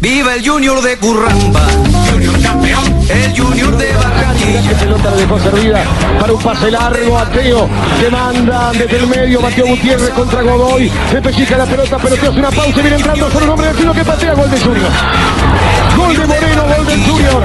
Viva el Junior de Curramba. Junior campeón. El Junior de Barranquilla. pelota la dejó servida para un pase largo a Teo que manda desde el medio Mateo Gutiérrez contra Godoy se pellizca la pelota pero te hace una pausa y viene entrando solo el hombre del tiro que patea gol de Junior gol de Moreno gol del Junior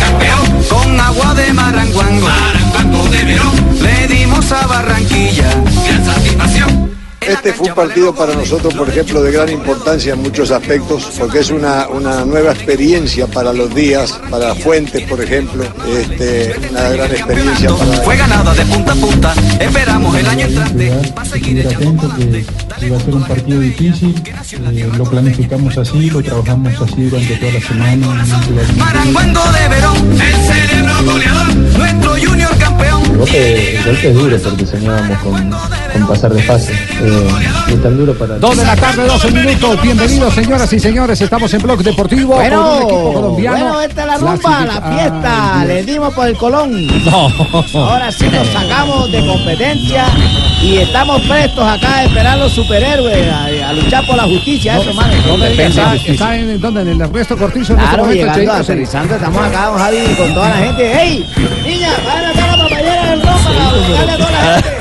Campeón. Con agua de Maranguango. Maranguango de Verón. Le dimos a Barranquilla. Gran satisfacción. Este fue un partido para nosotros, por ejemplo, de gran importancia en muchos aspectos, porque es una, una nueva experiencia para los días, para Fuentes, por ejemplo, este, una gran experiencia para... Fue ganada de punta a punta. Esperamos el año entrante. Va a seguir atento que iba a ser un partido difícil, eh, lo planificamos así, lo trabajamos así durante toda la semana. Maranguango de Verón. El cerebro goleador. Nuestro Junior campeón. El golpe, el golpe es duro porque soñábamos con, con pasar de fase. Eh, es tan duro para... Dos de la tarde, 12 minutos. Bienvenidos, señoras y señores. Estamos en Blog Deportivo con un equipo Bueno, colombiano. bueno, esta es la rumba, la Clasifica- fiesta. Ay, Le dimos por el Colón. No. Ahora sí nos sacamos de competencia y estamos prestos acá a esperar los superhéroes, a, a luchar por la justicia. Eso, mano. No me digas, Está- en, ¿dónde? en el Ernesto Cortizo en este Claro, momento, llegando, aterrizando, estamos acá, don Javi, con toda la gente. ¡Ey! Niña, vayan acá a la papayera del Roma para buscarle a toda la gente.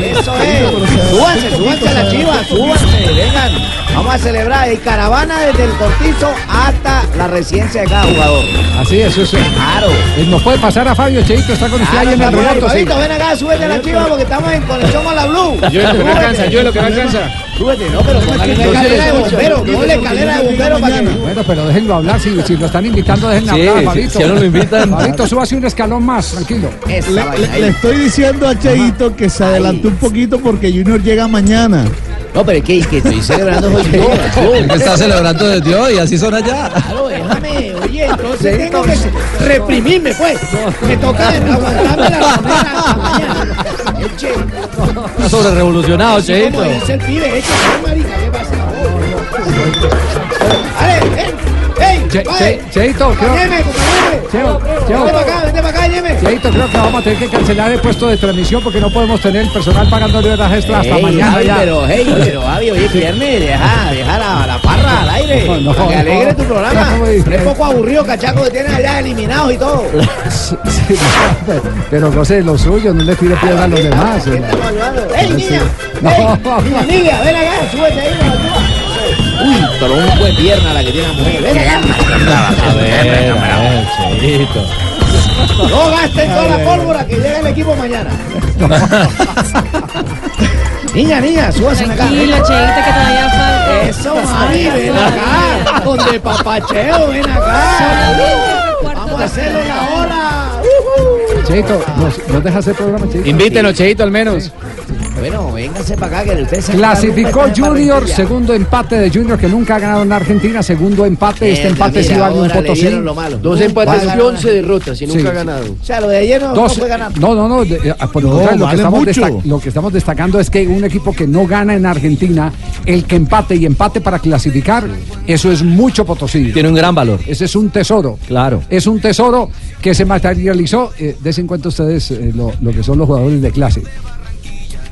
Eso es. Súbanse, súbanse a la chiva, súbanse, vengan. Vamos a celebrar en caravana desde el Cortizo hasta la residencia de cada jugador. Así es, eso es. Claro. Eh, Nos puede pasar a Fabio Cheito, está con usted ahí en el relato. Fabito, ven acá, súbete a la chiva porque estamos en conexión con la Blue. Yo es lo que me alcanza, yo es lo que me alcanza. Súbete, no, pero una escalera de bombero, ponle escalera de bombero para que... Bueno, pero déjenlo hablar. Si, si lo están invitando, déjenlo hablar, Fabito. si a uno lo invitan- Fabito, súbase un escalón más, tranquilo. Le estoy diciendo a Cheito que se adelantó un poquito porque Junior llega mañana. No, pero es que, que estoy celebrando hoy que está celebrando desde hoy, así son allá. Claro, déjame, oye, entonces tengo que reprimirme, pues. Me toca aguantarme la mañana. Está sobre revolucionado, como dice el pibe, ¿qué marica? ¿Qué pasa? Ven, ¡Ey! Che-. Che- Cheito, creo. Cheo, Cheo. Vente para acá, vente para acá, Yeme. Cheito, creo que vamos a tener que cancelar el puesto de transmisión porque no podemos tener el personal pagándole horas extra hasta mañana Javi, ya. Pero, hey, pero, Javi, oye, viernes, deja, deja la, la parra al aire. No, no, para que no. alegre tu programa. No, güey. No es poco aburrido, cachaco, que tienes allá eliminados y todo. Sí, no, pero goce de lo suyo, no le tire piedra a los demás. ¿Qué hermano. estamos hablando? ¡Ey, niña! No. ¡Ey, niña ven acá, súbete ahí. Uy, pero un buen pierna la que tiene la mujer. Acá. A ver, a ver, Cheito. No gasten toda la pólvora que llega el equipo mañana. niña, niña, súbase acá. Tranquilo, Cheito, que todavía falta. Eso, mami, ven acá. Donde papacheo, ven acá. Vamos a hacerle la hora. Cheito, ¿nos, nos deja hacer programa, Cheito? Invítenos, Cheito, al menos. Bueno, vénganse para acá que ustedes se Clasificó Junior, segundo empate de Junior que nunca ha ganado en Argentina, segundo empate, este empate sí vale un Potosí. Dos empates y. 11 derrotas y nunca Sí, ha ganado. O sea, lo de ayer no, fue ganar. no, no, no, de- eh, por lo No, contrario, lo, que vale estamos mucho. desta- lo que estamos destacando es que un equipo que no gana en Argentina, el que empate y empate para clasificar, eso es mucho Potosí. Tiene un gran valor. Ese es un tesoro. Claro. Es un tesoro que se materializó. Eh, des en cuenta ustedes eh, lo, lo que son los jugadores de clase.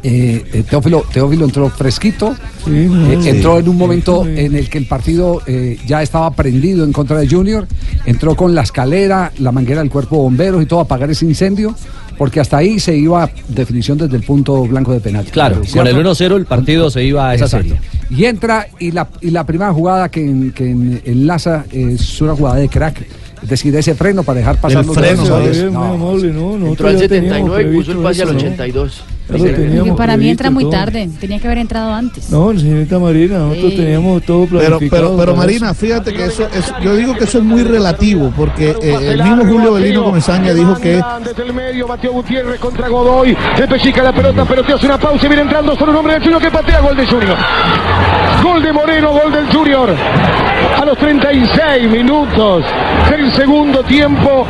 Eh, eh, Teófilo, Teófilo entró fresquito, eh, entró en un momento en el que el partido eh, ya estaba prendido en contra de Junior, entró con la escalera, la manguera del cuerpo de bomberos y todo a apagar ese incendio, porque hasta ahí se iba definición desde el punto blanco de penal. Claro, con el 1-0 el partido se iba a esa Exacto. serie. Y entra y la, y la primera jugada que, en- que en- enlaza es una jugada de crack. Decir ese freno para dejar pasar El los freno, muy amable, no, nosotros Entró al ya teníamos 79 y puso el pase al eso, ¿no? 82. Ya lo Sí. teníamos Porque para mí entra muy todo. tarde. Tenía que haber entrado antes. No, señorita Marina, nosotros Sí. teníamos todo Pero, planificado. pero, pero para Marina, fíjate que eso es, yo digo que eso es muy relativo, porque eh, el mismo Julio Belino Comesaña dijo que Desde el medio, Mateo Gutiérrez contra Godoy. Se pellizca la pelota, pero te hace una pausa y viene entrando solo un hombre del Junior que patea. Gol de Junior. Gol de Moreno, gol del Junior. A los 36 minutos del segundo tiempo,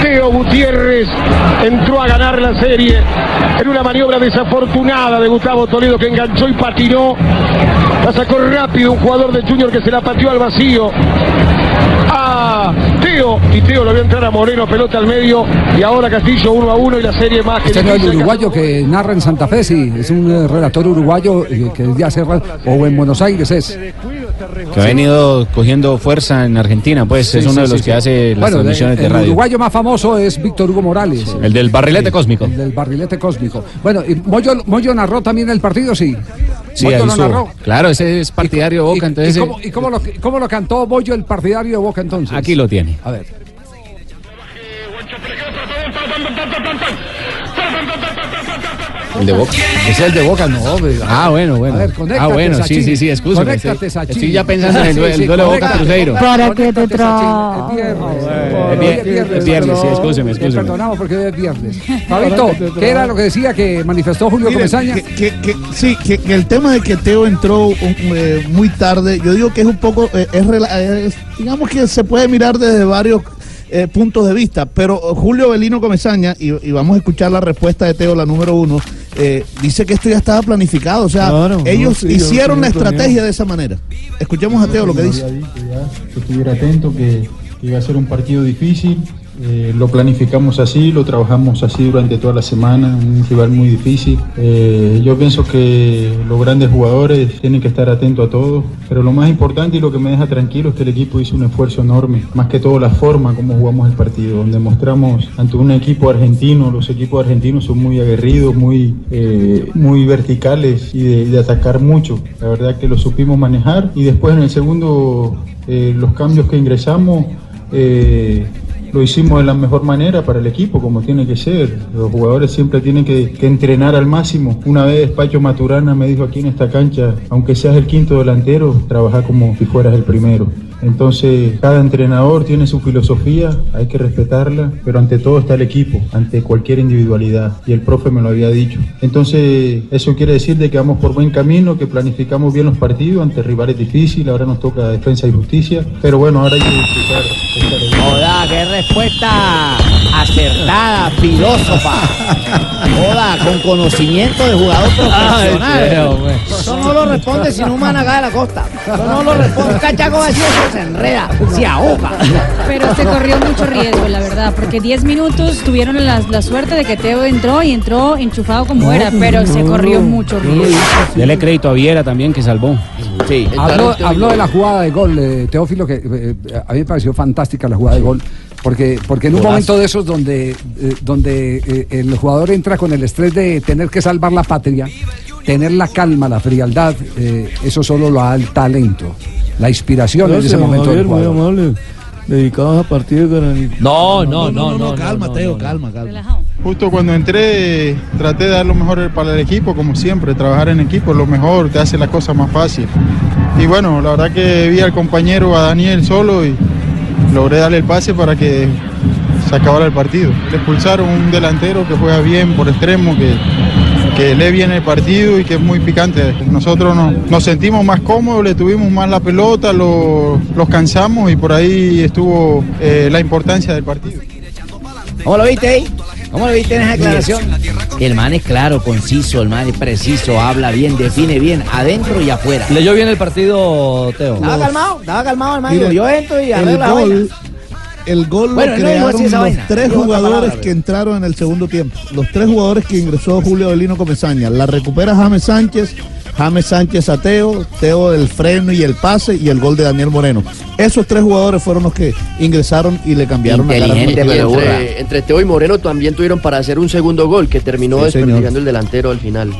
Teo Gutiérrez entró a ganar la serie en una maniobra desafortunada de Gustavo Toledo que enganchó y patinó. La sacó rápido un jugador de Junior que se la pateó al vacío. A Teo, y Teo lo vio entrar a Moreno, pelota al medio, y ahora Castillo 1 a 1 y la serie más que Este no es el uruguayo que narra en Santa Fe, sí, es un eh, relator uruguayo eh, que desde hace rato, o en Buenos Aires es. Que ha venido cogiendo fuerza en Argentina, pues Sí, es uno sí, de los sí, que sí. hace las Bueno, transmisiones el, de el radio. uruguayo más famoso es Víctor Hugo Morales. El del barrilete cósmico. El del barrilete cósmico. Bueno, y Moyo, Moyo narró también el partido, sí. Sí, Moyo lo narró. Claro, ese es partidario de Boca, entonces ¿Y, eh, cómo, y cómo lo, cómo lo cantó Moyo el partidario de Boca entonces? aquí lo tiene. A ver. El de Boca. Es el de Boca, no. hombre. Ah, bueno, bueno. A ver, conéctate, ah, bueno, sí, sí, sí, excúsame. Conéctate, Estoy, Sachin. estoy ya pensando en el, due- Sí, sí, el duelo de Boca Cruzeiro. Para que te Conéctate, tra... Sachin, el viernes. Es es viernes, sí, excúseme, Te excúseme. perdonamos porque es viernes. Fabito, ¿qué era lo que decía que manifestó Julio Mire, Comesaña? que, que- que- sí, que, que el tema de que Teo entró un- eh, muy tarde, yo digo que es un poco, eh, es, rela- es- digamos que se puede mirar desde varios eh, puntos de vista, pero Julio Belino Comesaña, y, y vamos a escuchar la respuesta de Teo, la número uno, eh, dice que esto ya estaba planificado, o sea, Claro, no, ellos sí, yo hicieron la estrategia de esa manera. Escuchemos a Teo lo que dice. que estuviera atento, que que iba a ser un partido difícil. Eh, lo planificamos así, lo trabajamos así durante toda la semana, un rival muy difícil. Eh, yo pienso que los grandes jugadores tienen que estar atentos a todo, pero lo más importante y lo que me deja tranquilo es que el equipo hizo un esfuerzo enorme, más que todo la forma como jugamos el partido, donde mostramos ante un equipo argentino, los equipos argentinos son muy aguerridos, muy, eh, muy verticales y de, atacar mucho. La verdad que lo supimos manejar y después en el segundo eh, los cambios que ingresamos lo hicimos de la mejor manera para el equipo, como tiene que ser. Los jugadores siempre tienen que, que entrenar al máximo. Una vez Pacho Maturana me dijo aquí en esta cancha, aunque seas el quinto delantero, trabaja como si fueras el primero. Entonces, cada entrenador tiene su filosofía, hay que respetarla, pero ante todo está el equipo, ante cualquier individualidad. Y el profe me lo había dicho. Entonces, eso quiere decir de que vamos por buen camino, que planificamos bien los partidos ante rivales difíciles. Ahora nos toca defensa y justicia. Pero bueno, ahora hay que disfrutar. Qué respuesta acertada, filósofa. Joda, con conocimiento de jugador profesional. Güey. Eso no lo responde sino un acá de la costa. Eso no lo responde. Un cachaco eso se enreda, se ahoga. Pero se corrió mucho riesgo, la verdad, porque 10 minutos tuvieron la, la suerte de que Teo entró y entró enchufado como era, pero se corrió mucho riesgo. Dele crédito a Viera también que salvó. Sí, Habló, de la jugada de gol, eh, Teófilo, que eh, a mí me pareció fantástica la jugada de gol, porque, porque en un Golazo. momento de esos donde, eh, donde eh, el jugador entra con el estrés de tener que salvar la patria, tener la calma, la frialdad, eh, eso solo lo da el talento, la inspiración en ese momento del Javier, muy jugador. amable. Dedicados a partido de granito. No, no, no, no. calma, no, Teo, no, no. calma, calma. Relajado. Justo cuando entré, traté de dar lo mejor para el equipo, como siempre, trabajar en equipo, lo mejor, te hace la cosa más fácil. Y bueno, la verdad que vi al compañero, a Daniel solo, y logré darle el pase para que se acabara el partido. Le expulsaron un delantero que juega bien por extremo, que, que lee bien el partido y que es muy picante. Nosotros nos, nos sentimos más cómodos, le tuvimos más la pelota, lo- los cansamos y por ahí estuvo eh, la importancia del partido. ¿Cómo lo viste ahí? ¿Cómo lo viste en esa declaración? El man es claro, conciso, el man es preciso, habla bien, define bien, adentro y afuera. ¿Leyó bien el partido, Teo? Estaba calmado, estaba calmado el man. Mire, Yo entro y el arreglo la vaina. gol, el gol lo Bueno, no dijo crearon esa los vaina, tres jugadores palabra, que entraron en el segundo tiempo. Los tres jugadores que ingresó Julio Belino Comesaña. La recupera James Sánchez, James Sánchez a Teo, Teo el freno y el pase y el gol de Daniel Moreno. Esos tres jugadores fueron los que ingresaron y le cambiaron la cara. Entre, entre Teo y Moreno también tuvieron para hacer un segundo gol que terminó Sí, desperdiciando señor. el delantero al final.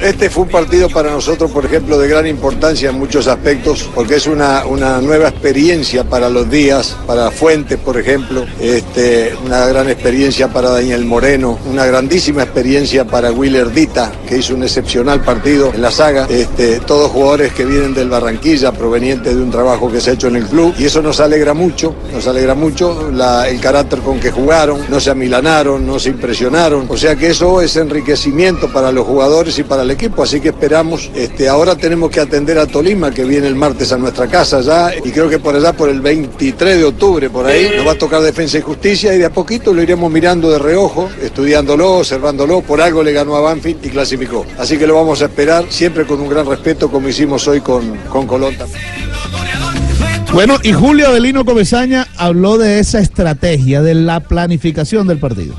Este fue un partido para nosotros, por ejemplo, de gran importancia en muchos aspectos, porque es una, una nueva experiencia para los días, para Fuentes, por ejemplo, este, una gran experiencia para Daniel Moreno, una grandísima experiencia para Willer Dita, que hizo un excepcional partido en la saga, este, todos jugadores que vienen del Barranquilla, provenientes de un trabajo que se ha hecho en el club, y eso nos alegra mucho, nos alegra mucho el carácter con que jugaron, no se amilanaron, no se impresionaron, o sea que eso es enriquecimiento para los jugadores y para el equipo, así que esperamos, este, ahora tenemos que atender a Tolima, que viene el martes a nuestra casa ya, y creo que por allá por el 23 de octubre, por ahí, nos va a tocar defensa y justicia, y de a poquito lo iremos mirando de reojo, estudiándolo, observándolo, por algo le ganó a Banfield y clasificó, así que lo vamos a esperar, siempre con un gran respeto, como hicimos hoy con, con Colón también. Bueno, y Julio Avelino Comesaña habló de esa estrategia, de la planificación del partido.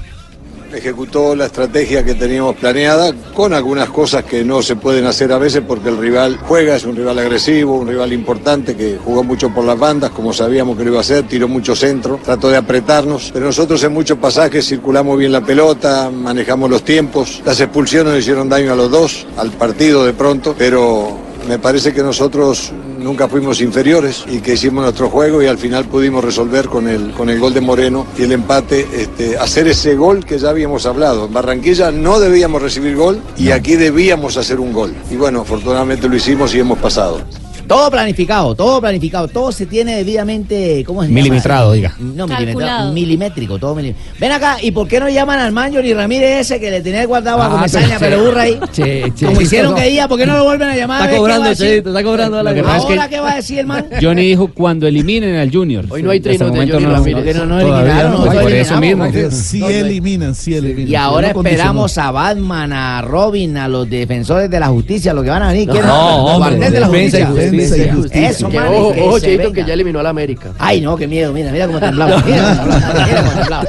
Ejecutó la estrategia que teníamos planeada con algunas cosas que no se pueden hacer a veces porque el rival juega, es un rival agresivo, un rival importante que jugó mucho por las bandas como sabíamos que lo iba a hacer, tiró mucho centro, trató de apretarnos, pero nosotros en muchos pasajes circulamos bien la pelota, manejamos los tiempos, las expulsiones hicieron daño a los dos, al partido de pronto, pero me parece que nosotros nunca fuimos inferiores y que hicimos nuestro juego y al final pudimos resolver con el, con el gol de Moreno y el empate, este, hacer ese gol que ya habíamos hablado. En Barranquilla no debíamos recibir gol y aquí debíamos hacer un gol. Y bueno, afortunadamente lo hicimos y hemos pasado. Todo planificado, todo planificado, todo se tiene debidamente, ¿cómo se llama? Milimetrado, diga. No, milimetrado, Calculado. milimétrico, todo milimétrico. Ven acá, ¿y por qué no llaman al Manjo ni Ramírez ese que le tenía guardado a Ah, Comesaña, pero- burra ahí? Che, che, Como hicieron no. que día, ¿por qué no lo vuelven a llamar? Está A ver, ¿qué cobrando? Cheito, está cobrando a la pasa es Ahora, que ¿qué va a decir el man? Johnny dijo cuando eliminen al Junior. Hoy no hay trinos de Johnny no- Ramírez. No, no eliminaron, Por eso mismo. Sí eliminan, sí eliminan. Y ahora esperamos a Batman, a Robin, a los defensores de la justicia, los que van a venir. No, ¿quieren? hombre, de la defensa y justicia. Defensa y justicia. Eso, Que man, ojo, que ojo, Cheito, que ya eliminó a la América. Ay, no, qué miedo, mira, mira cómo temblaba. Mira, cómo temblaba, mira cómo temblaba.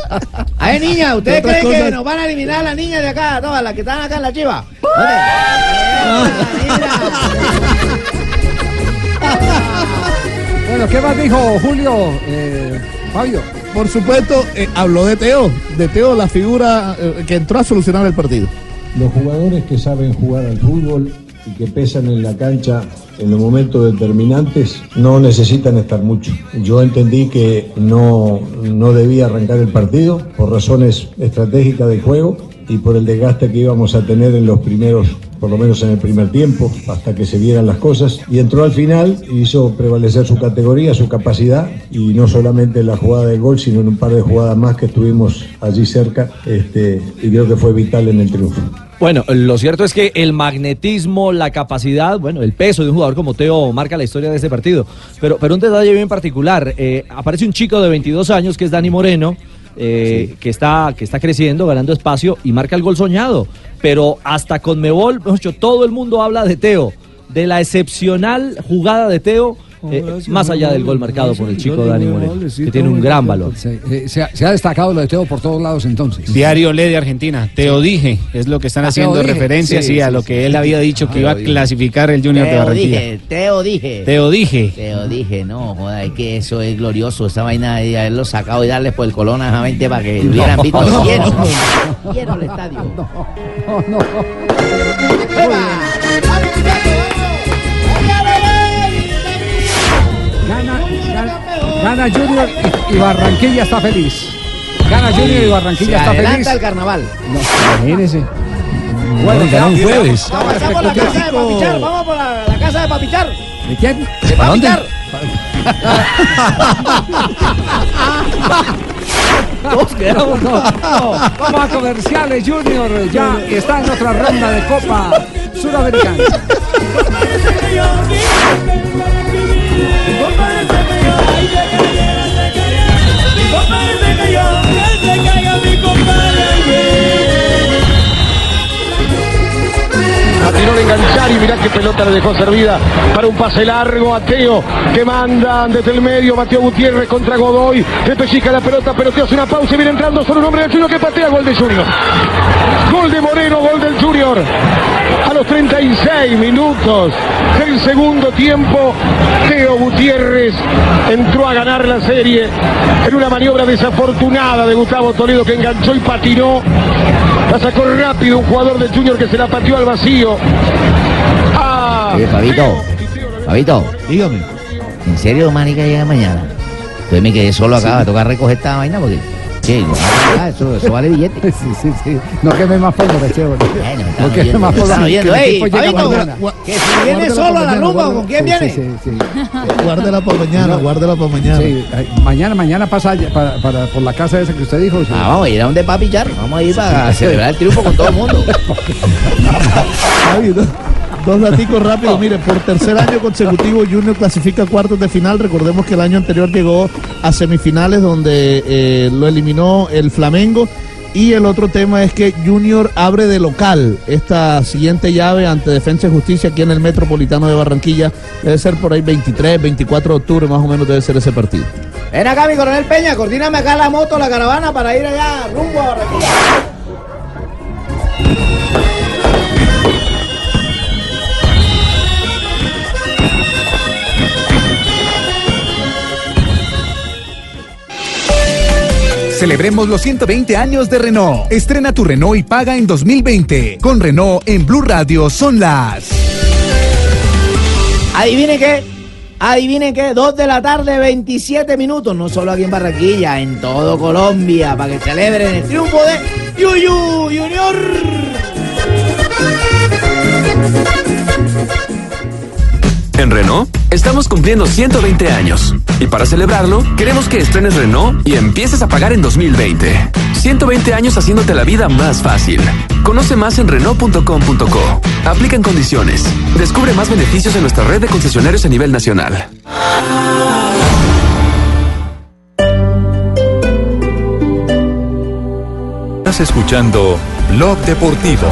A ver, niña, ¿ustedes creen que cosas- nos van a eliminar a las niñas de acá, todas las que están acá en la chiva? Bueno, ¿qué más dijo Julio? Eh, Fabio. Por supuesto, eh, habló de Teo, de Teo, la figura eh, que entró a solucionar el partido. Los jugadores que saben jugar al fútbol y que pesan en la cancha en los momentos determinantes no necesitan estar mucho. Yo entendí que no, no debía arrancar el partido por razones estratégicas del juego y por el desgaste que íbamos a tener en los primeros, por lo menos en el primer tiempo, hasta que se vieran las cosas. Y entró al final, hizo prevalecer su categoría, su capacidad, y no solamente en la jugada del gol, sino en un par de jugadas más que estuvimos allí cerca, este, y creo que fue vital en el triunfo. Bueno, lo cierto es que el magnetismo, la capacidad, bueno, el peso de un jugador como Teo marca la historia de este partido. Pero, pero un detalle bien particular, eh, aparece un chico de 22 años que es Dani Moreno, eh, que, está, que está creciendo, ganando espacio y marca el gol soñado. Pero hasta con Mebol, todo el mundo habla de Teo, de la excepcional jugada de Teo. Eh, más allá del gol marcado por el chico Dani Moreno, que tiene un gran valor. Se, eh, se ha, se ha destacado lo de Teo por todos lados entonces. Diario Le de Argentina, te lo dije, es lo que están Ah, haciendo referencia sí, Sí, a lo que él había dicho que Ah, iba a clasificar el Junior de Teo Barranquilla. dije, Teo dije. Te lo dije. Teo dije, no, joda, es que eso es glorioso, esa vaina de haberlo sacado y darles por el colón a esa gente para que hubieran visto no, lleno, no, lleno el estadio. No, no. Gana, gana, Junior y, y Barranquilla está feliz. Gana Junior y Barranquilla Se está adelanta feliz. el carnaval. Imagínese. Bueno, ganó un jueves. Vamos a por la casa de Papichar, vamos por la, la casa de Papichar. ¿De quién? De ¿Para dónde? Quedamos, No, no, vamos a comerciales, Junior. Ya está en otra ronda de Copa Yeah. La de enganchar y mirá qué pelota le dejó servida para un pase largo a Teo que manda desde el medio Mateo Gutiérrez contra Godoy. Le pellizca la pelota, pero Teo hace una pausa y viene entrando solo un hombre del Junior que patea gol de Junior. Gol de Moreno, gol del Junior. A los 36 minutos del segundo tiempo, Teo Gutiérrez entró a ganar la serie en una maniobra desafortunada de Gustavo Toledo que enganchó y patinó. La sacó rápido un jugador de Junior que se la pateó al vacío. Ah, Oye, Fabito, Fabito. Dígame. ¿En serio, manica, llega mañana? Entonces me quedé solo acá, va a tocar recoger esta vaina porque... No, ah, eso, eso vale billete. Sí, sí, sí. No queme más pólvora, chévere. No queme más están oyendo. que Ey, Fabito, si viene solo a la rumba, ¿o ¿con quién viene? Sí, sí, sí. Guárdela para mañana, guárdela para mañana. Sí, mañana, mañana pasa para, para- por la casa esa que usted dijo. sí. Ah, vamos a ir a donde papi Char. Vamos a ir para celebrar el triunfo con todo el mundo. Dos daticos rápidos. Mire, por tercer año consecutivo Junior clasifica a cuartos de final. Recordemos que el año anterior llegó a semifinales donde eh, lo eliminó el Flamengo. Y el otro tema es que Junior abre de local esta siguiente llave ante Defensa y Justicia aquí en el Metropolitano de Barranquilla. Debe ser por ahí 23, 24 de octubre más o menos debe ser ese partido. Ven acá, mi coronel Peña, coordíname acá la moto, la caravana para ir allá rumbo a Barranquilla. Celebremos los 120 años de Renault. Estrena tu Renault y paga en 2020. Con Renault en Blue Radio son las. Adivinen qué. Adivinen qué, 2 de la tarde, 27 minutos, no solo aquí en Barranquilla, en todo Colombia, para que celebren el triunfo de Yuyu Junior. Estamos cumpliendo 120 años y para celebrarlo queremos que estrenes Renault y empieces a pagar en 2020. 120 años haciéndote la vida más fácil. Conoce más en Renault.com.co. Aplican condiciones. Descubre más beneficios en nuestra red de concesionarios a nivel nacional. Estás escuchando Blog Deportivo.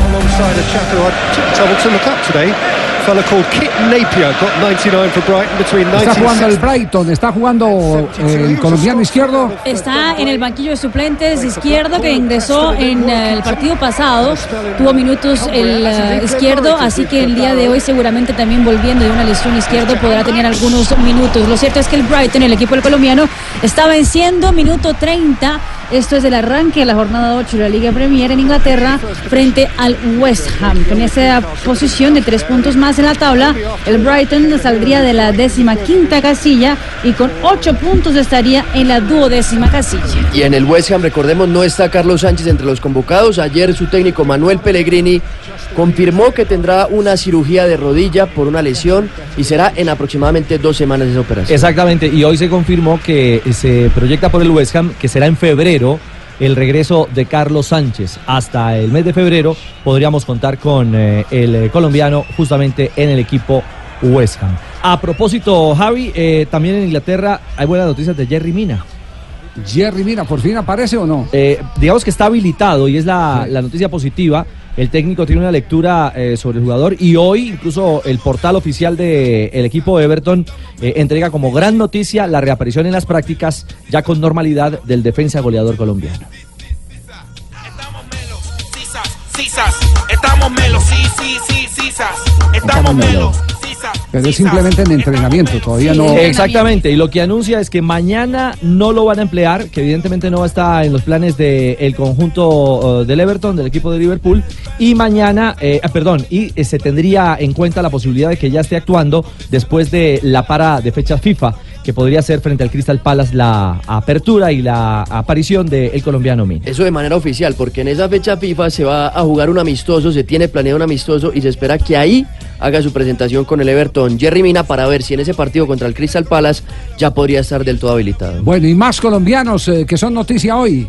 Alongside a chap who I took trouble to look up today. A fellow called Kit Napier got 99 for Brighton between Está jugando el 1960 Brighton, está jugando eh, el colombiano izquierdo. Está en el banquillo de suplentes izquierdo que ingresó en eh, el partido pasado. Tuvo minutos el eh, izquierdo, así que el día de hoy seguramente también volviendo de una lesión izquierdo podrá tener algunos minutos. Lo cierto es que el Brighton, el equipo del colombiano, está venciendo minuto 30. Esto es el arranque de la jornada 8 de la Liga Premier en Inglaterra frente al West Ham. Con esa posición de tres puntos más en la tabla, el Brighton saldría de la décima quinta casilla y con ocho puntos estaría en la duodécima casilla. Y en el West Ham, recordemos, no está Carlos Sánchez entre los convocados. Ayer su técnico Manuel Pellegrini confirmó que tendrá una cirugía de rodilla por una lesión y será en aproximadamente dos semanas esa operación. Exactamente, y hoy se confirmó que se proyecta por el West Ham que será en febrero el regreso de Carlos Sánchez. Hasta el mes de febrero podríamos contar con eh, el eh, colombiano justamente en el equipo West Ham. A propósito, Javi, eh, también en Inglaterra hay buenas noticias de Jerry Mina. Jerry Mina, ¿por fin aparece o no? Eh, digamos que está habilitado y es la, la noticia positiva. El técnico tiene una lectura eh, sobre el jugador y hoy incluso el portal oficial del equipo de Everton eh, entrega como gran noticia la reaparición en las prácticas ya con normalidad del defensa goleador colombiano. Sisas, estamos melos, sí, sí, sí, Sisas, estamos melos. Pero es simplemente en entrenamiento, todavía no. Exactamente, y lo que anuncia es que mañana no lo van a emplear, que evidentemente no está en los planes del conjunto eh, del Everton, del equipo de Liverpool, y mañana, eh, ah, perdón, y eh, se tendría en cuenta la posibilidad de que ya esté actuando después de la para de fecha FIFA, que podría ser frente al Crystal Palace la apertura y la aparición del colombiano Mina. Eso de manera oficial, porque en esa fecha FIFA se va a jugar un amistoso, se tiene planeado un amistoso y se espera que ahí haga su presentación con el Everton Jerry Mina para ver si en ese partido contra el Crystal Palace ya podría estar del todo habilitado. Bueno, y más colombianos eh, que son noticia hoy.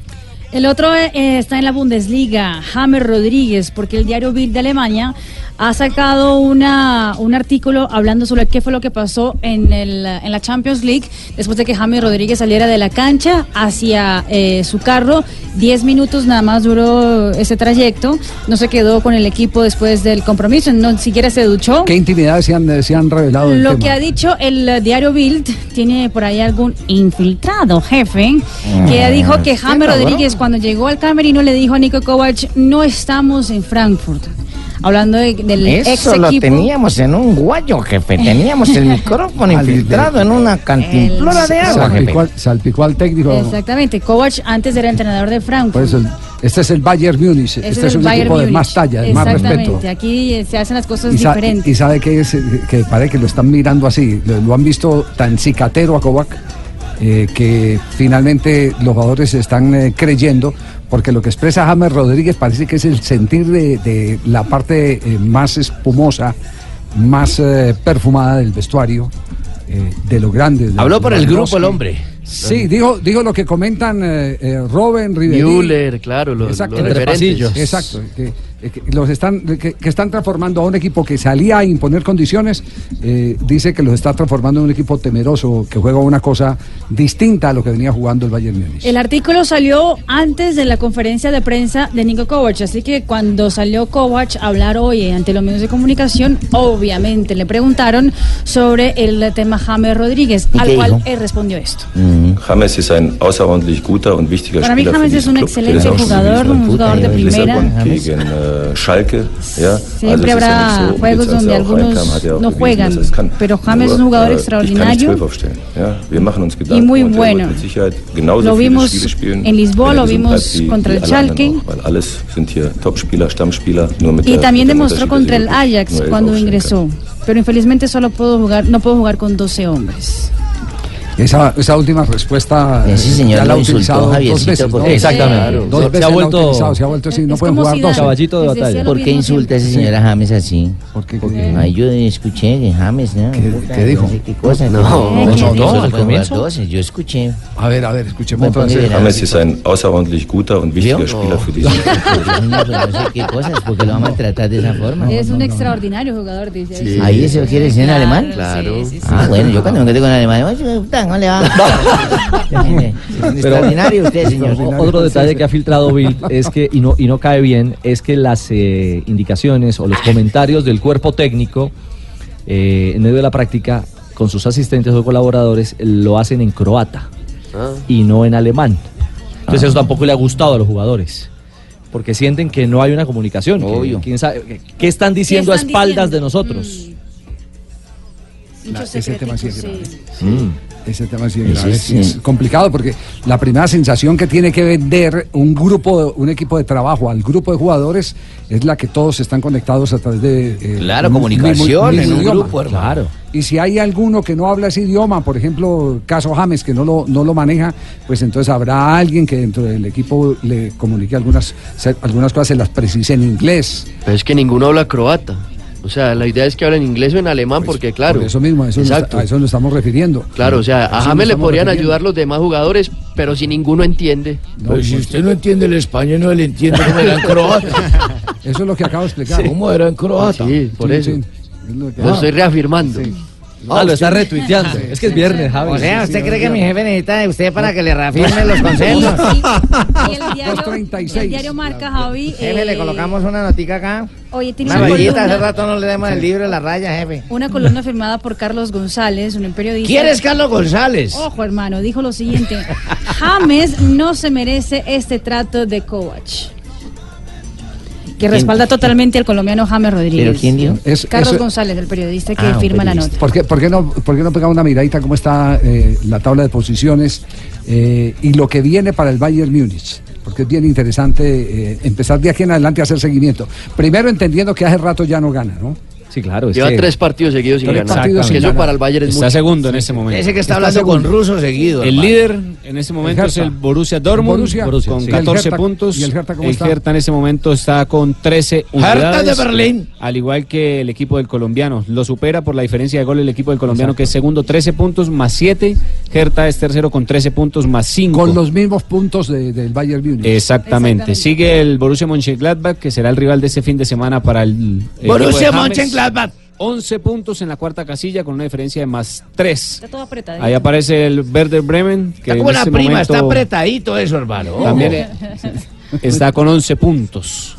El otro eh, está en la Bundesliga, James Rodríguez, porque el diario Bild de Alemania ha sacado una, un artículo hablando sobre qué fue lo que pasó en, el, en la Champions League después de que James Rodríguez saliera de la cancha hacia eh, su carro. Diez minutos nada más duró ese trayecto. No se quedó con el equipo después del compromiso, no siquiera se duchó. ¿Qué intimidades se han, se han revelado? Lo tema? que ha dicho el diario Bild tiene por ahí algún infiltrado jefe que Ah, dijo que James. Rodríguez cuando llegó al camerino le dijo a Nico Kovac no estamos en Frankfurt. Hablando de- del ex Eso lo teníamos en un guayo, jefe. Teníamos el micrófono infiltrado en una cantimplora de agua, jefe. Salpicó al, salpicó al técnico. Exactamente, Kovac antes era entrenador de Frankfurt. el, Este es el Bayern Múnich. Este es, el un Bayern equipo de más talla, de más respeto. Exactamente, aquí se hacen las cosas Y, diferentes. y sabe que es que parece que lo están mirando así, lo, lo han visto tan cicatero a Kovac eh, que finalmente los jugadores están eh, creyendo porque lo que expresa James Rodríguez parece que es el sentir de, de la parte eh, más espumosa, más eh, perfumada del vestuario, eh, de lo grande. de Habló por el grupo el hombre. Sí, dijo, dijo lo que comentan eh, eh, Robben, Ribéry. Müller, claro, los, Exacto. los referentes. Exacto, que, que los están, que, que están transformando a un equipo que salía a imponer condiciones, eh, dice que los está transformando en un equipo temeroso, que juega una cosa distinta a lo que venía jugando el Bayern Múnich. El artículo salió antes de la conferencia de prensa de Nico Kovac, así que cuando salió Kovac a hablar hoy ante los medios de comunicación, obviamente le preguntaron sobre el tema James Rodríguez, ¿Y al cual dijo? él respondió esto. James ist ein außerordentlich guter und wichtiger Para mí James es un excelente jugador, un jugador de primera. Äh, Schalke. Ja? Siempre Also habrá so, juegos donde er auch algunos reinkam, er no juegan, er kann. pero James es un jugador äh, extraordinario. Ja? Wir machen uns Y muy bueno. Lo vimos Spiele spielen. en Lisboa, lo vimos wie, contra wie el Schalke. auch, alles sind hier Topspieler, Stammspieler, nur mit Y der, también demostró contra el Ajax cuando ingresó. Pero infelizmente solo puedo jugar, no puedo jugar con 12 hombres. Esa, esa última respuesta Ese eh, señor ya la ha utilizado dos Javiercito, veces. porque- ¿no? Exactamente. Claro. Dos Se- se ha vuelto- se ha vuelto así, no Es pueden jugar dos. Caballito de batalla. ¿Por qué insulta a esa señora James así? Porque, Ay, yo escuché que James, ¿no? Puta, qué dijo? No sé qué cosa. No, no, no, solo no, al jugar comienzo. 12, Yo escuché. A ver, a ver, escuchemos entonces. ponle James ist ein außerordentlich guter und wichtiger. Spieler für diesen No, sé qué cosas, porque lo vamos a tratar de esa forma. Es un extraordinario jugador, dice. Ahí eso quiere decir en alemán. Claro. Ah, bueno, yo cuando me quedé con alemán, "Oye, puta, ¿cómo le va? Extraordinario usted, señor. Otro detalle que ha filtrado Bill es que, y no, y no cae bien, es que las eh, indicaciones o los comentarios del cuerpo técnico eh, en medio de la práctica con sus asistentes o colaboradores lo hacen en croata y no en alemán. Entonces eso tampoco le ha gustado a los jugadores. Porque sienten que no hay una comunicación. que Obvio. ¿Quién sabe qué- qué están diciendo están a espaldas diciendo? de nosotros? La- ese tema sí es grave. Mm. Ese tema sí es Ese grave. Es, sí. es complicado porque la primera sensación que tiene que vender un grupo, un equipo de trabajo al grupo de jugadores es la que todos están conectados a través de. eh, Claro, un comunicación en un idioma. grupo, hermano. Claro. Y si hay alguno que no habla ese idioma, por ejemplo, caso James, que no lo, no lo maneja, pues entonces habrá alguien que dentro del equipo le comunique algunas, algunas cosas, se las precise en inglés. Pero es que ninguno habla croata. O sea, la idea es que hablen inglés o en alemán, porque claro. Pues, Por eso mismo, a eso, nos, Exacto. a eso nos estamos refiriendo. Claro, o sea, A nos James le podrían refiriendo. ayudar los demás jugadores, pero si ninguno entiende. Pero si usted no entiende el español, no le entiende cómo era en croata. Eso es lo que acabo de explicar. ¿Cómo era en croata? Sí, por Sí, eso. sí. Es lo que- Lo estoy reafirmando. Ah, lo está retuiteando. Es que es viernes, Javi. O sea, ¿usted cree que mi jefe necesita de usted para que le reafirme los conceptos? Y el diario, el diario marca Javi. Jefe, eh, le colocamos una notica acá. Oye, tiene Una una rayita, hace columna, rato no le demos el libro de la raya, jefe. una columna firmada por Carlos González, un periodista. ¿Quién es Carlos González? Ojo, hermano, dijo lo siguiente: James no se merece este trato de Kovac. Que respalda totalmente al colombiano James Rodríguez. Es- Carlos González, el periodista que Ah, firma la nota. ¿Por qué, por qué no, por qué no pegamos una miradita cómo está eh, la tabla de posiciones eh, y lo que viene para el Bayern Múnich? Porque es bien interesante eh, empezar de aquí en adelante a hacer seguimiento. Primero entendiendo que hace rato ya no gana, ¿no? Sí, claro. Lleva tres partidos seguidos sin Tres ganar. Que eso para el Bayern es Está mucho. segundo en este momento. Ese que está Está hablando con ruso seguido. El hermano. líder en este momento El es Hertha. el Borussia Dortmund Borussia. con Sí. 14 ¿Y el Hertha- puntos. y el Hertha cómo El está? Hertha en ese momento está con 13 Hertha unidades. de Berlín. Al igual que el equipo del colombiano. Lo supera por la diferencia de gol el equipo del colombiano que es segundo 13 puntos más 7. Hertha es tercero con 13 puntos más 5. Con los mismos puntos de- del Bayern Múnich. Exactamente. Sigue el Borussia Mönchengladbach, que será el rival de este fin de semana para el equipo Borussia de Mönchengladbach. 11 puntos en la cuarta casilla con una diferencia de más 3. Está todo apretadito. Ahí aparece el Werder Bremen, que Está en como la este prima, momento está apretadito eso, hermano. también eh, está con 11 puntos.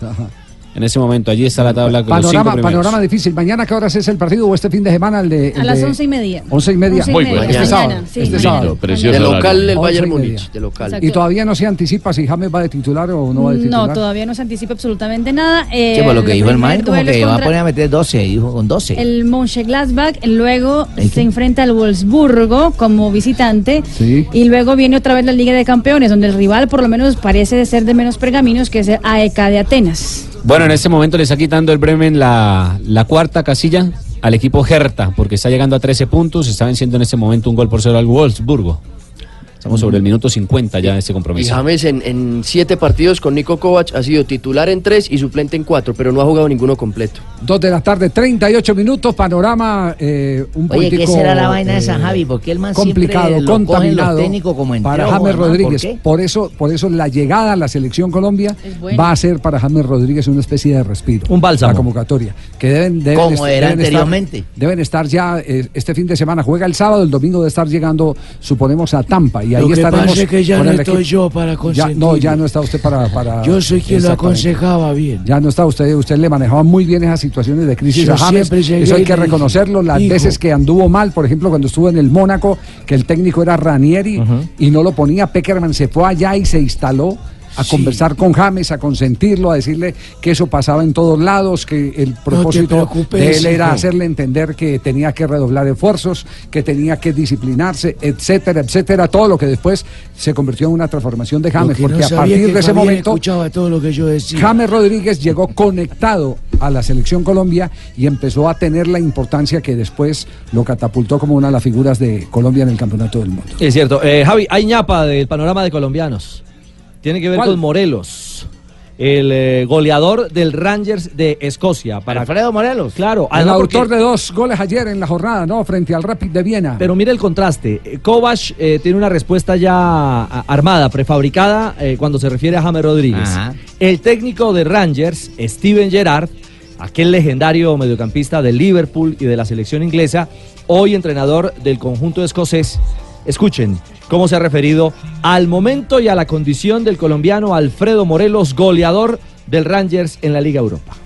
En ese momento. Allí está la tabla con los cinco Panorama, primeros. panorama difícil. ¿Mañana qué horas es el partido o este fin de semana? El de, A las once y media. Once y media. Muy media. Este sábado. sí, este sábado. Precioso De local, horario. el Once Bayern. Múnich, de local. Y todavía no se anticipa si James va de titular o no va de titular. No, todavía no se anticipa absolutamente nada. Eh, Sí, por lo que el dijo el Mike, como que va a poner a meter 12, dijo con 12. El Mönchengladbach, luego se enfrenta al Wolfsburgo como visitante Sí. y luego viene otra vez la Liga de Campeones, donde el rival por lo menos parece ser de menos pergaminos, que es el AEK de Atenas. Bueno, en este momento le está quitando el Bremen la, la cuarta casilla al equipo Hertha, porque está llegando a 13 puntos, está venciendo en este momento un gol por cero al Wolfsburgo. Estamos sobre el minuto 50 ya de este Y compromiso. James en, en siete partidos con Nico Kovac ha sido titular en tres y suplente en cuatro, pero no ha jugado ninguno completo. Dos de la tarde, 38 minutos, panorama eh, un Oye, ¿qué será la vaina de eh, esa Javi? Porque el man complicado, siempre lo cogen contaminado los técnicos como en para James Rodríguez. ¿por eso, por eso la llegada a la selección Colombia va a ser para James Rodríguez una especie de respiro. Un bálsamo. La convocatoria. Que deben, deben Como est- era deben anteriormente. Estar, deben estar ya eh, este fin de semana. Juega el sábado, el domingo de estar llegando, suponemos, a Tampa. Y ahí Lo que estaremos. pasa es que ya no estoy equipo. yo para Ya, no, ya no está usted para. para Yo soy quien lo aconsejaba bien. Ya no está usted, usted le manejaba muy bien esas situaciones de crisis Yo a James. siempre llegué Eso hay que reconocerlo. Las "Hijo". veces que anduvo mal, por ejemplo, cuando estuvo en el Mónaco, que el técnico era Ranieri y no lo ponía, Peckerman se fue allá y se instaló a conversar con James, a consentirlo, a decirle que eso pasaba en todos lados, que el propósito de él era hijo. hacerle entender que tenía que redoblar esfuerzos, que tenía que disciplinarse, etcétera, etcétera, todo lo que después se convirtió en una transformación de James, que porque no a partir de ese momento escuchaba todo lo que yo decía. James Rodríguez llegó conectado a la selección Colombia y empezó a tener la importancia que después lo catapultó como una de las figuras de Colombia en el Campeonato del Mundo. Es cierto. Eh, Javi, hay ñapa del panorama de colombianos. Tiene que ver ¿Cuál? con Morelos. El eh, goleador del Rangers de Escocia. Para... Alfredo Morelos. Claro, El porque- autor de dos goles ayer en la jornada, ¿no? Frente al Rapid de Viena. Pero mire el contraste. Eh, Kovac eh, tiene una respuesta ya armada, prefabricada, eh, cuando se refiere a James Rodríguez. Ajá. El técnico de Rangers, Steven Gerrard, aquel legendario mediocampista del Liverpool y de la selección inglesa, hoy entrenador del conjunto escocés. Escuchen cómo se ha referido al momento y a la condición del colombiano Alfredo Morelos, goleador del Rangers en la Liga Europa.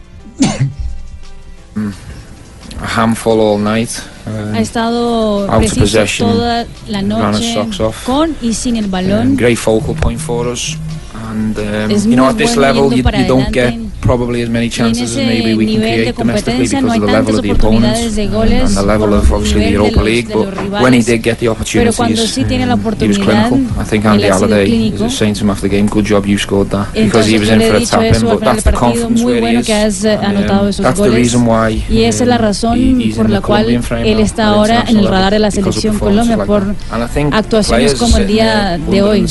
a handful all night. um, Ha estado preciso toda la noche con y sin el um, balón. great focal point for us. And um, Es you know, at this level, you, you don't get. Probably as many chances as maybe we can create domestically because of the level of the opponents de and- and the level of obviously the Europa League. But when he did get the opportunities, he was clinical. I think Andy Halliday was saying to him after the game, "Good job, you scored that," because he was in for a eso al But that's the confidence where he is. And, um, that's the reason why, Y esa es la um, razón por in la the cual él está ahora en el radar de la selección Colombia por actuaciones como el día de hoy.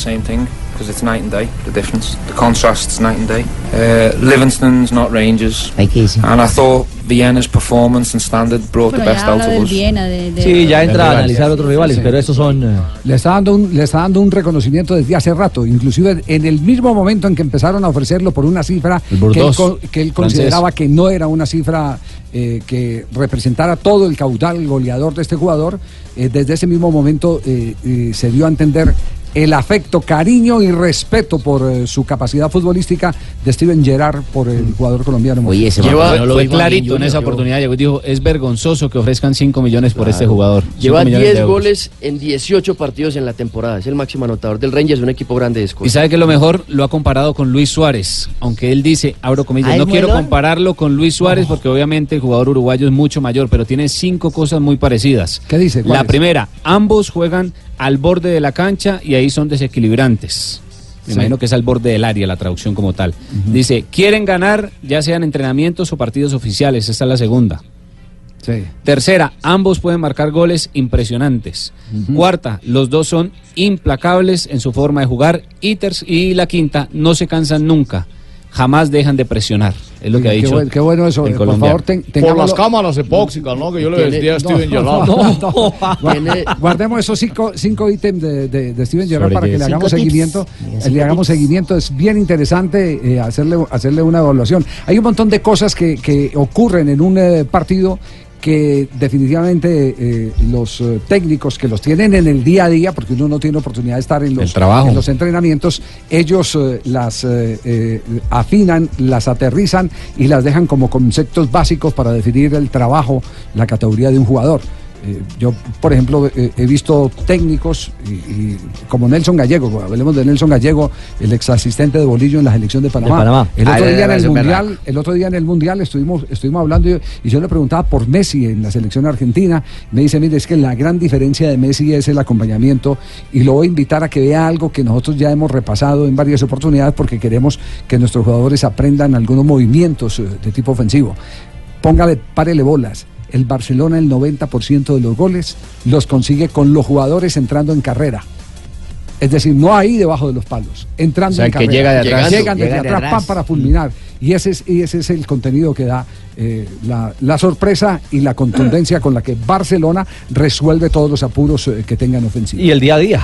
Because it's night and day the difference. The contrast's night and day. Uh, Livingston's not Rangers. And I thought Vienna's performance and standard brought Bueno, the best out of us. Viena, de, de- Sí, ya entra a analizar otros rivales, Sí. pero esos son... eh, Le está, dando un, le está dando un reconocimiento desde hace rato, inclusive en el mismo momento en que empezaron a ofrecerlo por una cifra El que él, Bordeaux, que él francés. consideraba que no era una cifra eh, que representara todo el caudal goleador de este jugador, eh, desde ese mismo momento eh, eh, se dio a entender el afecto, cariño y respeto por eh, su capacidad futbolística de Steven Gerrard por el jugador colombiano. Oye, fue clarito en esa oportunidad. Llegó y dijo, es vergonzoso que ofrezcan 5 millones por este jugador. Lleva millones de 10 euros. goles en 18 partidos en la temporada. Es el máximo anotador del Rangers, un equipo grande de Y Escocia. sabe que lo mejor lo ha comparado con Luis Suárez, aunque él dice, abro comillas, ¿Ah, no quiero compararlo con Luis Suárez porque obviamente el jugador uruguayo es mucho mayor, pero tiene cinco cosas muy parecidas. ¿Qué dice? La primera, ambos juegan al borde de la cancha y ahí son desequilibrantes. Me Sí. imagino que es al borde del área la traducción como tal. Dice, quieren ganar ya sean entrenamientos o partidos oficiales, esta es la segunda. Tercera, ambos pueden marcar goles impresionantes. Cuarta, los dos son implacables en su forma de jugar. Y, y la quinta, no se cansan nunca. Jamás dejan de presionar. Es lo que ha Qué dicho. buen- qué bueno eso, el eh, por favor, ten- Por tengámoslo- las cámaras epóxicas, ¿no? Que yo le decía a Steven no, Gerrard. no, no. Gua- Guardemos esos cinco, cinco ítems de, de- de Steven Gerrard Sobre para que qué. le hagamos tips. seguimiento. Eh, Le hagamos tips. seguimiento. Es bien interesante eh, hacerle, hacerle una evaluación. Hay un montón de cosas que, que ocurren en un eh, partido que definitivamente eh, los eh, técnicos que los tienen en el día a día, porque uno no tiene oportunidad de estar en los, trabajo. en los entrenamientos, ellos eh, las eh, eh, afinan, las aterrizan y las dejan como conceptos básicos para definir el trabajo, la categoría de un jugador. Eh, yo, por ejemplo, eh, he visto técnicos y, y como Nelson Gallego, hablemos de Nelson Gallego, el ex asistente de Bolillo en la selección de Panamá. Panamá. El Ah, otro de día en el Mundial, el otro día en el Mundial estuvimos, estuvimos hablando y, y yo le preguntaba por Messi en la selección argentina. Me dice, mire, es que la gran diferencia de Messi es el acompañamiento y lo voy a invitar a que vea algo que nosotros ya hemos repasado en varias oportunidades porque queremos que nuestros jugadores aprendan algunos movimientos eh, de tipo ofensivo. Póngale, párele bolas. El Barcelona el 90% de los goles los consigue con los jugadores entrando en carrera. Es decir, no ahí debajo de los palos, entrando O sea, en que carrera. llega de atrás. Llegan desde Llega de atrás, atrás. para fulminar. Y ese es, y ese es el contenido que da eh, la, la sorpresa y la contundencia con la que Barcelona resuelve todos los apuros eh, que tengan ofensivos. Y el día a día.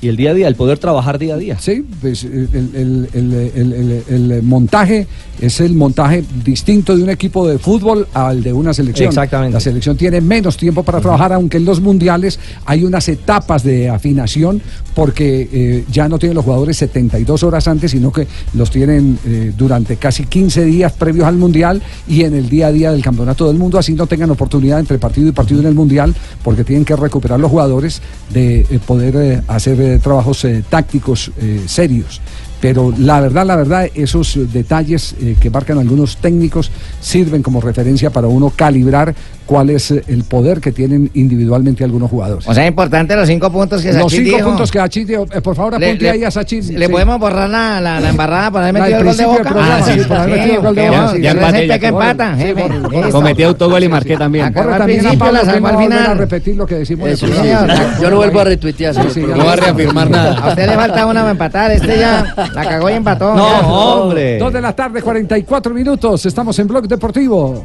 Y el día a día, el poder trabajar día a día. Sí, pues el, el- el- el- montaje es el montaje distinto de un equipo de fútbol al de una selección. Exactamente. La selección tiene menos tiempo para trabajar, aunque en los mundiales hay unas etapas de afinación, porque eh, ya no tienen los jugadores 72 horas antes, sino que los tienen eh, durante casi 15 días previos al mundial y en el día a día del campeonato del mundo, así no tengan oportunidad entre partido y partido en el mundial, porque tienen que recuperar los jugadores de eh, poder hacer eh, trabajos eh, tácticos eh, serios. Pero la verdad, la verdad, esos detalles que marcan algunos técnicos sirven como referencia para uno calibrar cuál es eh, el poder que tienen individualmente algunos jugadores. O sea, es importante los cinco puntos que Los Sachin cinco dijo. puntos que Sachin dijo, eh, por favor apunte le- ahí a Sachin. ¿Le Sí. podemos borrar la, la, la embarrada por haber metido el gol de boca? del programa, sí, por haber metido el gol de ok, Boca, vamos, sí. ya que empata, Sí. Cometí autogol y marqué también. Corre al también a principio, Pablo, que no a repetir lo que decimos. sí. Yo no vuelvo a retuitear. Sí, sí, No va a reafirmar nada. A usted le falta una para empatar, este ya la cagó y empató. No, hombre. Dos de la tarde, 44 minutos. Estamos en Blog Deportivo.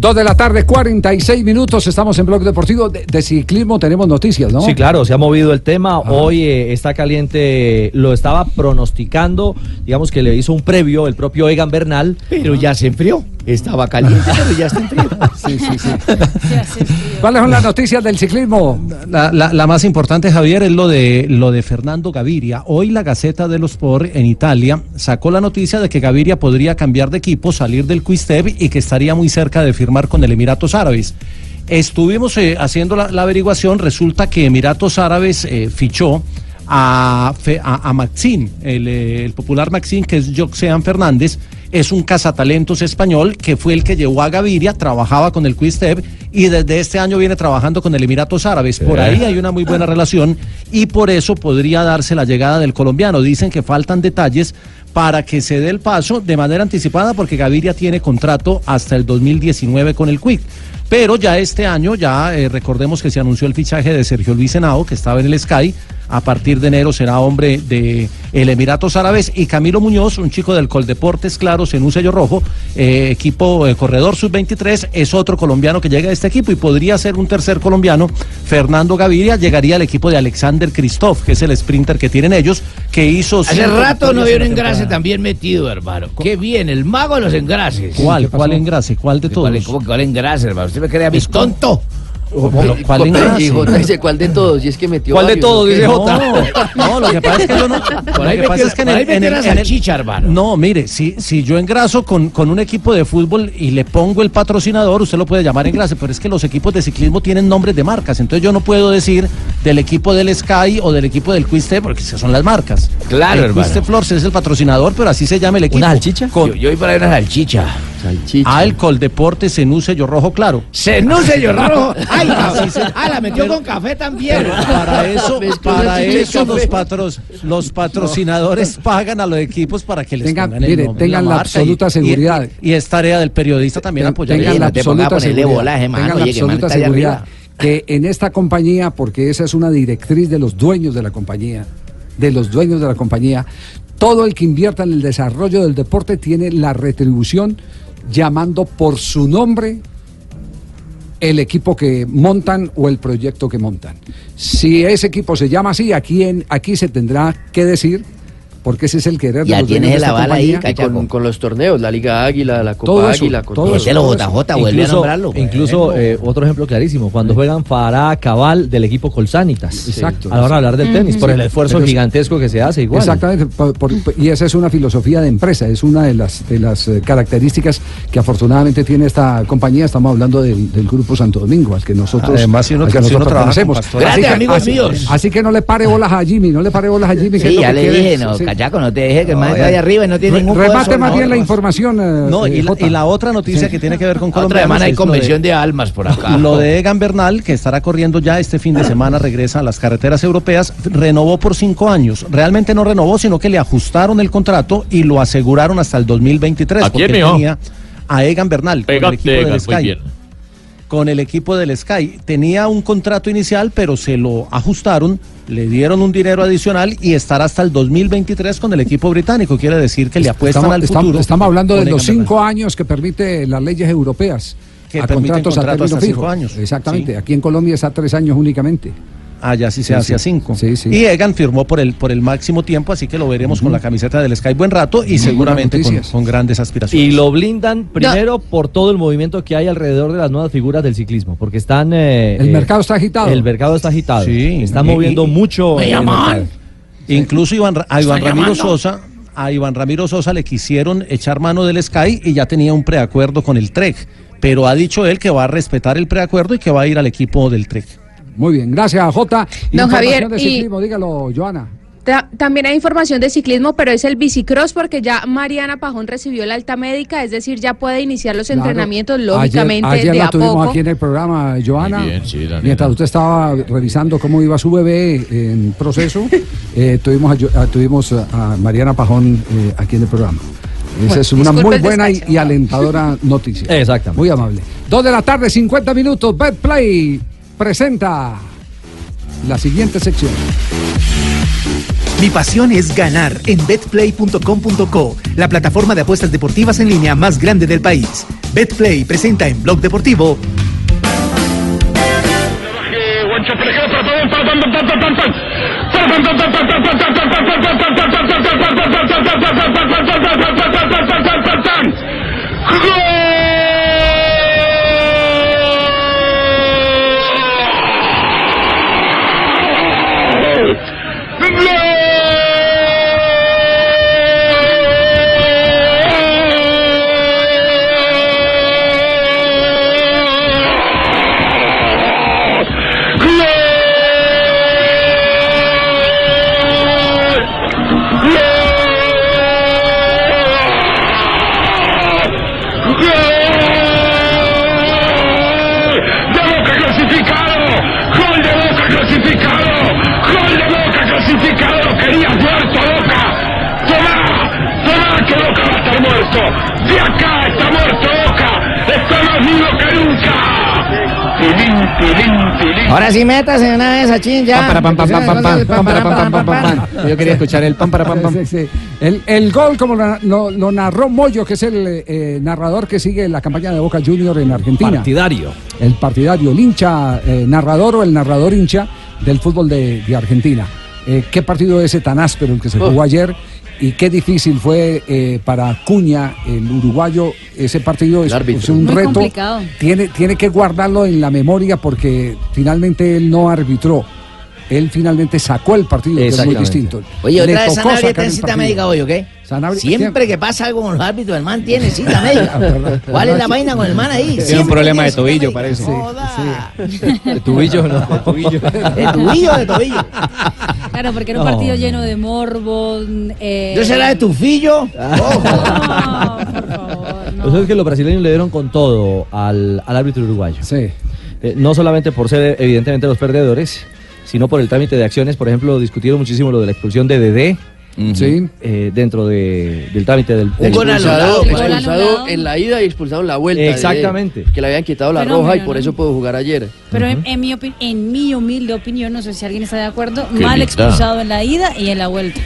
Dos de la tarde, 46 minutos. Estamos en Blog Deportivo. De, de ciclismo tenemos noticias, ¿no? Sí, claro, se ha movido el tema. Hoy eh, está caliente, lo estaba pronosticando, digamos que le hizo un previo el propio Egan Bernal. Pero ya se enfrió. Estaba caliente, pero ya está enfrió. Sí, sí, sí. ¿Cuáles son las noticias del ciclismo? La, la- la más importante, Javier, es lo de lo de Fernando Gaviria. Hoy la Gaceta dello Sport en Italia sacó la noticia de que Gaviria podría cambiar de equipo, salir del Quisteb y que estaría muy cerca de firmar con el Emiratos Árabes. Estuvimos eh, haciendo la, la averiguación, resulta que Emiratos Árabes eh, fichó a, a, a Maxín, el, eh, el popular Maxín, que es Joxean Fernández, es un cazatalentos español que fue el que llevó a Gaviria, trabajaba con el Quisteb y desde este año viene trabajando con el Emiratos Árabes. Por ahí hay una muy buena relación y por eso podría darse la llegada del colombiano. Dicen que faltan detalles para que se dé el paso de manera anticipada porque Gaviria tiene contrato hasta el 2019 con el Quick. Pero ya este año, ya eh, recordemos que se anunció el fichaje de Sergio Luis Henao, que estaba en el Sky. A partir de enero será hombre de el Emiratos Árabes. Y Camilo Muñoz, un chico del Coldeportes Claros en un sello rojo, eh, equipo eh, corredor sub-23, es otro colombiano que llega a este equipo y podría ser un tercer colombiano. Fernando Gaviria llegaría al equipo de Alexander Christoph, que es el sprinter que tienen ellos, que hizo. Hace rato no en un engrase bien metido, hermano. Qué bien, el mago de los engrases. ¿Cuál? ¿Cuál engrase? ¿Cuál de ¿Cuál, todos? ¿Cómo que cuál engrase, hermano? Usted me cree a mí tonto. ¿Cuál Y engrase? Jota dice, ¿cuál de todos? Y es que metió ¿Cuál de todos? Dice No, Jota. no, lo que pasa es que yo no. Por lo ahí que metió- pasa es que en el- en en. No, mire, si, si yo engraso con, con un equipo de fútbol y le pongo el patrocinador, usted lo puede llamar engrase, pero es que los equipos de ciclismo tienen nombres de marcas, entonces yo no puedo decir del equipo del Sky o del equipo del Quiste porque esas son las marcas. Claro, el hermano. Quiste Flores es el patrocinador, pero así se llama el equipo. ¿Una salchicha? Con, Yo, yo iba para ver una salchicha. Salchicha. el Coldeporte Senú sello rojo claro. ¡Senú, señor rojo! ¡Ay, ah, la metió con café también! Para eso, para eso los, café. patros, los patrocinadores pagan a los equipos para que les Tengan- pongan el mire, nombre tengan la absoluta y- seguridad. Y, es tarea del periodista también Ten- apoyar. tengan la absoluta seguridad, mano, tengan la oye, absoluta seguridad que en esta compañía, porque esa es una directriz de los dueños de la compañía, de los dueños de la compañía, todo el que invierta en el desarrollo del deporte tiene la retribución llamando por su nombre el equipo que montan o el proyecto que montan. Si ese equipo se llama así, aquí, en, aquí se tendrá que decir porque ese es el querer de Ya los tienes el aval ahí, con, con los torneos, la Liga Águila, la Copa Todo eso, Águila. Con todo eso, todo eso. incluso, Incluso eh, otro ejemplo clarísimo, cuando juegan Farah Cabal del equipo Colsanitas. Exacto. A la hora de hablar del tenis, por el esfuerzo Pero gigantesco que se hace igual. Exactamente, por- por- y esa es una filosofía de empresa, es una de las, de las eh, características que afortunadamente tiene esta compañía. Estamos hablando del, del Grupo Santo Domingo, al que nosotros, Además, si uno- al que si uno nosotros pastores. Así amigos así- míos. Así que no le pare bolas a Jimmy, no le pare bolas a Jimmy. que lo ya le dije, no, Sí. cachaco, no te dejes que el man está ahí arriba y no tiene ningún Remate más bien la información. eh, No, y eh, la, Jota. y la otra noticia Sí. que tiene que ver con Otra Colombia. semana hay convención de almas por acá. Lo de Egan Bernal, que estará corriendo ya este fin de semana, regresa a las carreteras europeas, renovó por cinco años. Realmente no renovó, sino que le ajustaron el contrato y lo aseguraron hasta el 2023. ¿A quién, porque mijo? tenía a Egan Bernal con el Pégate, equipo Egan, del muy Sky. bien. Con el equipo del Sky. Tenía un contrato inicial, pero se lo ajustaron, le dieron un dinero adicional y estará hasta el 2023 con el equipo británico. Quiere decir que le apuestan Estamos, al futuro. estamos hablando de los cinco años que permite las leyes europeas. Que a permiten contratos a término hasta fijo. cinco años. Exactamente. Sí. Aquí en Colombia está tres años únicamente. Allá sí se Sí, hace a cinco. Sí, sí. Y Egan firmó por el, por el máximo tiempo, así que lo veremos con la camiseta del Sky buen rato y Muy seguramente con, grandes aspiraciones. Y lo blindan primero por todo el movimiento que hay alrededor de las nuevas figuras del ciclismo, porque están... eh, El eh, mercado está agitado. El mercado está agitado. Sí. Están Y- moviendo y- mucho... Me llaman. Incluso Iván, a Iván ¿Están Ramiro llamando? Sosa, a Iván Ramiro Sosa le quisieron echar mano del Sky y ya tenía un preacuerdo con el Trek, pero ha dicho él que va a respetar el preacuerdo y que va a ir al equipo del Trek. Muy bien, gracias Jota. Don Información Javier, de y- ciclismo, dígalo, Joana. Ta- También hay información de ciclismo, pero es el bicicross porque ya Mariana Pajón recibió la alta médica, es decir, ya puede iniciar los Claro. entrenamientos lógicamente Ayer, ayer de la a tuvimos poco. aquí en el programa, Joana. Bien, sí. Mientras usted estaba revisando cómo iba su bebé en proceso, eh, tuvimos, a, tuvimos Mariana Pajón eh, aquí en el programa. Esa Bueno, es una muy buena y, y alentadora noticia. Exactamente. Muy amable. Dos de la tarde, 50 minutos. BetPlay presenta la siguiente sección. Mi pasión es ganar en betplay.com.co, la plataforma de apuestas deportivas en línea más grande del país. Betplay presenta en Blog Deportivo ¡De acá está muerto Boca! ¡Está más vivo que nunca! Pilín, pilín, pilín. Ahora sí métase de una vez a chin ya. Pam, para, pam, pam, pam, pam, pam, pam, para, pam, pam, pam, pam, pam. Yo quería escuchar el pam para pam pam. El, el gol, como lo, lo- lo narró Moyo, que es el eh, narrador que sigue la campaña de Boca Junior en Argentina. Partidario. El partidario, el hincha eh, narrador o el narrador hincha del fútbol de, de Argentina. Eh, ¿Qué partido ese tan áspero el que se jugó ayer? Y qué difícil fue eh, para Cuña, el uruguayo, ese partido es, es un Muy reto. complicado. Tiene, tiene que guardarlo en la memoria porque finalmente él no arbitró. Él finalmente sacó el partido, que es muy distinto. Oye, otra vez Sanabria está en cita médica hoy, ¿ok? Sanabria- Siempre que pasa algo con los árbitros, el man tiene cita médica. ¿Cuál es la vaina con el man ahí? Tiene un problema de tobillo, parece. Joda. De tubillo, no. De tubillo. ¿De tubillo o de tobillo? Claro, porque era un No, partido no. lleno de morbo. Eh, ¿Yo será de tufillo? Lo cierto es que los brasileños le dieron con todo al, al árbitro uruguayo. Sí. Eh, no solamente por ser evidentemente los perdedores, sino por el trámite de acciones. Por ejemplo, discutieron muchísimo lo de la expulsión de Dedé. Sí. eh, dentro de- del trámite del, del- Expulsado, Gol expulsado en la ida y expulsado en la vuelta. de- Exactamente. que le habían quitado la Fenómeno, roja y por ¿no? eso pudo jugar ayer. Pero en, en mi en mi humilde opinión, no sé si alguien está de acuerdo, Qué mal expulsado en la ida y en la vuelta.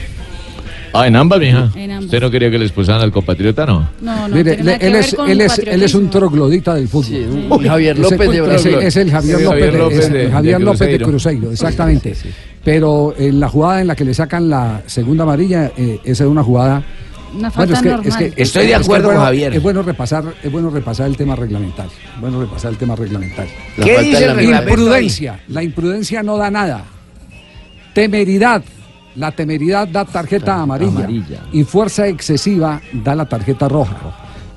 Ah, en ambas, mija. En ambas. ¿Usted no quería que le expulsaran al compatriota, no? No, no, Mire, le- él, es, él, es, él es un troglodita del fútbol. un Javier López de ese- Brasil. Es el Javier Sí, López, Javier de- López es de- Javier de López de Cruzeiro. Exactamente. Pero en la jugada en la que le sacan la segunda amarilla, eh, esa es una jugada Una Bueno, falta es que- normal. es que- Estoy es de acuerdo bueno- con Javier. Es bueno repasar, es bueno repasar el tema reglamentario. Bueno repasar el tema reglamentario. La ¿Qué falta dice la el reglamento imprudencia? La imprudencia no da nada. Temeridad. La temeridad da tarjeta amarilla, amarilla. y fuerza excesiva da la tarjeta roja.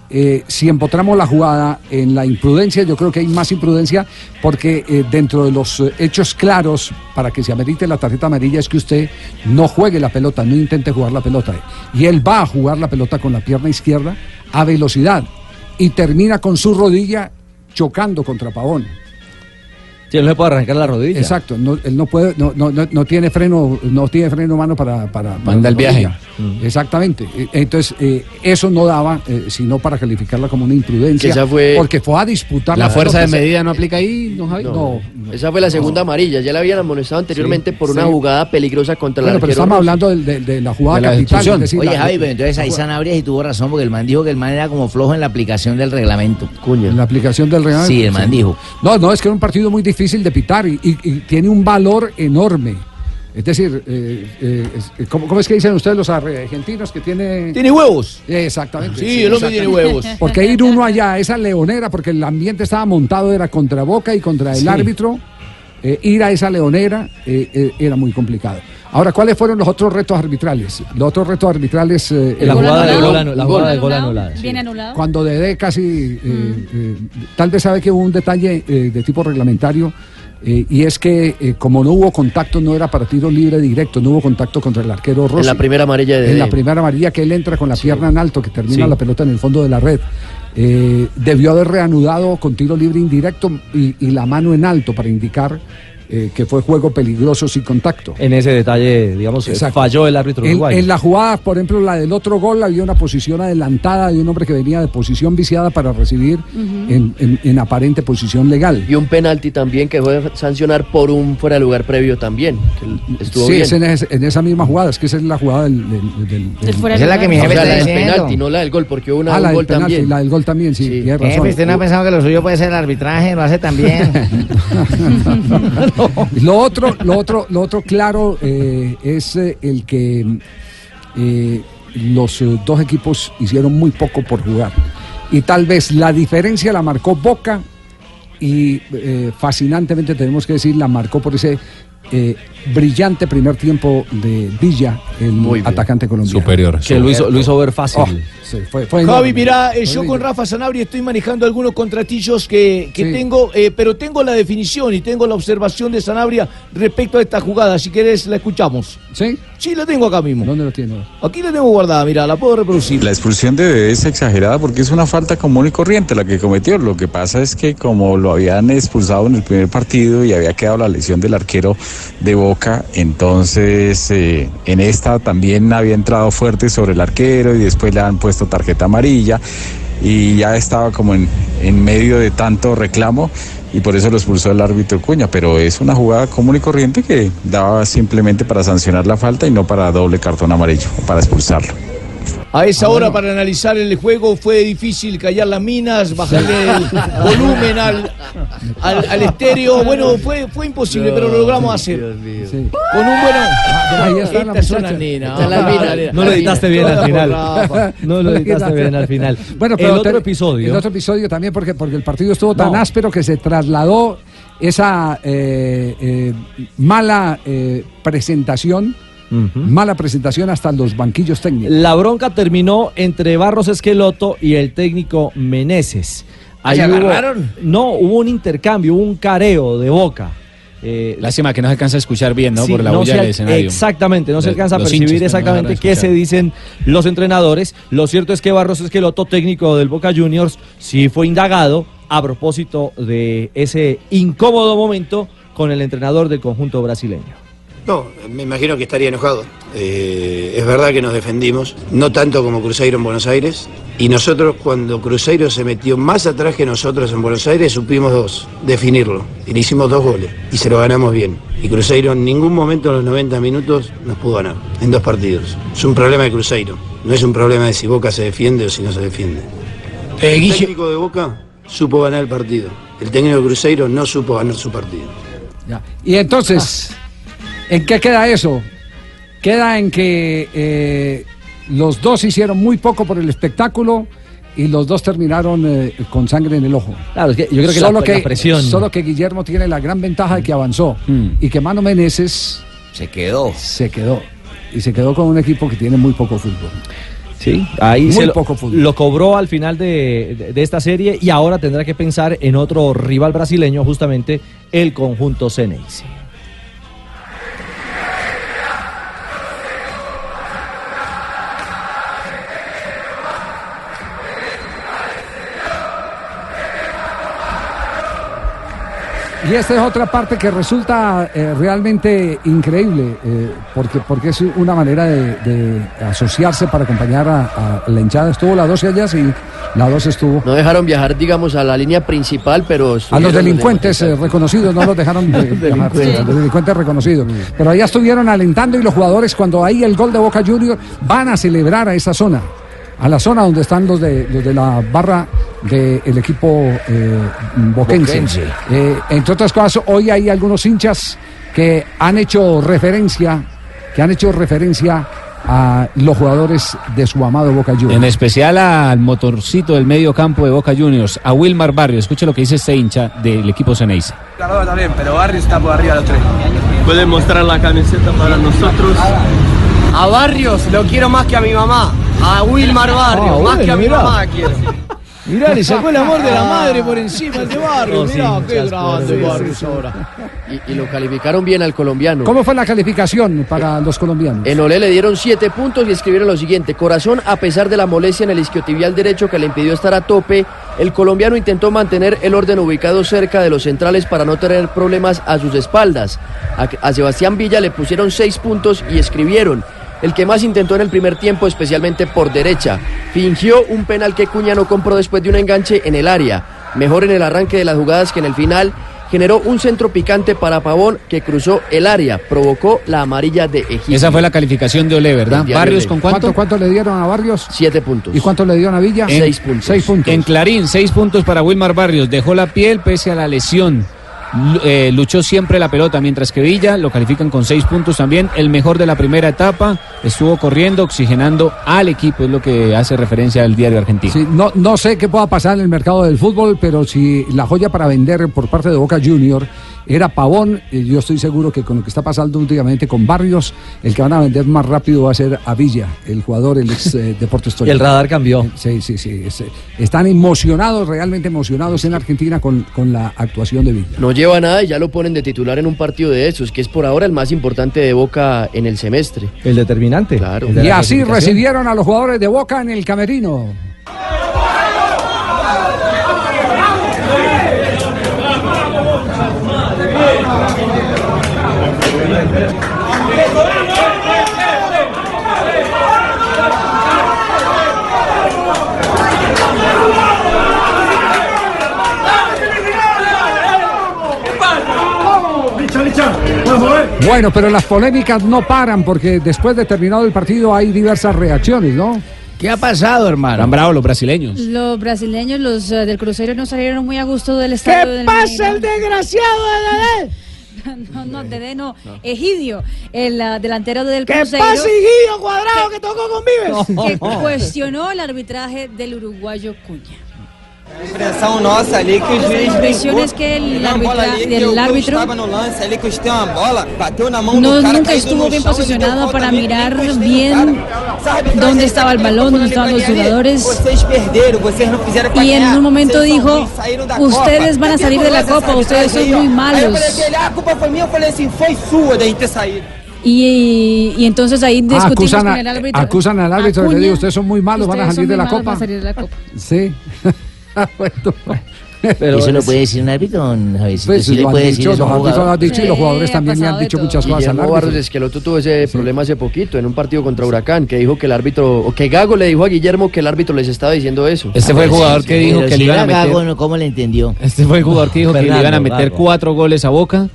Eh, si empotramos la jugada en la imprudencia, yo creo que hay más imprudencia porque eh, dentro de los eh, hechos claros para que se amerite la tarjeta amarilla es que usted no juegue la pelota, no intente jugar la pelota. Y él va a jugar la pelota con la pierna izquierda a velocidad y termina con su rodilla chocando contra Pavón. Sí, él no se puede arrancar la rodilla. Exacto, no, él no puede, no, no, no, no tiene freno, no tiene freno mano para, para, para Manda el la viaje. Exactamente. Eh, Entonces, eh, eso no daba, eh, sino para calificarla como una imprudencia. Que esa fue- Porque fue a disputar ¿La fuerza de medida no aplica ahí, don Javi? No. Esa fue la segunda amarilla. Ya la habían amonestado anteriormente Sí, por una sí. jugada peligrosa contra Bueno, pero estamos hablando de, de- de la jugada De la capital. expulsión. es decir, Oye, la- Javi, pero entonces ahí la- Sanabria y tuvo razón porque el man dijo que el man era como flojo en la aplicación del reglamento. En la aplicación del reglamento. Sí, el man dijo. No, no, es que era un partido muy difícil de pitar y, y- y tiene un valor enorme. Es decir, eh, eh, es- ¿cómo, cómo es que dicen ustedes los argentinos que tiene... ¿Tiene huevos? Exactamente. Sí, el hombre tiene huevos. Porque ir uno allá a esa leonera, porque el ambiente estaba montado, era contra Boca y contra el Sí. árbitro, eh, ir a esa leonera eh, eh, era muy complicado. Ahora, ¿cuáles fueron los otros retos arbitrales? Los otros retos arbitrales... eh, La el- jugada de el- gol la jugada de gol Anulado, anulada. Bien anulado. cuando Dede casi, eh, eh, tal vez sabe que hubo un detalle eh, de tipo reglamentario, eh, y es que eh, como no hubo contacto, no era para tiro libre directo, no hubo contacto contra el arquero Rossi. En la primera amarilla de En la primera amarilla que él entra con la pierna en alto, que termina Sí. la pelota en el fondo de la red. Eh, debió haber reanudado con tiro libre indirecto y, y la mano en alto para indicar eh, que fue juego peligroso sin contacto. En ese detalle, digamos, Exacto. falló el árbitro En, uruguayo. en la jugada, por ejemplo, la del otro gol, había una posición adelantada de un hombre que venía de posición viciada para recibir en, en- en aparente posición legal. Y un penalti también que fue sancionar por un fuera de lugar previo también. que estuvo sí, bien. es en, es- en esa misma jugada, es que esa es la jugada del... del- del- del- Esa es la que mi O jefe sea, está la del diciendo. penalti, no la del gol, porque hubo una, Ah, la del gol penalti, también. la del gol también, sí, tiene Jefe, razón. usted no ha pensado que lo suyo puede ser el arbitraje, lo hace también. Lo otro, lo otro, lo otro claro eh, es eh, el que eh, los dos equipos hicieron muy poco por jugar. Y tal vez la diferencia la marcó Boca y fascinantemente tenemos que decir, la marcó por ese eh, brillante primer tiempo de Villa, el atacante colombiano. Superior. Que lo hizo, lo hizo ver fácil. Oh, sí, fue- fue Javi, mira, eh, yo con Rafa Sanabria estoy manejando algunos contratillos que, que Sí. tengo, eh, pero tengo la definición y tengo la observación de Sanabria respecto a esta jugada. Si querés, la escuchamos. ¿Sí? Sí, la tengo acá mismo. ¿Dónde lo tiene? Aquí la tengo guardada, mira, la puedo reproducir. La expulsión de Bebé es exagerada porque es una falta común y corriente la que cometió. Lo que pasa es que como lo habían expulsado en el primer partido y había quedado la lesión del arquero de Boca, entonces eh, en esta también había entrado fuerte sobre el arquero y después le han puesto tarjeta amarilla y ya estaba como en, en medio de tanto reclamo y por eso lo expulsó el árbitro Cuña, pero es una jugada común y corriente que daba simplemente para sancionar la falta y no para doble cartón amarillo para expulsarlo. A esa hora para analizar el juego fue difícil callar las minas, bajarle el volumen al, al, al estéreo. Bueno, fue, fue imposible, pero lo logramos hacer. Con un buen... Ahí está la Esta es una muchacha. nena. Está la mina. nena. No lo editaste bien al final. No lo editaste bien al final. Bueno, pero el otro te- episodio. El otro episodio también, porque, porque el partido estuvo tan No. áspero que se trasladó esa eh, eh, mala eh, presentación, mala presentación hasta los banquillos técnicos. La bronca terminó entre Barros Esqueloto y el técnico Meneses. ¿Se agarraron? no, hubo un intercambio, hubo un careo de boca. Eh, Lástima que no se alcanza a escuchar bien, ¿no? Sí, Por la no bulla del escenario. Exactamente, no se De- alcanza a percibir no exactamente qué se dicen los entrenadores. Lo cierto es que Barros Esqueloto, técnico del Boca Juniors, sí fue indagado a propósito de ese incómodo momento con el entrenador del conjunto brasileño. No, me imagino que estaría enojado. Eh, es verdad que nos defendimos, no tanto como Cruzeiro en Buenos Aires, y nosotros cuando Cruzeiro se metió más atrás que nosotros en Buenos Aires supimos dos, definirlo, y le hicimos dos goles, y se lo ganamos bien. Y Cruzeiro en ningún momento en los 90 minutos nos pudo ganar, en dos partidos. Es un problema de Cruzeiro, no es un problema de si Boca se defiende o si no se defiende. el técnico de Boca supo ganar el partido, el técnico de Cruzeiro no supo ganar su partido. Ya. Y entonces, ¿en qué queda eso? Queda en que eh, los dos hicieron muy poco por el espectáculo y los dos terminaron eh, con sangre en el ojo. Claro, es que yo creo que la- solo la presión-. Solo que Guillermo tiene la gran ventaja de que avanzó y que Mano Meneses se quedó. Se quedó. Y se quedó con un equipo que tiene muy poco fútbol. Sí, ahí Muy se lo, poco fútbol. lo cobró al final de, de- de esta serie y ahora tendrá que pensar en otro rival brasileño, justamente el conjunto Ceneice. Y esta es otra parte que resulta eh, realmente increíble, eh, porque, porque es una manera de, de asociarse para acompañar a, a la hinchada. Estuvo la 12 allá, sí, la 12 estuvo. No dejaron viajar, digamos, a la línea principal, pero... A los delincuentes eh, reconocidos, no los dejaron de viajar, sí, a los delincuentes reconocidos. Pero allá estuvieron alentando y los jugadores, cuando hay el gol de Boca Junior, van a celebrar a esa zona, a la zona donde están los de, los de la barra del equipo eh, boquense. Boquense. Eh, entre otras cosas, hoy hay algunos hinchas que han hecho referencia, que han hecho referencia a los jugadores de su amado Boca Juniors. En especial al motorcito del medio campo de Boca Juniors, a Wilmar Barrio. Escuche lo que dice este hincha del equipo Ceneice. Claro, también, pero Barrios está por arriba de los tres. Puede mostrar la camiseta para nosotros. A Barrios lo quiero más que a mi mamá. A Wilmar Barrios, Ah, más bueno, que a mi mirá. mamá quiero. Mirá, le sacó el amor de la madre por encima de Barrio. Los Mirá, qué grande Barrios ahora. Y, y lo calificaron bien al colombiano. ¿Cómo fue la calificación para los colombianos? En Olé le dieron 7 puntos y escribieron lo siguiente. Corazón, a pesar de la molestia en el isquiotibial derecho que le impidió estar a tope, el colombiano intentó mantener el orden ubicado cerca de los centrales para no tener problemas a sus espaldas. A, a Sebastián Villa le pusieron 6 puntos y escribieron. El que más intentó en el primer tiempo, especialmente por derecha. Fingió un penal que Cuña no compró después de un enganche en el área. Mejor en el arranque de las jugadas que en el final. Generó un centro picante para Pavón que cruzó el área. Provocó la amarilla de Egipto. Esa fue la calificación de Ole, ¿verdad? Barrios Olé. con cuánto? ¿Cuánto le dieron a Barrios? Siete puntos. ¿Y cuánto le dieron a Villa? En- Seis puntos. En Clarín, seis puntos para Wilmar Barrios. Dejó la piel pese a la lesión. Eh, luchó siempre la pelota, mientras que Villa lo califican con seis puntos también. El mejor de la primera etapa. Estuvo corriendo, oxigenando al equipo, es lo que hace referencia al diario argentino. No, no sé qué pueda pasar en el mercado del fútbol, pero si la joya para vender por parte de Boca Junior era Pavón, eh, yo estoy seguro que con lo que está pasando últimamente con Barrios, el que van a vender más rápido va a ser a Villa, el jugador, el ex eh, Deportes Y Tolima. el radar cambió. Sí, sí, sí. es, eh, están emocionados, realmente emocionados en Argentina con, con la actuación de Villa. No lleva nada y ya lo ponen de titular en un partido de esos, que es por ahora el más importante de Boca en el semestre. El determinante. Claro. Y así recibieron a los jugadores de Boca en el camerino. Bueno, pero las polémicas no paran porque después de terminado el partido hay diversas reacciones, ¿no? ¿Qué ha pasado, hermano? Están bravos los brasileños. Los brasileños, los eh, del crucero, no salieron muy a gusto del estadio ¿Qué del pasa el desgraciado de? No, no, Dede no. Egidio, el ah, delantero del ¿Qué Cruzeiro. pasa, Guido Cuadrado, que tocó con Vives? Que cuestionó el arbitraje del uruguayo Cuña. Impressão nossa ali que o juiz brincou. es que el, bola ali que o árbitro estava no lance ali que tem uma bola, bateu na mão no, do cara nunca estuvo bien deu posicionado para mirar bien dónde balón, foi dónde estaban los ali. jugadores. Vocês perderam, vocês não fizeram momento dijo, ustedes Copa. van a salir de la Copa, ustedes son muy ó. Aí eu malos. falei pra ele, ah, a culpa foi minha. Eu falei assim, foi sua de ter saído. Y, y entonces ahí Ah, discutimos acusan, con el a- árbitro. acusan al árbitro y le digo, ustedes son muy malos, van a ustedes salir son de muy la malos, Copa. van a salir de la Copa. Sí. Bueno. Pero ¿Eso lo es- puede decir un árbitro, don Javiercito? Pues ¿Sí le lo han puede decir dicho, a los árbitros han dicho y los jugadores también le han dicho muchas cosas Guillermo. Barros Esqueloto tuvo ese problema hace poquito en un partido contra Huracán, que dijo que el árbitro, o que Gago le dijo a Guillermo que el árbitro les estaba diciendo eso. Este fue el jugador que dijo que si le iban a meter. Gago. ¿cómo le entendió? Este fue el jugador que dijo que le iban a Fernando meter Gago. cuatro goles a Boca.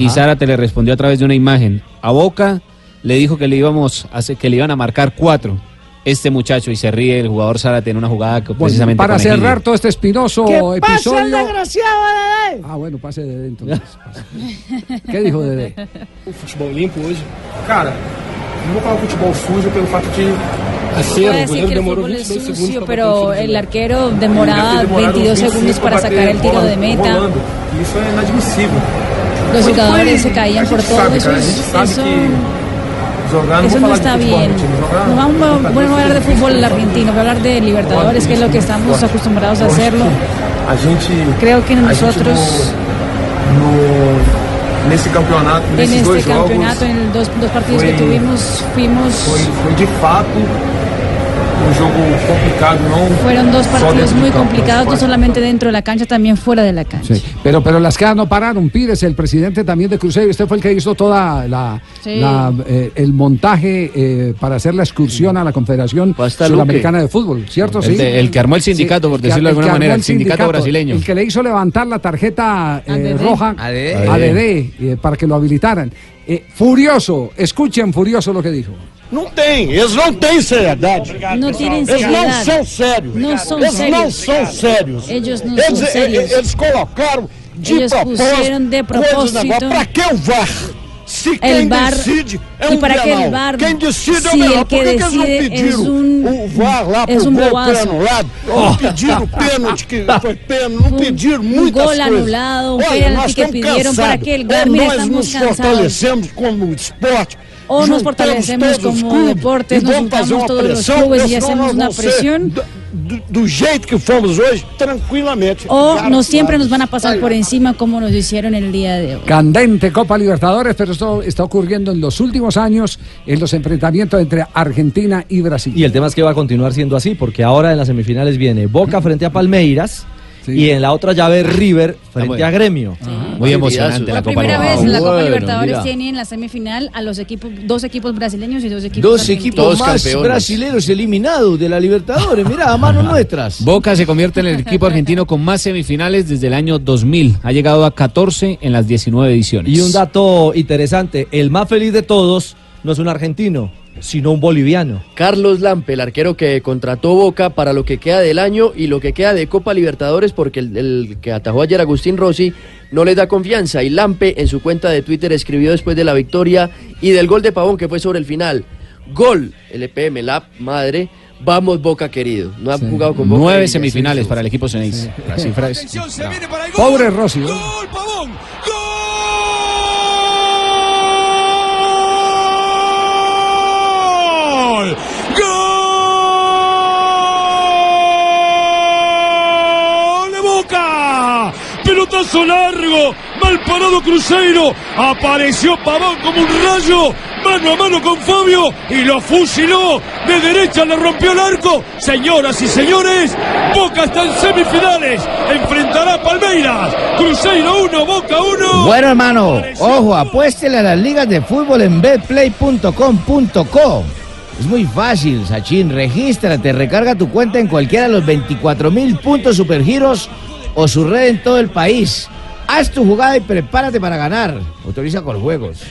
Y. Zárate le respondió a través de una imagen. A Boca le dijo que le íbamos a hacer- que le iban a marcar cuatro. Este muchacho y se ríe el jugador Zárate en una jugada que Bueno, precisamente para cerrar todo este espinoso ¿Qué pasa, episodio. el desgraciado, Dede? Ah, bueno, pase de dentro. entonces, pase. ¿Qué dijo Dede? Futebol limpo hoje. Cara, não vou falar futebol sujo pelo fato de Puede o decir que el fútbol es 22 segundos sucio, pero el arquero demoraba demorado 22 uns 25 segundos para sacar el tiro de meta. E. Los jugadores se caían a por todo, eso es- eso- que Eso no está bien. No vamos a, bueno, a hablar de fútbol argentino, voy a hablar de Libertadores, que es lo que estamos acostumbrados a hacerlo. Creo que nosotros no, no- nesse campeonato, en este campeonato, en los dos partidos Fue- que tuvimos, fuimos, jogo complicado, fueron dos partidos muy campo, complicados, no solamente dentro de la cancha, también fuera de la cancha. Sí, pero, pero las quedas no pararon. Pires, el presidente también de Cruzeiro, usted fue el que hizo toda la, Sí. la, eh, el montaje eh, para hacer la excursión a la Confederación Sudamericana de Fútbol, ¿cierto? El de- el que armó el sindicato, por decirlo de alguna manera, el sindicato brasileño. El que le hizo levantar la tarjeta eh, roja A Dedé. a Dedé, eh, para que lo habilitaran. Eh, furioso, escuchen Furioso lo que dijo. Não tem, eles não têm seriedade. No tienen Eles não seriedad. são sérios. No son eles não serios. são sérios. Ellos no eles, son serios. eles colocaram de Ellos propósito pusieron de coisas propósito negócio. Pra que o VAR? Se el quem VAR decide é y um para que el penal. VAR Quem decide é o si melhor. el Por que que, que eles não decide es pediram un o VAR lá es pro un gol foi bobazo. anulado? Não pediram o pênalti que foi pênalti, não pediram un muitas gol coisas. anulado, un Olha, penalti nós que estamos pidieron para cansados. que el Ou VAR, mira, nós estamos nos cansados. fortalecemos como esporte. O nos fortalecemos como clubes deportes, nos juntamos todos los clubes y hacemos una presión. do, do- jeito que fomos hoje, tranquilamente. O no siempre nos van a pasar por encima como nos hicieron el día de hoy. Candente Copa Libertadores, pero esto está ocurriendo en los últimos años en los enfrentamientos entre Argentina y Brasil. Y el tema es que va a continuar siendo así, porque ahora en las semifinales viene Boca frente a Palmeiras y en la otra llave River frente a Gremio. Muy emocionante la Por Copa primera vez Libertadores. en la Copa Bueno, Libertadores mira. tiene en la semifinal a los equipos, dos equipos brasileños y dos equipos Dos equipos más brasileños eliminados de la Libertadores. Mirá, a manos nuestras. Boca se convierte en el equipo argentino con más semifinales desde el año 2000. Ha llegado a 14 en las 19 ediciones. Y un dato interesante, el más feliz de todos no es un argentino, sino un boliviano. Carlos Lampe, el arquero que contrató Boca para lo que queda del año y lo que queda de Copa Libertadores, porque el, el que atajó ayer Agustín Rossi no les da confianza. Y Lampe en su cuenta de Twitter escribió después de la victoria y del gol de Pavón que fue sobre el final. Gol, LPM, la madre. Vamos Boca querido. No han jugado con Boca. Nueve semifinales para el equipo cifra es Pobre Rossi. ¿no? ¡Gol! Pelotazo largo, mal parado Cruzeiro. Apareció Pavón como un rayo, mano a mano con Fabio y lo fusiló. De derecha le rompió el arco. Señoras y señores, Boca está en semifinales. Enfrentará a Palmeiras. Cruzeiro 1, Boca 1. Bueno, hermano, ojo, apuéstele a las ligas de fútbol en betplay.com.co. Es muy fácil, Sachin. Regístrate, recarga tu cuenta en cualquiera de los 24 mil puntos supergiros o su red en todo el país. Haz tu jugada y prepárate para ganar. Autoriza con juegos.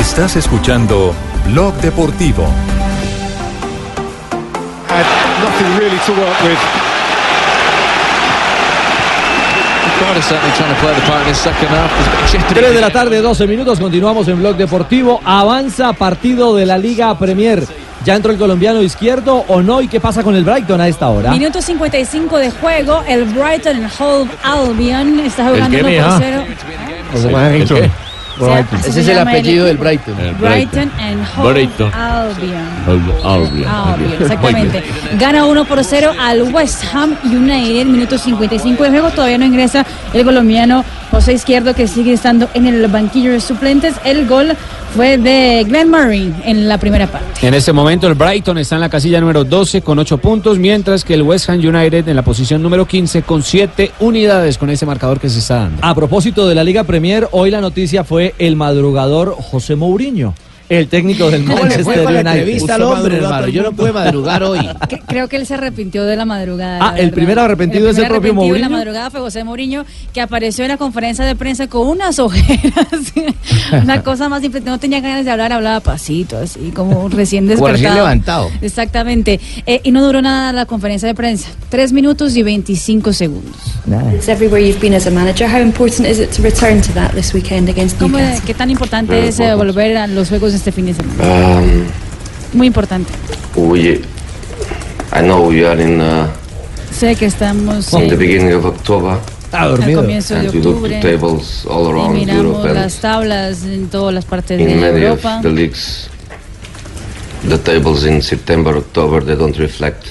Estás escuchando Blog Deportivo. had nothing really to work with. Spider certainly trying to play the part in this second half. He's got Jeopardy. 3 de la tarde, 12 minutos, continuamos en Blog Deportivo. Avanza partido de la Liga Premier. ¿Ya entró el colombiano izquierdo o no? ¿Y qué pasa con el Brighton a esta hora? Minuto 55 de juego, el Brighton Hove Albion está jugando qué, 1 mija? por 0. Brighton. Ese Se es el apellido el- del Brighton. Brighton and Hove Brighton. Albion. Albion. Albion, exactamente. Gana 1 por 0 al West Ham United, minuto 55 de juego. Todavía no ingresa el colombiano José Izquierdo, que sigue estando en el banquillo de suplentes. El gol fue de Glenn Murray en la primera parte. En este momento el Brighton está en la casilla número 12 con 8 puntos, mientras que el West Ham United en la posición número 15 con 7 unidades con ese marcador que se está dando. A propósito de la Liga Premier, hoy la noticia fue el madrugador José Mourinho, el técnico del ¿Cómo le fue Manchester United. entrevista al hombre, hermano? Yo no pude madrugar hoy. Que- Creo que él se arrepintió de la madrugada. Ah, la el verdad. primer arrepentido es el propio arrepentido de la Mourinho. madrugada fue José Mourinho, que apareció en la conferencia de prensa con unas ojeras. Una cosa más simple, no tenía ganas de hablar, hablaba pasito, así como recién despertado. recién levantado. Exactamente. Eh, y no duró nada la conferencia de prensa. Tres minutos y 25 segundos. ¿Qué tan importante es eh, volver a los juegos de este fin de semana? Um, Muy importante. we, I know we are in, uh, Sé que estamos in eh, the beginning of October. Al comienzo de and we look octubre. to tables all y around miramos Europe and las tablas en todas las partes in de many Europa. of the leagues. The tables in September, October, they don't reflect.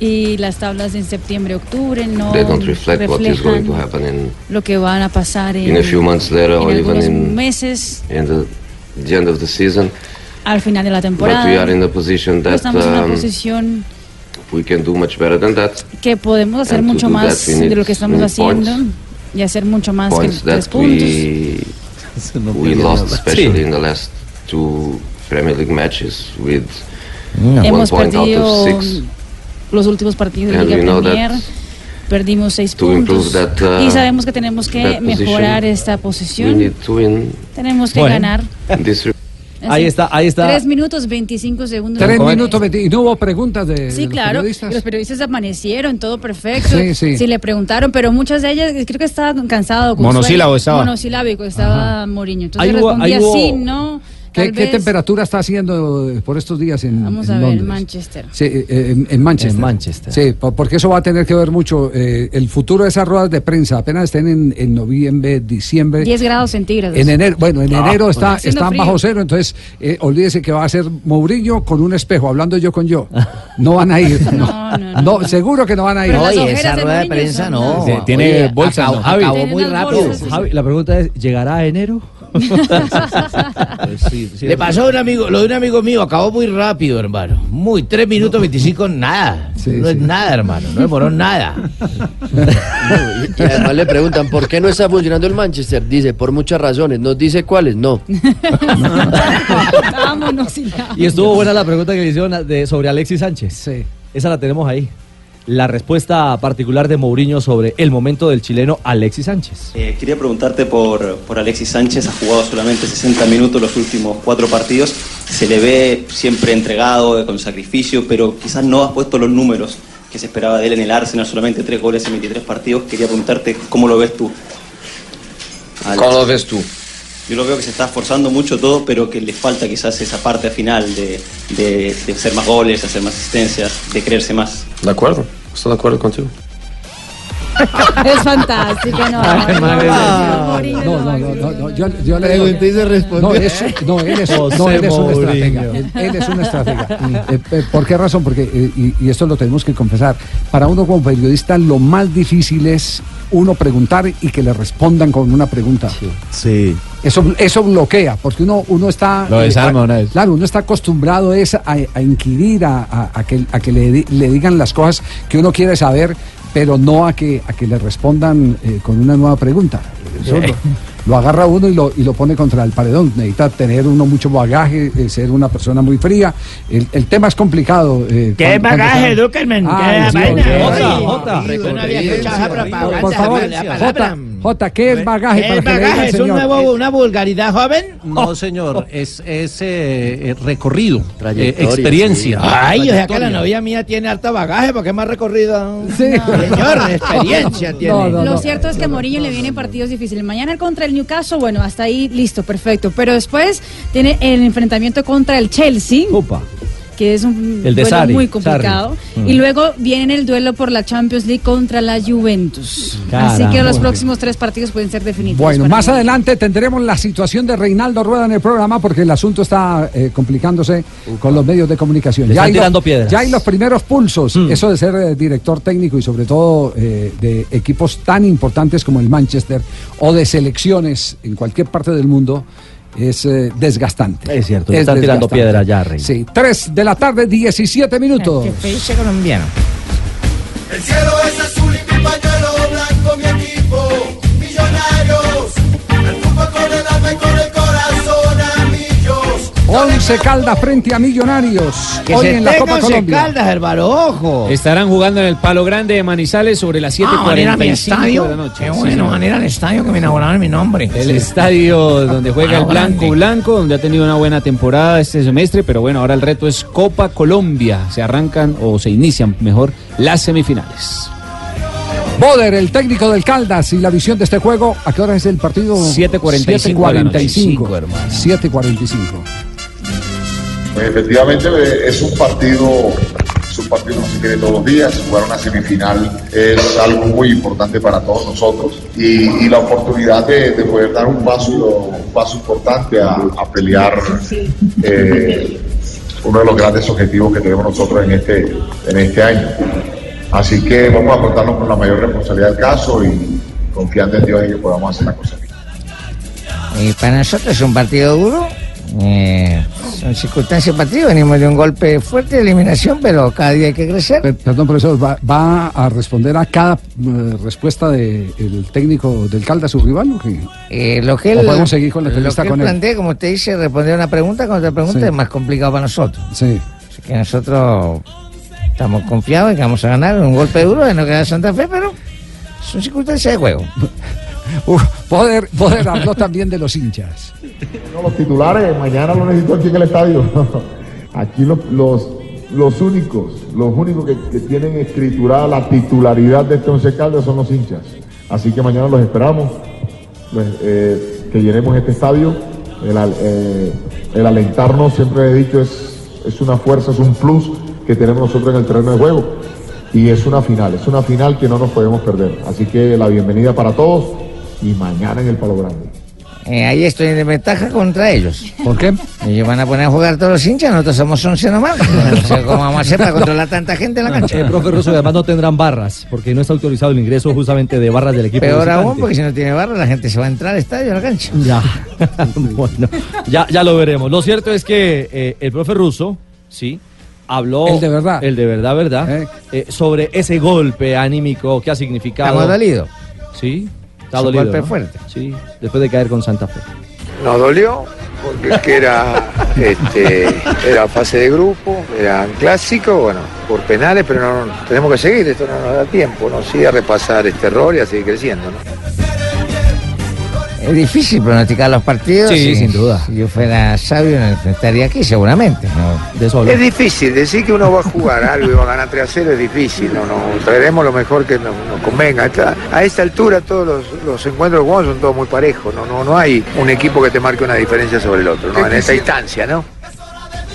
Y las tablas en septiembre, octubre no They don't reflect what is going to reflejan happen in lo que van a pasar en, in a few months later en or even algunos in meses in the, the end of the season. al final de la But temporada. we are in a position that estamos en una um, posición we can do much better than that. que podemos hacer and mucho that, más de lo que estamos haciendo points. y hacer mucho más que tres puntos. we we lost, especially in the last two Premier League matches with one Hemos point out perdido of six. los últimos partidos de Liga Premier. Perdimos seis puntos that, uh, y sabemos que tenemos que mejorar esta We posición. need to win Tenemos que Bueno. ganar. Ahí está, ahí está. Tres minutos 25 segundos. Tres minutos veinti- y no hubo preguntas de, de Sí, los claro. periodistas. Los periodistas amanecieron, todo perfecto. Sí, sí. le preguntaron, pero muchas de ellas creo que estaban cansados. con Monosílabo estaba. Monosilábico estaba Mourinho. Entonces Ahí hubo- respondía ahí hubo- sí, no. ¿Qué, temperatura está haciendo eh, por estos días en, Vamos en a ver, Londres? Manchester. Sí, eh, en, en Manchester. En Manchester. Sí, po- porque eso va a tener que ver mucho. eh, el futuro de esas ruedas de prensa apenas estén en, en noviembre, diciembre. 10 grados centígrados. En enero, bueno, en Ah, enero está, haciendo están frío. bajo cero, entonces eh, olvídese que va a ser Mourinho con un espejo, hablando yo con yo. No van a ir. No, no, seguro que no van a ir. Pero las Oye, esa rueda de prensa no. Sí, Tiene Oye, bolsa, acabó- ¿no? Javi, acabó muy rápido. Javi, la pregunta es, ¿llegará a enero? Le pasó a un amigo, lo de un amigo mío, acabó muy rápido, hermano. Muy, 3 minutos 25, nada. no es nada, hermano, no demoró nada. Y además le preguntan, ¿por qué no está funcionando el Manchester? Dice, por muchas razones. ¿Nos dice cuáles? No. Vámonos y ya. Y estuvo buena la pregunta que le hicieron de, sobre Alexis Sánchez. Sí. Esa la tenemos ahí. La respuesta particular de Mourinho sobre el momento del chileno Alexis Sánchez. Eh, quería preguntarte por, por Alexis Sánchez, ha jugado solamente 60 minutos los últimos cuatro partidos, se le ve siempre entregado, eh, con sacrificio, pero quizás no has puesto los números que se esperaba de él en el Arsenal, solamente tres goles en 23 partidos. Quería preguntarte cómo lo ves tú. ¿Cómo lo ves tú? Yo lo veo que se está esforzando mucho todo, pero que le falta quizás esa parte final de, de, hacer más goles, hacer más asistencias, de creerse más. De acuerdo, estoy de acuerdo contigo. Es fantástico, no. No, No, no. no, no, no, no, yo, yo le Pregunté y se respondió. No, es, no, él es, no, él es un estratega. Él, él es un estratega. Eh, eh, ¿Por qué razón? Porque, eh, y, y esto lo tenemos que confesar, para uno como periodista lo más difícil es uno preguntar y que le respondan con una pregunta. Sí. Eso, eso bloquea, porque uno, uno está... Lo desarma una vez. Claro, uno está acostumbrado es a, a inquirir, a, a- a que, a que le, le digan las cosas que uno quiere saber, pero no a que, a que le respondan eh, con una nueva pregunta. Eso lo, lo agarra uno y lo, y lo pone contra el paredón. Necesita tener uno mucho bagaje, eh, ser una persona muy fría. El, el tema es complicado. eh, ¿Qué cuando- bagaje, Duckerman? Ay, ¿Qué sí, vaina? Jota, Jota. No. Por favor, la Jota, palabra. J, ¿qué es bagaje? ¿El para que le diga bagaje es un señor? nuevo, una vulgaridad joven? No, señor, es, es eh, eh, recorrido, eh, experiencia. Ay, o sea que la novia mía tiene harto bagaje porque es más recorrido. Sí. Señor, experiencia tiene. Lo cierto es que a Mourinho le vienen partidos difíciles. Mañana contra el Newcastle, bueno, hasta ahí listo, perfecto. Pero después tiene el enfrentamiento contra el Chelsea. Que es un El duelo Sarri, muy complicado. Sarri. Mm. Y luego viene el duelo por la Champions League contra la Juventus. Así que los próximos tres partidos pueden ser definitivos. Bueno, más mí. adelante tendremos la situación de Reinaldo Rueda en el programa porque el asunto está eh, complicándose con los medios de comunicación. Le están hay, lo- tirando piedras. ya hay los primeros pulsos. Eso de ser eh, director técnico y sobre todo eh, de equipos tan importantes como el Manchester o de selecciones en cualquier parte del mundo es eh, desgastante. Es cierto, le están tirando piedras ya, Rey. Sí, 3 de la tarde, 17 minutos. El cielo es 11 Caldas frente a Millonarios. Que hoy se en la Copa once Colombia. Caldas, hermano, ojo. Estarán jugando en el Palo Grande de Manizales sobre las Ah, van a ir a mi 7:45 estadio. de la noche. Qué Sí, bueno, señor. van a ir al estadio que me inauguraron mi nombre. El estadio donde juega el Palo Grande. Blanco Blanco, donde ha tenido una buena temporada este semestre, pero bueno, ahora el reto es Copa Colombia. Se arrancan o se inician mejor las semifinales. Boder, el técnico del Caldas y la visión de este juego. ¿A qué hora es el partido? 7:45 de la noche. 7:45. 7:45. Efectivamente es un partido, es un partido que se tiene todos los días. Jugar una semifinal es algo muy importante para todos nosotros y, y la oportunidad de, de poder dar un paso, un paso importante a, pelear eh, uno de los grandes objetivos que tenemos nosotros en este, en este año. Así que vamos a afrontarnos con la mayor responsabilidad del caso y confiando en Dios en que podamos hacer la cosa bien. Y para nosotros es un partido duro. Eh, son circunstancias partido. Venimos de un golpe fuerte de eliminación, pero cada día hay que crecer. Per- Perdón, profesor, ¿va, va a responder a cada eh, respuesta del técnico del Caldas, su rival? o qué? Eh, lo que ¿O él, podemos seguir con la lo entrevista que con él él? plantea, como usted dice, responder una pregunta con otra pregunta Sí. es más complicado para nosotros. Sí. Así que nosotros estamos confiados en que vamos a ganar un golpe duro de no quedar Santa Fe, pero son circunstancias de juego. Uf, Boder, Boder habló también de los hinchas. No, los titulares, mañana lo necesito aquí en el estadio. Aquí los, los, los únicos, los únicos que, tienen escriturada la titularidad de este Once Caldas son los hinchas. Así que mañana los esperamos, pues, eh, que llenemos este estadio. El, eh, el alentarnos, siempre he dicho, es, es una fuerza, es un plus que tenemos nosotros en el terreno de juego. Y es una final, es una final que no nos podemos perder. Así que la bienvenida para todos y mañana en el Palo Grande. Eh, ahí estoy en desventaja contra ellos. ¿Por qué? Ellos van a poner a jugar todos los hinchas, nosotros somos 11 nomás. No sé cómo vamos a hacer para controlar tanta gente en la cancha. El profe Russo además no tendrán barras, porque no está autorizado el ingreso justamente de barras del equipo. Peor aún, porque si no tiene barra, la gente se va a entrar al estadio, a la cancha. Ya, bueno, ya, ya lo veremos. Lo cierto es que eh, el profe Russo, sí, habló. El de verdad. El de verdad, verdad. eh, sobre ese golpe anímico que ha significado. Estamos dolidos. Sí, está dolido. golpe ¿no? fuerte. Sí, después de caer con Santa Fe. Nos dolió porque es que era, este, era fase de grupo, era un clásico, bueno, por penales, pero no, no- tenemos que seguir, esto no nos da tiempo, ¿no? Sí, a repasar este error y a seguir creciendo, ¿no? Es difícil pronosticar los partidos. Sí, y sin duda. Si yo fuera sabio, estaría aquí seguramente. ¿no? De solo. Es difícil, decir que uno va a jugar algo y va a ganar 3 a 0 es difícil, no, no, traeremos lo mejor que nos, nos convenga. Esta- a esta altura todos los, los encuentros que son todos muy parejos, no, no, no hay un equipo que te marque una diferencia sobre el otro, ¿no? En esta instancia, ¿no?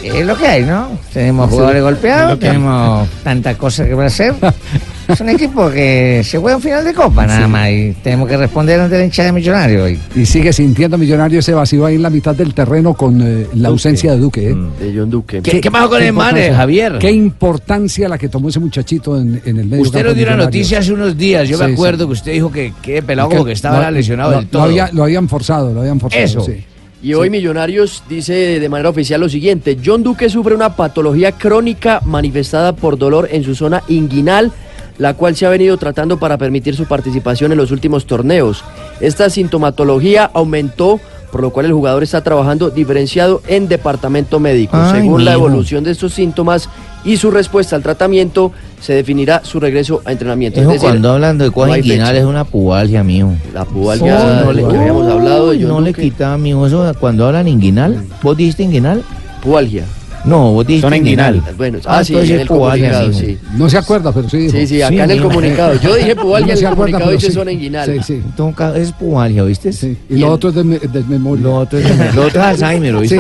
Es lo que hay, ¿no? Tenemos jugadores es golpeados, tenemos tantas cosas que para hacer. Es un equipo que se juega un final de copa nada Sí. más y tenemos que responder ante la hincha de Millonario hoy. Y sigue sintiendo millonario ese vacío ahí en la mitad del terreno con eh, la ausencia de Duque. ¿eh? De John Duque. ¿Qué- qué pasó con el man, importancia- eh, Javier? Qué importancia la que tomó ese muchachito en, en el medio Usted nos dio una noticia hace unos días, yo Sí, me acuerdo sí. que usted dijo que, que pelado Que como que estaba no- lesionado no- del todo. había- lo habían forzado, lo habían forzado. Eso. sí. Y hoy Millonarios dice de manera oficial lo siguiente, John Duque sufre una patología crónica manifestada por dolor en su zona inguinal, la cual se ha venido tratando para permitir su participación en los últimos torneos. Esta sintomatología aumentó por lo cual el jugador está trabajando diferenciado en departamento médico. Ay, Según la evolución de estos síntomas y su respuesta al tratamiento, se definirá su regreso a entrenamiento. Hijo, Es decir, cuando hablan de no hay fecha. inguinales es una pubalgia, mijo. La pubalgia no le- que habíamos hablado No le quitaba, mijo, eso cuando hablan inguinal. ¿Vos dijiste inguinal? Pubalgia. No, vos dijiste Son inguinal. Bueno, ah, sí, entonces en es el comunicado, sí. No se acuerda, pero sí dijo. Sí, sí, acá en el comunicado. Yo dije pubalgia, No en se el acuerda, comunicado dice sí. zona inguinal. Sí, sí. Entonces, es pubalgia, ¿viste? Y lo otro es de, de memoria. Lo otro es, de- lo otro es Alzheimer, ¿oíste?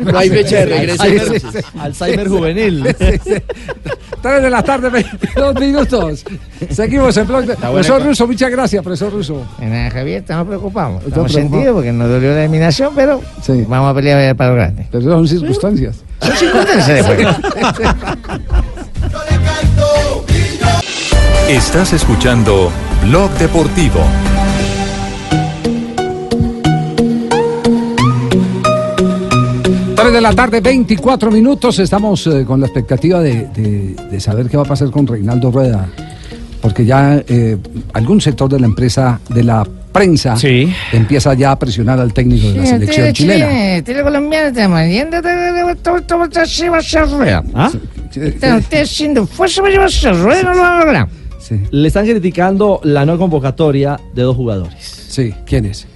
No hay fecha de regreso. Alzheimer, juvenil. Sí, sí. 3 de la tarde, 22 minutos. Seguimos en blog. Profesor co- Russo, muchas gracias, profesor Russo. Nada, Javier, estamos preocupados. Estamos sentidos porque nos dolió la eliminación, pero vamos a pelear para lo grande. Pero son circunstancias. Estás escuchando Blog Deportivo. Tres de la tarde, 24 minutos. Estamos eh, con la expectativa de, de- de saber qué va a pasar con Reinaldo Rueda. Porque ya eh, algún sector de la empresa, de la prensa, empieza ya a presionar al técnico de la selección chilena. Estilo colombiano, estamos yendo ¿Ah? Usted haciendo fuerza para llevarse a rueda, no lo va a lograr. Le están criticando la no convocatoria de dos jugadores. Sí, ¿quiénes?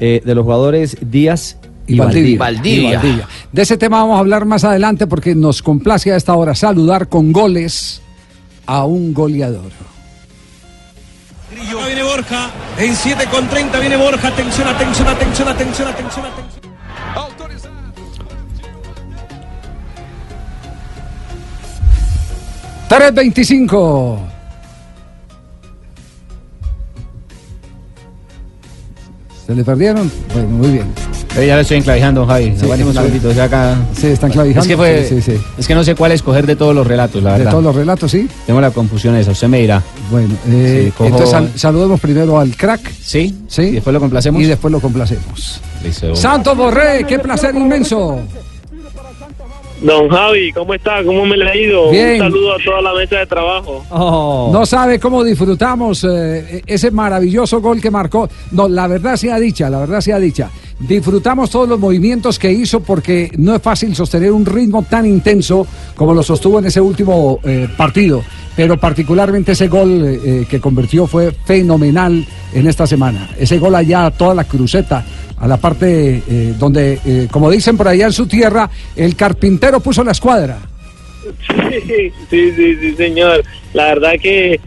de los jugadores Díaz y, Y Valdivia. Valdivia. Y Valdivia. De ese tema vamos a hablar más adelante porque nos complace a esta hora saludar con goles a un goleador. Acá viene Borja, en 7 con 30 viene Borja, atención, atención, atención, atención, atención, atención. 325. ¿Se le perdieron? Bueno, muy bien. Pero ya lo estoy enclavijando, Javi. Sí, o sea, acá... Sí, están clavijando. Es que, fue, Sí, sí, sí. es que no sé cuál escoger de todos los relatos, la De verdad. todos los relatos, sí. Tengo la confusión esa, usted me dirá. Bueno, eh, cojo- entonces sal- saludemos primero al crack. Sí, sí. y después lo complacemos. Y después lo complacemos. Listo. Santos Borré, qué placer inmenso. Don Javi, ¿cómo está? ¿Cómo me le ha ido? Bien. Un saludo a toda la mesa de trabajo. No sabe cómo disfrutamos eh, ese maravilloso gol que marcó. No, la verdad sea dicha, la verdad sea dicha. Disfrutamos todos los movimientos que hizo porque no es fácil sostener un ritmo tan intenso como lo sostuvo en ese último eh, partido. Pero particularmente ese gol eh, que convirtió fue fenomenal en esta semana. Ese gol allá a toda la cruceta, a la parte eh, donde, eh, como dicen por allá en su tierra, el carpintero puso la escuadra. Sí, sí, sí, señor. La verdad que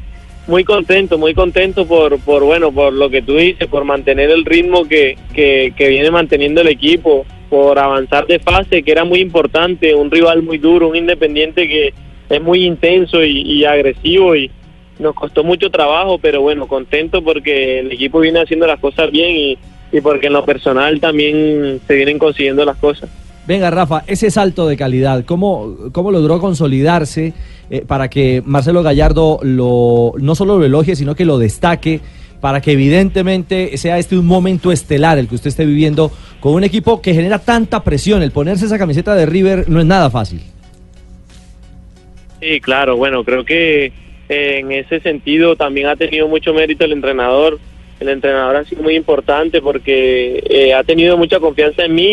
muy contento, muy contento por, por bueno, por lo que tú dices, por mantener el ritmo que, que, que viene manteniendo el equipo, por avanzar de fase, que era muy importante, un rival muy duro, un independiente que es muy intenso y, y agresivo y nos costó mucho trabajo, pero bueno, contento porque el equipo viene haciendo las cosas bien y, y porque en lo personal también se vienen consiguiendo las cosas. Venga, Rafa, ese salto de calidad, ¿cómo, cómo logró consolidarse eh, para que Marcelo Gallardo lo, no solo lo elogie, sino que lo destaque, para que evidentemente sea este un momento estelar el que usted esté viviendo con un equipo que genera tanta presión? El ponerse esa camiseta de River no es nada fácil. Sí, claro, bueno, creo que eh, en ese sentido también ha tenido mucho mérito el entrenador. El entrenador ha sido muy importante porque eh, ha tenido mucha confianza en mí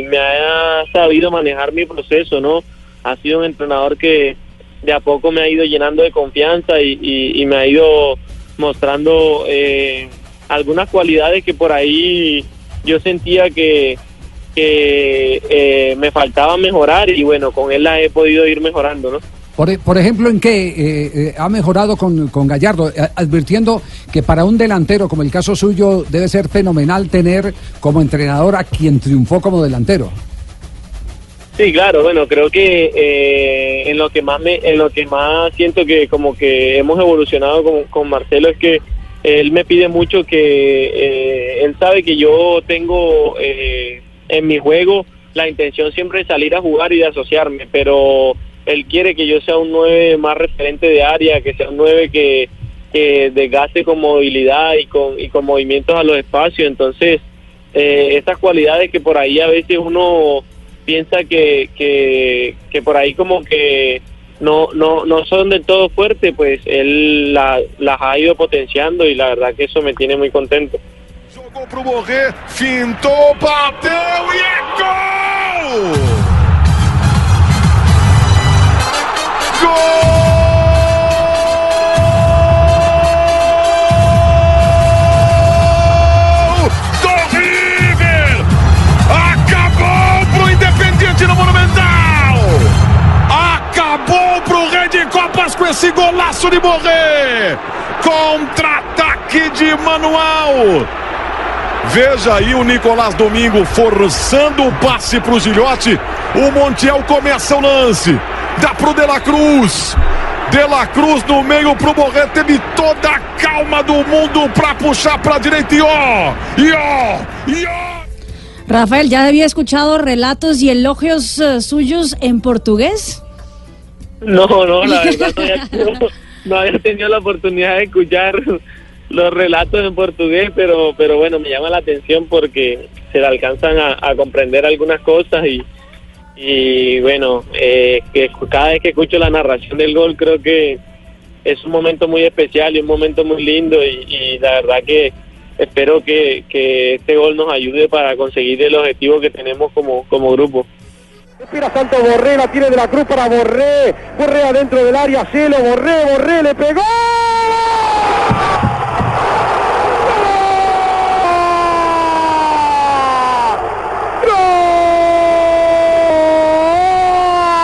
y me ha sabido manejar mi proceso, ¿no? Ha sido un entrenador que de a poco me ha ido llenando de confianza y, y- y me ha ido mostrando eh, algunas cualidades que por ahí yo sentía que, que eh, me faltaba mejorar y bueno, con él la he podido ir mejorando, ¿no? Por, ejemplo, ¿en qué eh, eh, ha mejorado con, con Gallardo? Eh, advirtiendo que para un delantero, como el caso suyo, debe ser fenomenal tener como entrenador a quien triunfó como delantero. Sí, claro, bueno, creo que eh, en lo que más me, en lo que más siento que como que hemos evolucionado con, con Marcelo es que él me pide mucho que eh, él sabe que yo tengo eh, en mi juego la intención siempre de salir a jugar y de asociarme, pero él quiere que yo sea un 9 más referente de área, que sea un 9 que, que desgaste con movilidad y con, y con movimientos a los espacios, entonces eh, estas cualidades que por ahí a veces uno piensa que, que, que por ahí como que no, no, no son del todo fuertes, pues él la- las ha ido potenciando y la verdad que eso me tiene muy contento. Jogou pro Borré, fintou, bateu é gol! Gol do River! Acabou pro Independiente no Monumental! Acabou pro Red Copas com esse golaço de Borré! Contra-ataque de Manuel! Veja aí o Nicolás Domingo forçando o passe pro Gilhote. O Montiel começa o lance. Dá pro De La Cruz. De La Cruz no meio pro Borré. Teve toda a calma do mundo pra puxar pra direita. E ó, e ó, e ó. Rafael, ¿ya había escuchado relatos y elogios eh, suyos en portugués? No, no, la verdad no había, no, no había tenido la oportunidad de escuchar los relatos en portugués, pero, pero bueno, me llama la atención porque se le alcanzan a, a comprender algunas cosas y, y bueno, eh, que cada vez que escucho la narración del gol creo que es un momento muy especial y un momento muy lindo y, y la verdad que espero que, que este gol nos ayude para conseguir el objetivo que tenemos como, como grupo. Espera Santos Borré, la tiene de la cruz para Borré. Borré adentro del área, cielo, Borré, Borré, le pegó.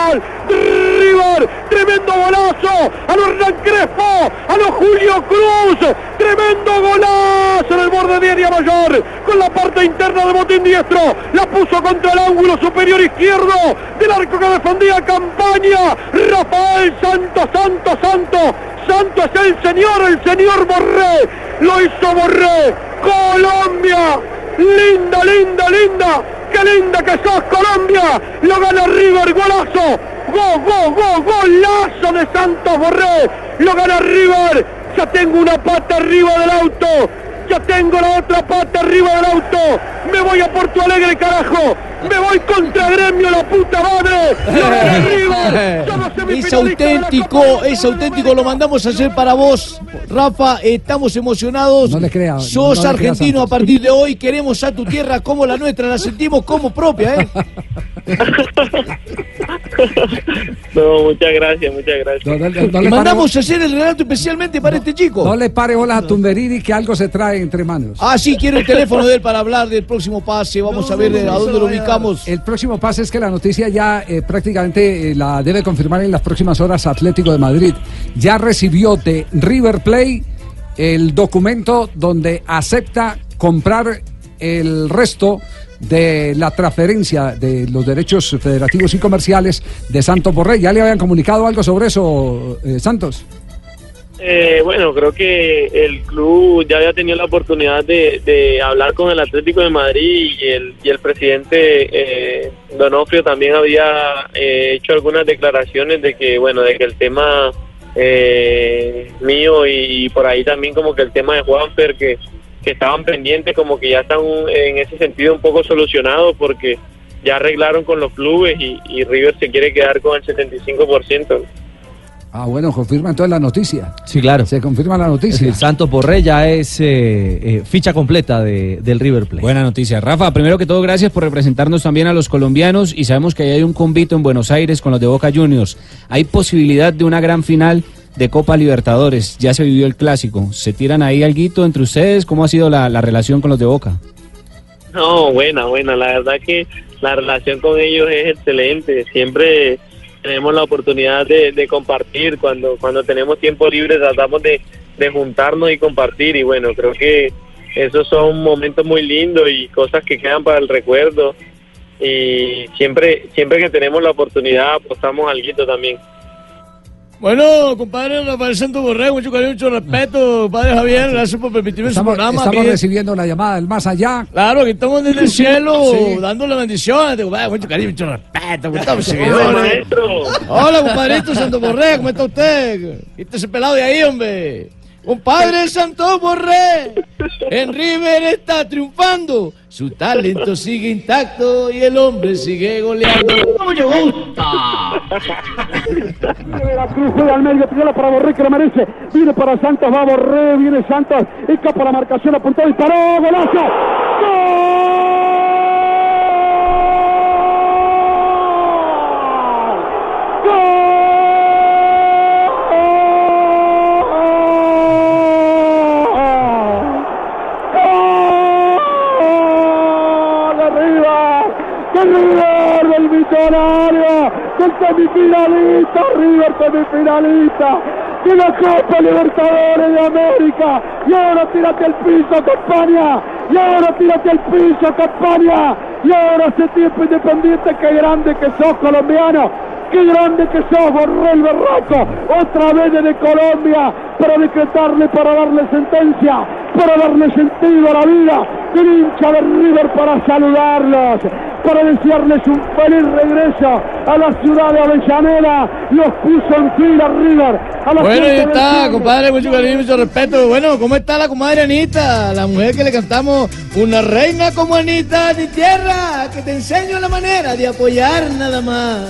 ¡Gol! River, tremendo golazo a los Hernán Crespo, a los Julio Cruz, tremendo golazo en el borde de área mayor, con la parte interna de botín diestro, la puso contra el ángulo superior izquierdo del arco que defendía campaña, Rafael Santos, Santos, Santos, Santos es el señor, el señor Borré, lo hizo Borré, Colombia, linda, linda, linda, qué linda que sos Colombia, lo gana River, golazo, Gol, gol, gol, golazo de Santos Borré. Lo gana River. Ya tengo una pata arriba del auto. Ya tengo la otra pata arriba del auto. Me voy a Porto Alegre, carajo. Me voy contra Gremio, la puta madre. Es auténtico, es auténtico, lo mandamos a hacer para vos. Rafa, estamos emocionados. No le crea, Sos no le crea, argentino a partir de hoy, queremos a tu tierra como la nuestra, la sentimos como propia, ¿eh? No, muchas gracias, muchas gracias. No, no, no, no Y le mandamos a hacer el relato especialmente para este chico. No le pare bolas a Tumberini que algo se trae entre manos. Ah, sí, quiero el teléfono de él para hablar del próximo pase. Vamos a ver eh, a dónde lo ubicamos. El próximo pase es que la noticia ya eh, prácticamente eh, la debe confirmar en las próximas horas Atlético de Madrid. Ya recibió de River Play el documento donde acepta comprar el resto de la transferencia de los derechos federativos y comerciales de Santos Borré. ¿Ya le habían comunicado algo sobre eso, eh, Santos? Eh, bueno, creo que el club ya había tenido la oportunidad de, hablar con el Atlético de Madrid y el, y el presidente eh, Donofrio también había eh, hecho algunas declaraciones de que, bueno, de que el tema eh, mío y, por ahí también como que el tema de Juanfer que, que estaban pendientes como que ya están en ese sentido un poco solucionados porque ya arreglaron con los clubes y, y River se quiere quedar con el 75%. Ah, bueno, confirma entonces la noticia. Sí, claro. Se confirma la noticia. El Santos Borré ya es eh, eh, ficha completa de- del River Plate. Buena noticia. Rafa, primero que todo, gracias por representarnos también a los colombianos y sabemos que ahí hay un convito en Buenos Aires con los de Boca Juniors. Hay posibilidad de una gran final de Copa Libertadores. Ya se vivió el clásico. ¿Se tiran ahí alguito entre ustedes? ¿Cómo ha sido la, la relación con los de Boca? No, buena, buena. La verdad que la relación con ellos es excelente. Siempre tenemos la oportunidad de, de compartir. Cuando, cuando tenemos tiempo libre tratamos de, de juntarnos y compartir. Y bueno, creo que esos son momentos muy lindos y cosas que quedan para el recuerdo. Y siempre, siempre que tenemos la oportunidad apostamos algo también. Bueno, compadre Rafael Santos Borrego, mucho cariño, mucho respeto. Padre Javier, gracias por permitirme su Estamos, programa. estamos aquí. recibiendo la llamada del más allá. Claro, que estamos desde el cielo, Sí. dándole bendiciones. Mucho cariño, mucho respeto. Estamos Hola, maestro. Hola, compadrito Santos Borrego, ¿cómo está usted? Quítese pelado de ahí, hombre. Compadre Santos Borré, en River está triunfando, su talento sigue intacto y el hombre sigue goleando. ¡Cómo me gusta! Veracruz juega al medio, tira para Borré que lo merece. Viene para Santos, va Borré, viene Santos. Escapa la marcación, apuntó, disparó, golazo. ¡Gol ¡River semifinalista! ¡De la Copa Libertadores de América! ¡Y ahora tírate al piso, Campaña! ¡Y ahora tírate al piso, Campaña! ¡Y ahora ese tiempo independiente! ¡Qué grande que sos, colombiano! ¡Qué grande que sos, Borrell Berraco! Otra vez desde Colombia para decretarle, para darle sentencia, para darle sentido a la vida del hincha de River para saludarlos, para desearles un feliz regreso a la ciudad de Avellaneda. Los puso en fila River. A la Bueno, ahí está, compadre, mucho cariño, mucho respeto. Bueno, ¿cómo está la comadre Anita? La mujer que le cantamos una reina como Anita de tierra, que te enseño la manera de apoyar nada más.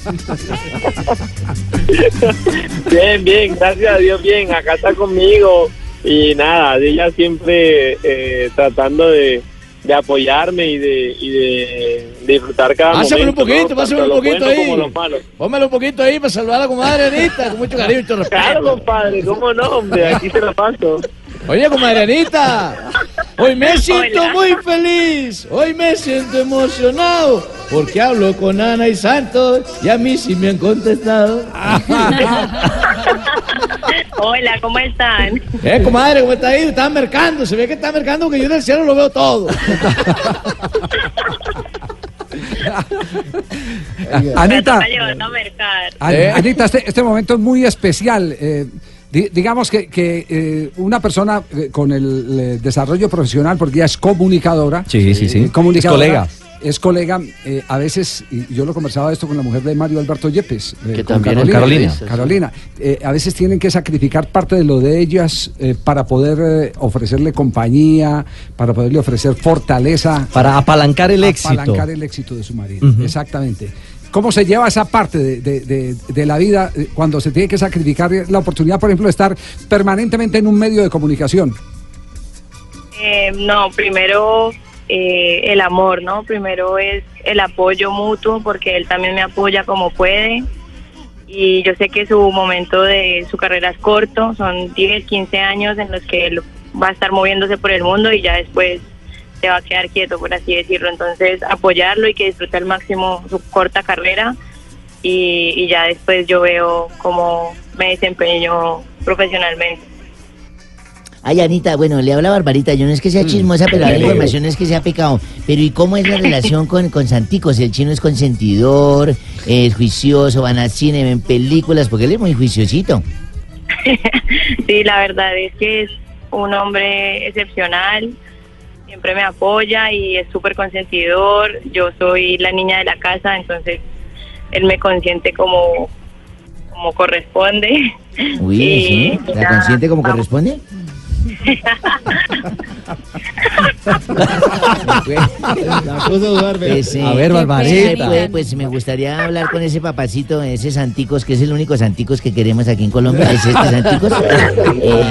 Bien, bien, gracias a Dios, bien. Acá está conmigo y nada, ella siempre eh, tratando de, de apoyarme y de, y de disfrutar cada Pásame un momento. poquito, ¿no? pásame Tanto un poquito ahí. como lo malo. Póngalo un poquito ahí para saludar a la comadre Anita, con mucho cariño y respeto. Claro, compadre, ¿cómo no, hombre? Aquí se la paso. Oye, comadre Anita, hoy me siento Hola. muy feliz, hoy me siento emocionado, porque hablo con Ana y Santos y a mí sí me han contestado. Hola, ¿cómo están? Eh, comadre, ¿cómo está ahí? Está mercando, se ve que está mercando porque yo del cielo lo veo todo. Anita, ¿Eh? Anita, este, este momento es muy especial. eh, digamos que, que, eh, una persona eh, con el eh, desarrollo profesional, porque ya es comunicadora. Sí, sí, sí. eh, comunicadora, Es colega. Es colega, eh, a veces, y yo lo conversaba esto con la mujer de Mario Alberto Yepes, eh, Que con también es Carolina. Carolina, eh, a veces tienen que sacrificar parte de lo de ellas eh, para poder eh, ofrecerle compañía, para poderle ofrecer fortaleza. Para apalancar el éxito. Apalancar el éxito de su marido, exactamente. ¿Cómo se lleva esa parte de, de- de- la vida eh, cuando se tiene que sacrificar la oportunidad, por ejemplo, de estar permanentemente en un medio de comunicación? Eh, no, primero eh, el amor, ¿no? Primero es el apoyo mutuo porque él también me apoya como puede. Y yo sé que su momento de su carrera es corto, son 10, 15 años en los que él va a estar moviéndose por el mundo y ya después se va a quedar quieto, por así decirlo. Entonces, apoyarlo y que disfrute al máximo su corta carrera y, y ya después yo veo cómo me desempeño profesionalmente. Ay, Anita, bueno, le habla Barbarita. Yo no es que sea chismosa, pero la información es que sea pecado. Pero ¿y cómo es la relación con, con Santicos? El chino es consentidor, es juicioso, van al cine, ven películas, porque él es muy juiciosito. Sí, la verdad es que es un hombre excepcional, siempre me apoya y es súper consentidor. Yo soy la niña de la casa, entonces él me consiente como, como corresponde. Uy, Y ¿sí? ¿La nada, consiente como vamos. corresponde? Pues, eh, A ver, Barbarita. pues, pues me gustaría hablar con ese papacito, ese Santicos, que es el único Santicos que queremos aquí en Colombia. ¿Es este Santicos? Eh,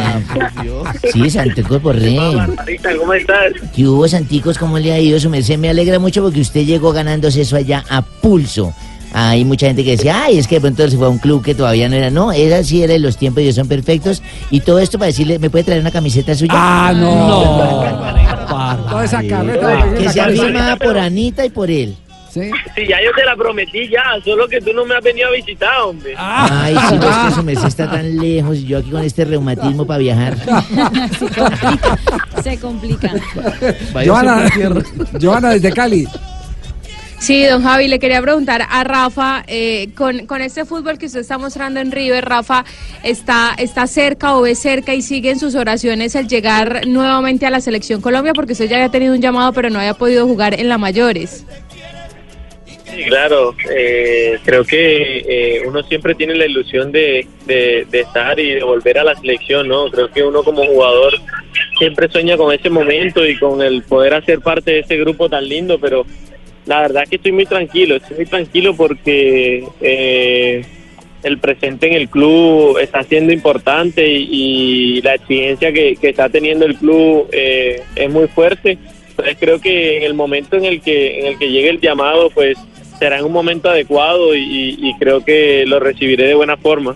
sí, Santicos Borré. Barbarita, ¿cómo estás? ¿Qué hubo, Santicos? ¿Cómo le ha ido? Su merced me alegra mucho porque usted llegó ganándose eso allá a pulso. Hay mucha gente que decía, ay, es que de pronto se fue a un club que todavía no era. No, era sí era y los tiempos ellos son perfectos. Y todo esto para decirle, ¿me puede traer una camiseta suya? Ah, no. Toda esa carreta. Que sea firmada por Anita y por él. ¿Sí? Sí, ya yo te la prometí ya, solo que tú no me has venido a visitar, hombre. Ay, sí, no es que su merced está tan lejos y yo aquí con este reumatismo para viajar. Se complica. Joana, Joana, desde Cali. Sí, don Javi, le quería preguntar a Rafa, eh, con, con este fútbol que usted está mostrando en River, Rafa, ¿está, ¿está cerca o ve cerca y sigue en sus oraciones el llegar nuevamente a la Selección Colombia? Porque usted ya había tenido un llamado, pero no había podido jugar en la mayores. Sí, claro. Eh, creo que eh, uno siempre tiene la ilusión de, de estar y de volver a la selección, ¿no? Creo que uno como jugador siempre sueña con ese momento y con el poder hacer parte de ese grupo tan lindo, pero la verdad es que estoy muy tranquilo, estoy muy tranquilo porque eh, el presente en el club está siendo importante y, la exigencia que, está teniendo el club eh, es muy fuerte. Entonces creo que en el momento en el que en el que llegue el llamado, pues será en un momento adecuado y creo que lo recibiré de buena forma.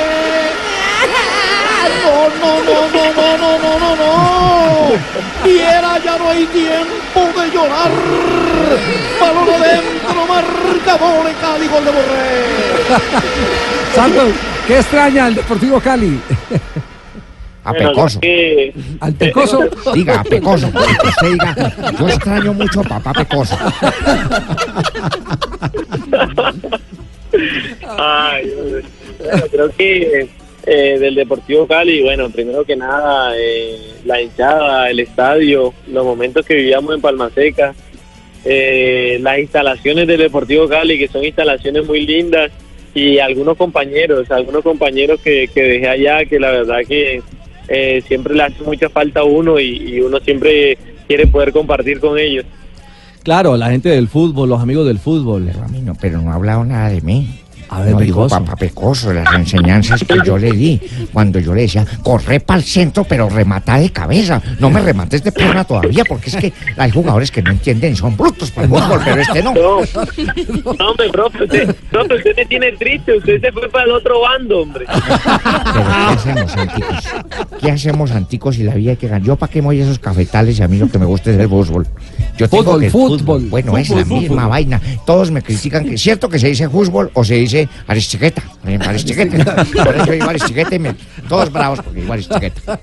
No, no, no, no, no, no, no, no, no. Viera, ya no hay tiempo de llorar. Balón adentro, marcador de Cali, gol de Borré. Santos, ¿qué extraña el Deportivo Cali? A Pecoso. ¿Al Pecoso? Diga, a Pecoso. que Usted diga, yo extraño mucho a papá Pecoso. Ay, bueno, creo que eh, del Deportivo Cali, bueno, primero que nada, eh, la hinchada, el estadio, los momentos que vivíamos en Palma Seca, eh, las instalaciones del Deportivo Cali, que son instalaciones muy lindas, y algunos compañeros, algunos compañeros que, que dejé allá, que la verdad que eh, siempre le hace mucha falta a uno y, y uno siempre quiere poder compartir con ellos. Claro, la gente del fútbol, los amigos del fútbol. No, pero no ha hablado nada de mí. A ver, no dijo Pecoso. papá Pecoso, las enseñanzas que yo le di cuando yo le decía, corre para el centro, pero remata de cabeza. No me remates de pierna todavía, porque es que hay jugadores que no entienden, son brutos para el fútbol, pero este no. No, no hombre, profe, usted, profe, usted me tiene triste, usted se fue para el otro bando, hombre. Pero ¿qué hacemos, Anticos? ¿Qué hacemos, Anticos, si la vida hay que ganar? Yo para qué me voy a esos cafetales y a mí lo que me gusta es el fútbol. Yo tengo Fútbol, que- fútbol. Bueno, es la Fútbol, misma fútbol. vaina. Todos me critican que es cierto que se dice fútbol o se dice aristiqueta. Eh, Aristiqueta. Por eso digo aristiqueta y me- todos bravos porque digo aristiqueta.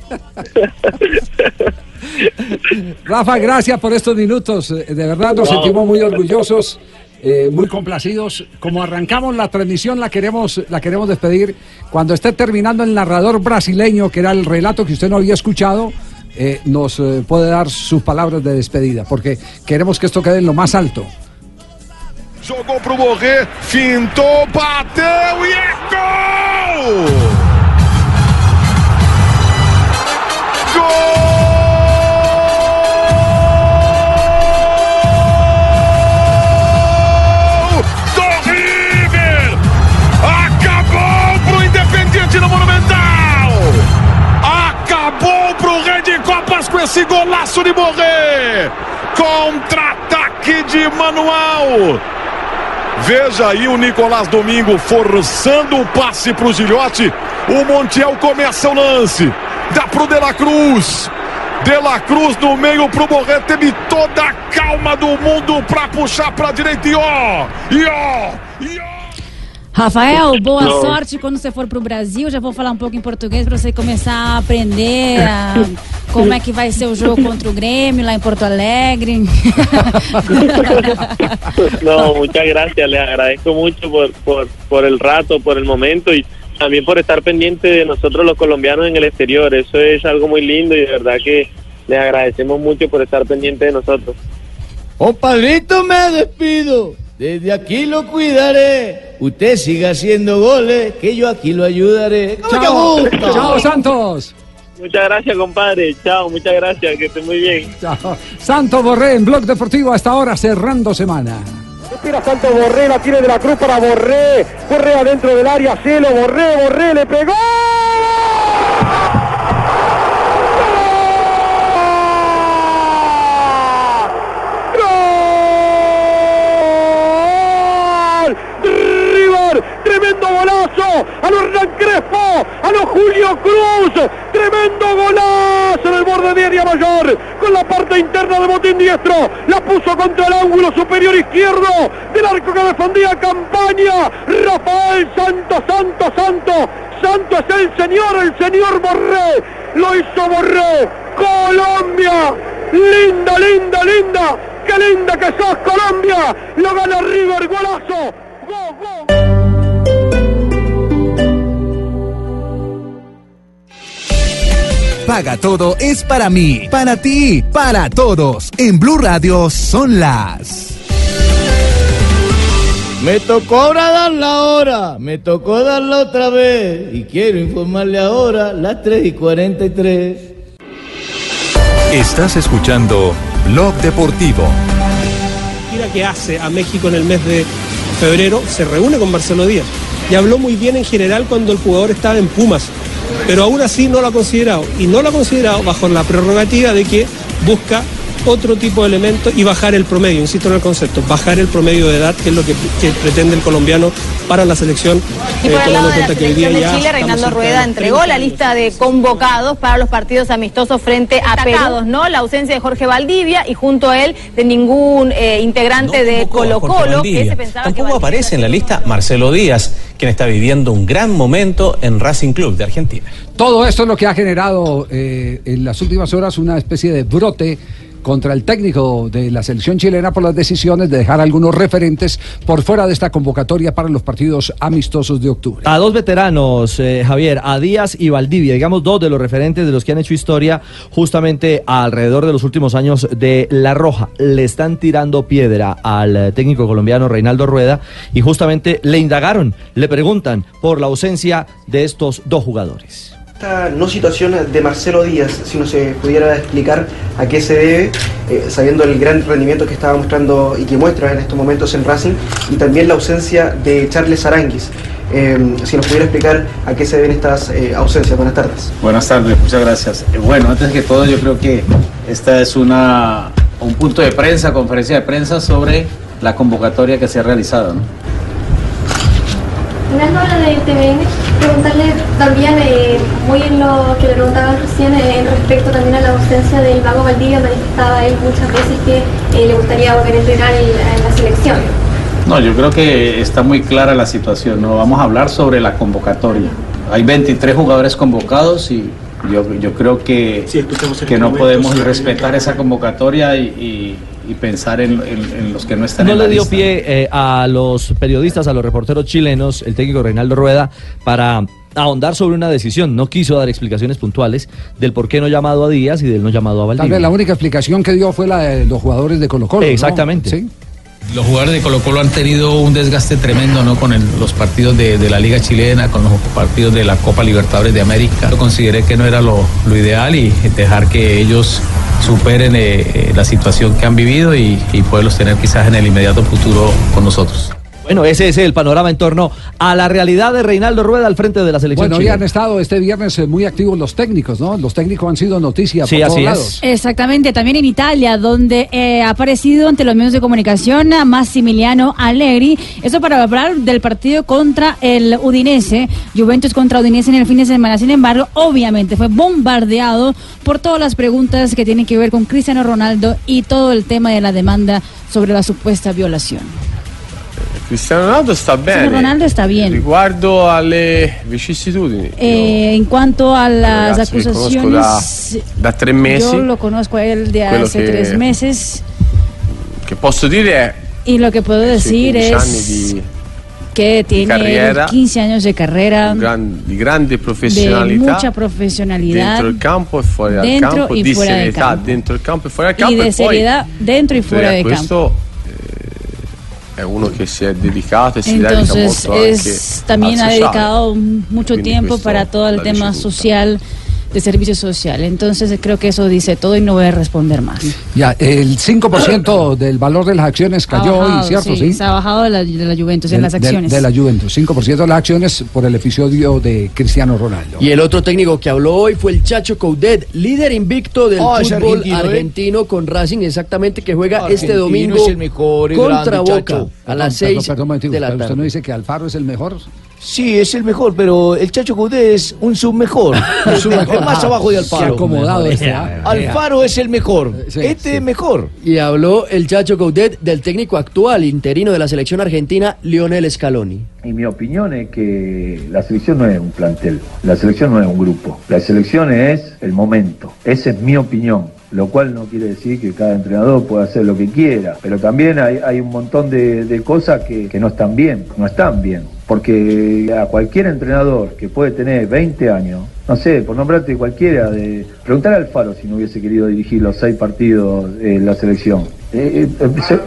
Rafa, gracias por estos minutos. Eh, De verdad nos No. sentimos muy orgullosos, eh, muy complacidos. Como arrancamos la transmisión, la queremos, la queremos despedir. Cuando esté terminando el narrador brasileño, que era el relato que usted no había escuchado, eh, nos eh, puede dar sus palabras de despedida, porque queremos que esto quede en lo más alto. Jogou pro Borré, fintou, bateu e é gol! Gol do River! Acabou pro Independiente no Monumental! Acabou pro Rede Copas com esse golaço de Borré! Contra-ataque de Manuel! Veja aí o Nicolás Domingo forçando o passe pro Gilhote. O Montiel começa o lance. Dá pro De La Cruz. De La Cruz no meio pro Borré. Teve toda a calma do mundo pra puxar pra direita. E ó, e ó, Rafael, boa Não. sorte quando você for pro Brasil. Já vou falar um pouco em português para você começar a aprender a- como é que vai ser o jogo contra o Grêmio lá em Porto Alegre. No, muchas gracias, les agradezco mucho por, por, por el rato, por el momento y también por estar pendiente de nosotros los colombianos en el exterior. Eso es algo muy lindo y de verdad que les agradecemos mucho por estar pendiente de nosotros. Compadrito, me despido. Desde aquí lo cuidaré. Usted siga haciendo goles, que yo aquí lo ayudaré. Chao, chao Santos. Muchas gracias, compadre. Chao, muchas gracias, que esté muy bien. Chao. Santo Borré en Blog Deportivo hasta ahora cerrando semana. Tira Santo Borré, la tiene de la cruz para Borré. Borré adentro del área, cielo, Borré, Borré, le pegó. ¡Gol! River, tremendo golazo a los Hernán Crespo, a los Julio Cruz, tremendo golazo en el borde de área mayor, con la parte interna de Botín diestro, la puso contra el ángulo superior izquierdo del arco que defendía campaña. Rafael Santos, Santos, Santos. Santos es el señor, el señor Borré. Lo hizo Borré. Colombia. Linda, linda, linda. Qué linda que sos Colombia. Lo gana River, golazo. Paga todo es para mí, para ti, para todos. En Blue Radio son las. Me tocó ahora dar la hora, me tocó darla otra vez y quiero informarle ahora las 3 y 43. Estás escuchando Blog Deportivo. gira que hace a México en el mes de febrero se reúne con Marcelo Díaz y habló muy bien en general cuando el jugador estaba en Pumas, pero aún así no lo ha considerado y no lo ha considerado bajo la prerrogativa de que busca otro tipo de elementos y bajar el promedio, insisto en el concepto, bajar el promedio de edad, que es lo que, que pretende el colombiano para la selección. Y eh, por el lado tomando en de la cuenta que hoy día selección de Chile, Reinaldo Rueda entregó la lista de convocados para los partidos amistosos frente a Perú, ¿no? La ausencia de Jorge Valdivia y junto a él de ningún eh, integrante de Colo Jorge Colo que se pensaba que Tampoco aparece en la lista Marcelo Díaz, quien está viviendo un gran momento en Racing Club de Argentina. Todo esto es lo que ha generado eh, en las últimas horas una especie de brote contra el técnico de la selección chilena por las decisiones de dejar algunos referentes por fuera de esta convocatoria para los partidos amistosos de octubre. A dos veteranos, eh, Javier, a Díaz y Valdivia, digamos dos de los referentes de los que han hecho historia justamente alrededor de los últimos años de La Roja. Le están tirando piedra al eh, técnico colombiano Reinaldo Rueda y justamente le indagaron, le preguntan por la ausencia de estos dos jugadores. Esta no situación de Marcelo Díaz, si no se pudiera explicar a qué se debe, eh, sabiendo el gran rendimiento que estaba mostrando y que muestra en estos momentos en Racing, y también la ausencia de Charles Aranguis. Eh, si nos pudiera explicar a qué se deben estas eh, ausencias. Buenas tardes. Buenas tardes, muchas gracias. Eh, Bueno, antes que todo yo creo que esta es una, un punto de prensa, conferencia de prensa sobre la convocatoria que se ha realizado. Fernando habla de TVN, preguntarle también, eh, muy en lo que le preguntaban recién, eh, en respecto también a la ausencia del Vago Valdivia, manifestaba él muchas veces que eh, le gustaría volver a entrenar en, en la selección. No, yo creo que está muy clara la situación. No vamos a hablar sobre la convocatoria. Hay 23 jugadores convocados y yo, yo creo que, que no podemos respetar esa convocatoria y, y- y pensar en, en- en los que no están No en la le dio lista. pie eh, a los periodistas, a los reporteros chilenos, el técnico Reinaldo Rueda, para ahondar sobre una decisión. No quiso dar explicaciones puntuales del por qué no llamado a Díaz y del no llamado a Tal Valdivia. vez la única explicación que dio fue la de los jugadores de Colo Colo. ¿no? Exactamente. Sí. Los jugadores de Colo Colo han tenido un desgaste tremendo ¿no? con el- los partidos de, de la Liga Chilena, con los partidos de la Copa Libertadores de América. Yo consideré que no era lo, lo ideal y dejar que ellos superen eh, eh, la situación que han vivido y, y poderlos tener quizás en el inmediato futuro con nosotros. Bueno, ese es el panorama en torno a la realidad de Reinaldo Rueda al frente de la selección Bueno, chilena. han estado este viernes eh, muy activos los técnicos, ¿no? Los técnicos han sido noticia Sí, por todos así es. lados. Exactamente, también en Italia, donde eh, ha aparecido ante los medios de comunicación a Massimiliano Allegri. Eso para hablar del partido contra el Udinese, Juventus contra Udinese en el fin de semana. Sin embargo, obviamente fue bombardeado por todas las preguntas que tienen que ver con Cristiano Ronaldo y todo el tema de la demanda sobre la supuesta violación. Cristiano Ronaldo sta bene. Ronaldo sta bien. Riguardo alle vicissitudini, Eh, en cuanto a las ragazzi che conosco acusaciones, da tre mesi, yo lo conozco a él de Quello hace che- tres meses che posso dire è y lo que puedo decir 15 anni es di, que tiene carriera, 15 años de carrera, gran- di grande de professionalità mucha profesionalidad dentro il campo e fuori dal campo, di serietà campo. dentro il campo e fuori dal y campo de e poi seriedad dentro oltre a del campo. È uno che si è dedicato e si dedica Entonces molto es, anche también ha dedicado mucho Quindi tiempo para todo el tema social, de servicio social. Entonces creo que eso dice todo y no voy a responder más. Ya, el 5% del valor de las acciones cayó Ha hoy, bajado, ¿cierto? sí, se ha bajado de la, de la Juventus en las del- acciones. De, la Juventus, 5% de las acciones por el episodio de Cristiano Ronaldo. Y el otro técnico que habló hoy fue el Chacho Coudet, líder invicto del fútbol argentino, argentino, ¿eh? con Racing, exactamente, que juega Argentino este domingo es el mejor y contra grande, Boca Chacho. a las Perdón, 6 perdón, un momentico, de la pero ¿Usted tarde. no dice que Alfaro es el mejor? Sí, es el mejor, pero el Chacho Coudet es un submejor. Es más abajo de Alfaro. acomodado este, ¿ah? Alfaro es el mejor. este es mejor. Y habló el Chacho Coudet del técnico actual, interino de la selección argentina, Lionel Scaloni. Y mi opinión es que la selección no es un plantel, la selección no es un grupo, la selección es el momento. Esa es mi opinión. Lo cual no quiere decir que cada entrenador pueda hacer lo que quiera, pero también hay, hay un montón de, de cosas que, que no están bien, no están bien. Porque a cualquier entrenador que puede tener 20 años, no sé, por nombrarte cualquiera, de preguntar al Faro si no hubiese querido dirigir los seis partidos en la selección. Eh, eh, eh, se-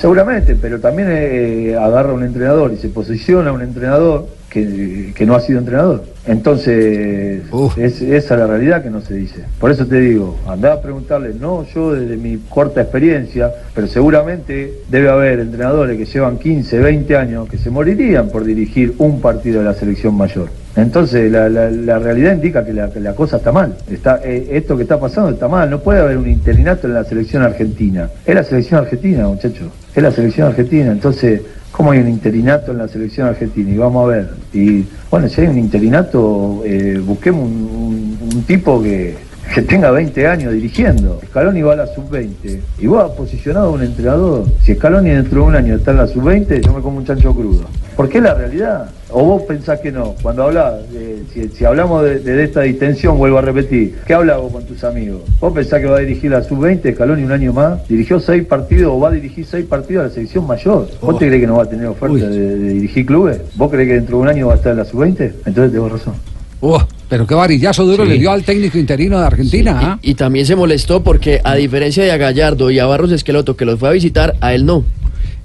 seguramente, pero también eh, agarra un entrenador y se posiciona un entrenador que, que no ha sido entrenador. Entonces, es, esa es la realidad que no se dice. Por eso te digo, andá a preguntarle, no yo desde mi corta experiencia, pero seguramente debe haber entrenadores que llevan 15, 20 años que se morirían por dirigir un partido de la selección mayor. Entonces, la, la- la realidad indica que la, que la cosa está mal. Está, eh, esto que está pasando está mal. No puede haber un interinato en la selección argentina. Es la selección argentina, muchachos. Es la selección argentina. Entonces, ¿cómo hay un interinato en la selección argentina? Y vamos a ver. Y bueno, si hay un interinato, eh, busquemos un, tipo que, que tenga 20 años dirigiendo. Scaloni va a la sub-20 y vos has posicionado a un entrenador. Si Scaloni dentro de un año está en la sub-20, yo me como un chancho crudo. Porque es la realidad. ¿O vos pensás que no? Cuando hablas, eh, si, si hablamos de, de esta distensión, vuelvo a repetir, ¿qué hablas vos con tus amigos? ¿Vos pensás que va a dirigir la sub-20, Scaloni un año más? ¿Dirigió seis partidos o va a dirigir seis partidos a la selección mayor? ¿Vos te crees que no va a tener oferta de, de dirigir clubes? ¿Vos crees que dentro de un año va a estar en la sub-20? Entonces tengo razón. Uh, pero qué varillazo duro Sí. le dio al técnico interino de Argentina. ¿ah? Y también se molestó porque, a diferencia de a Gallardo y a Barros Esqueloto, que los fue a visitar, a él no.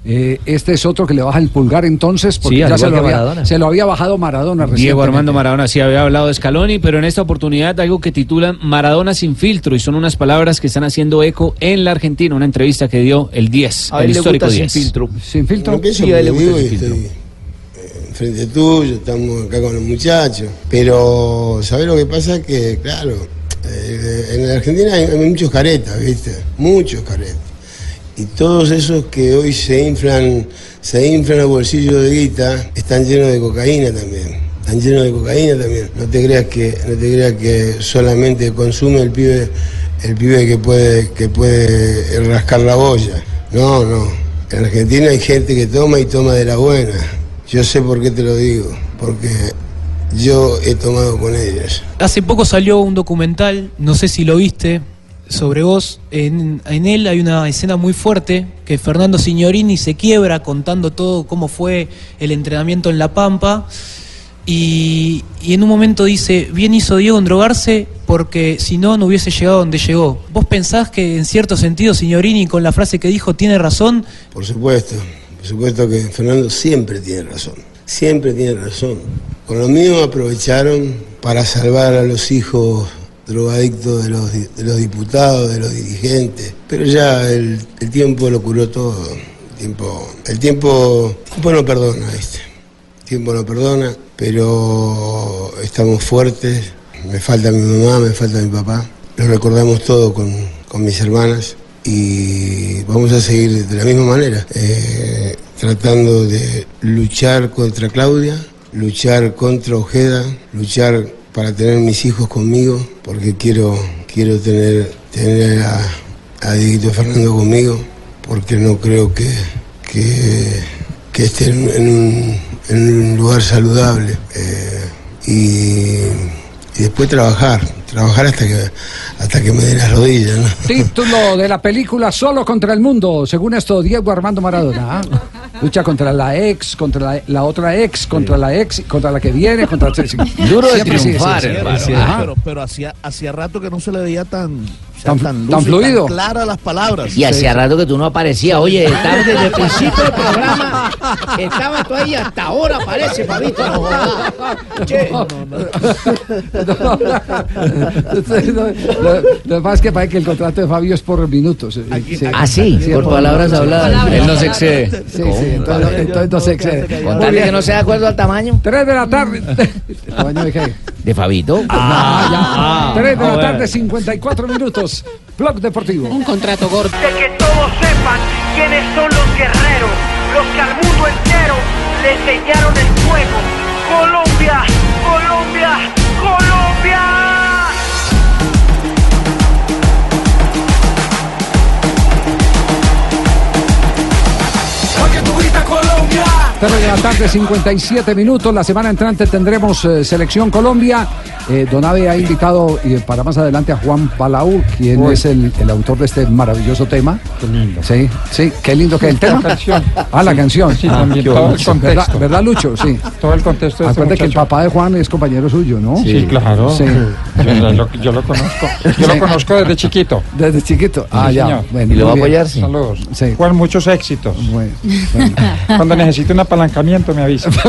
Eh, este es otro que le baja el pulgar entonces, porque Sí, ya se lo, había, Maradona. se lo había bajado Maradona Diego. Armando Maradona sí había hablado de Scaloni, pero en esta oportunidad algo que titulan Maradona sin filtro y son unas palabras que están haciendo eco en la Argentina, una entrevista que dio el 10, el histórico 10. Sin filtro. No pienso Sí, a él le como gusta digo, sin filtro. eh, frente tuyo, estamos acá con los muchachos. Pero, ¿sabés lo que pasa? Que, claro, eh, en la Argentina hay, hay muchos caretas, ¿viste? Muchos caretas. Y todos esos que hoy se inflan, se inflan los bolsillos de guita, están llenos de cocaína también. Están llenos de cocaína también. No te creas que, no te creas que solamente consume el pibe, el pibe que puede, que puede rascar la boya. No, no. En Argentina hay gente que toma y toma de la buena. Yo sé por qué te lo digo. Porque yo he tomado con ellos. Hace poco salió un documental, no sé si lo viste, sobre vos. En, en él hay una escena muy fuerte que Fernando Signorini se quiebra contando todo cómo fue el entrenamiento en La Pampa. Y, y en un momento dice, bien hizo Diego en drogarse porque si no, no hubiese llegado donde llegó. ¿Vos pensás que en cierto sentido Signorini con la frase que dijo tiene razón? Por supuesto, por supuesto que Fernando siempre tiene razón, siempre tiene razón. Con lo mío aprovecharon para salvar a los hijos drogadictos de los, de los diputados, de los dirigentes, pero ya el, tiempo lo curó todo. El tiempo, el tiempo, el tiempo no perdona, ¿viste? El tiempo no perdona, pero estamos fuertes. Me falta mi mamá, me falta mi papá. Lo recordamos todo con, con mis hermanas y vamos a seguir de la misma manera, eh, tratando de luchar contra Claudia, luchar contra Ojeda, luchar para tener mis hijos conmigo, porque quiero, quiero tener, tener a, a Dieguito Fernando conmigo, porque no creo que, que, que esté en, un, en un lugar saludable. eh, y, y después trabajar, trabajar hasta que, hasta que me den las rodillas. ¿no? Título de la película Solo contra el mundo, según esto, Diego Armando Maradona. ¿ah? Lucha contra la ex, contra la, la otra ex, contra la ex, contra la que viene, contra sí, sí. Siempre sí, sí. Pero, pero hacía, hacía rato que no se le veía tan, Tan- tan, tan fluido. claras las palabras. Y hacía rato que tú no aparecías. Oye, estabas desde el principio del programa. Estabas tú ahí hasta ahora aparece, Fabito. No jodas. Che. lo, lo que pasa es que parece que el contrato de Fabio es por minutos. eh, Ah, sí, por palabras habladas. Él no se excede. Sí, sí, entonces, entonces no se excede. Con Muy tal de bien. que no sea de acuerdo al tamaño. Tres de la tarde. ¿Tamaño de qué? ¿De Fabito? Ah, ya. Tres de Ah, la bueno. tarde, 54 minutos. Blog Deportivo. Un contrato gordo. de que todos sepan quiénes son los guerreros, los que al mundo entero le enseñaron el fuego Colombia, Colombia, Colombia. 3 de la tarde, 57 minutos. La semana entrante tendremos eh, Selección Colombia. Eh, Donave ha invitado eh, para más adelante a Juan Palau, quien Uy. es el, el autor de este maravilloso tema. Qué lindo. Sí, sí, qué lindo que es el La tema. canción. Ah, la Sí, canción. sí, Ah, también, todo el contexto. ¿Verdad, verdad, Lucho? Sí. Todo el contexto de este Acuérdate que el papá de Juan es compañero suyo, ¿no? Sí, claro. Sí. Yo, lo, yo lo conozco. Yo Sí. lo conozco desde chiquito. Desde chiquito. Ah, Sí, ya. Bueno, muy bien. Saludos. Juan, muchos éxitos. Cuando necesite un apalancamiento me avisa.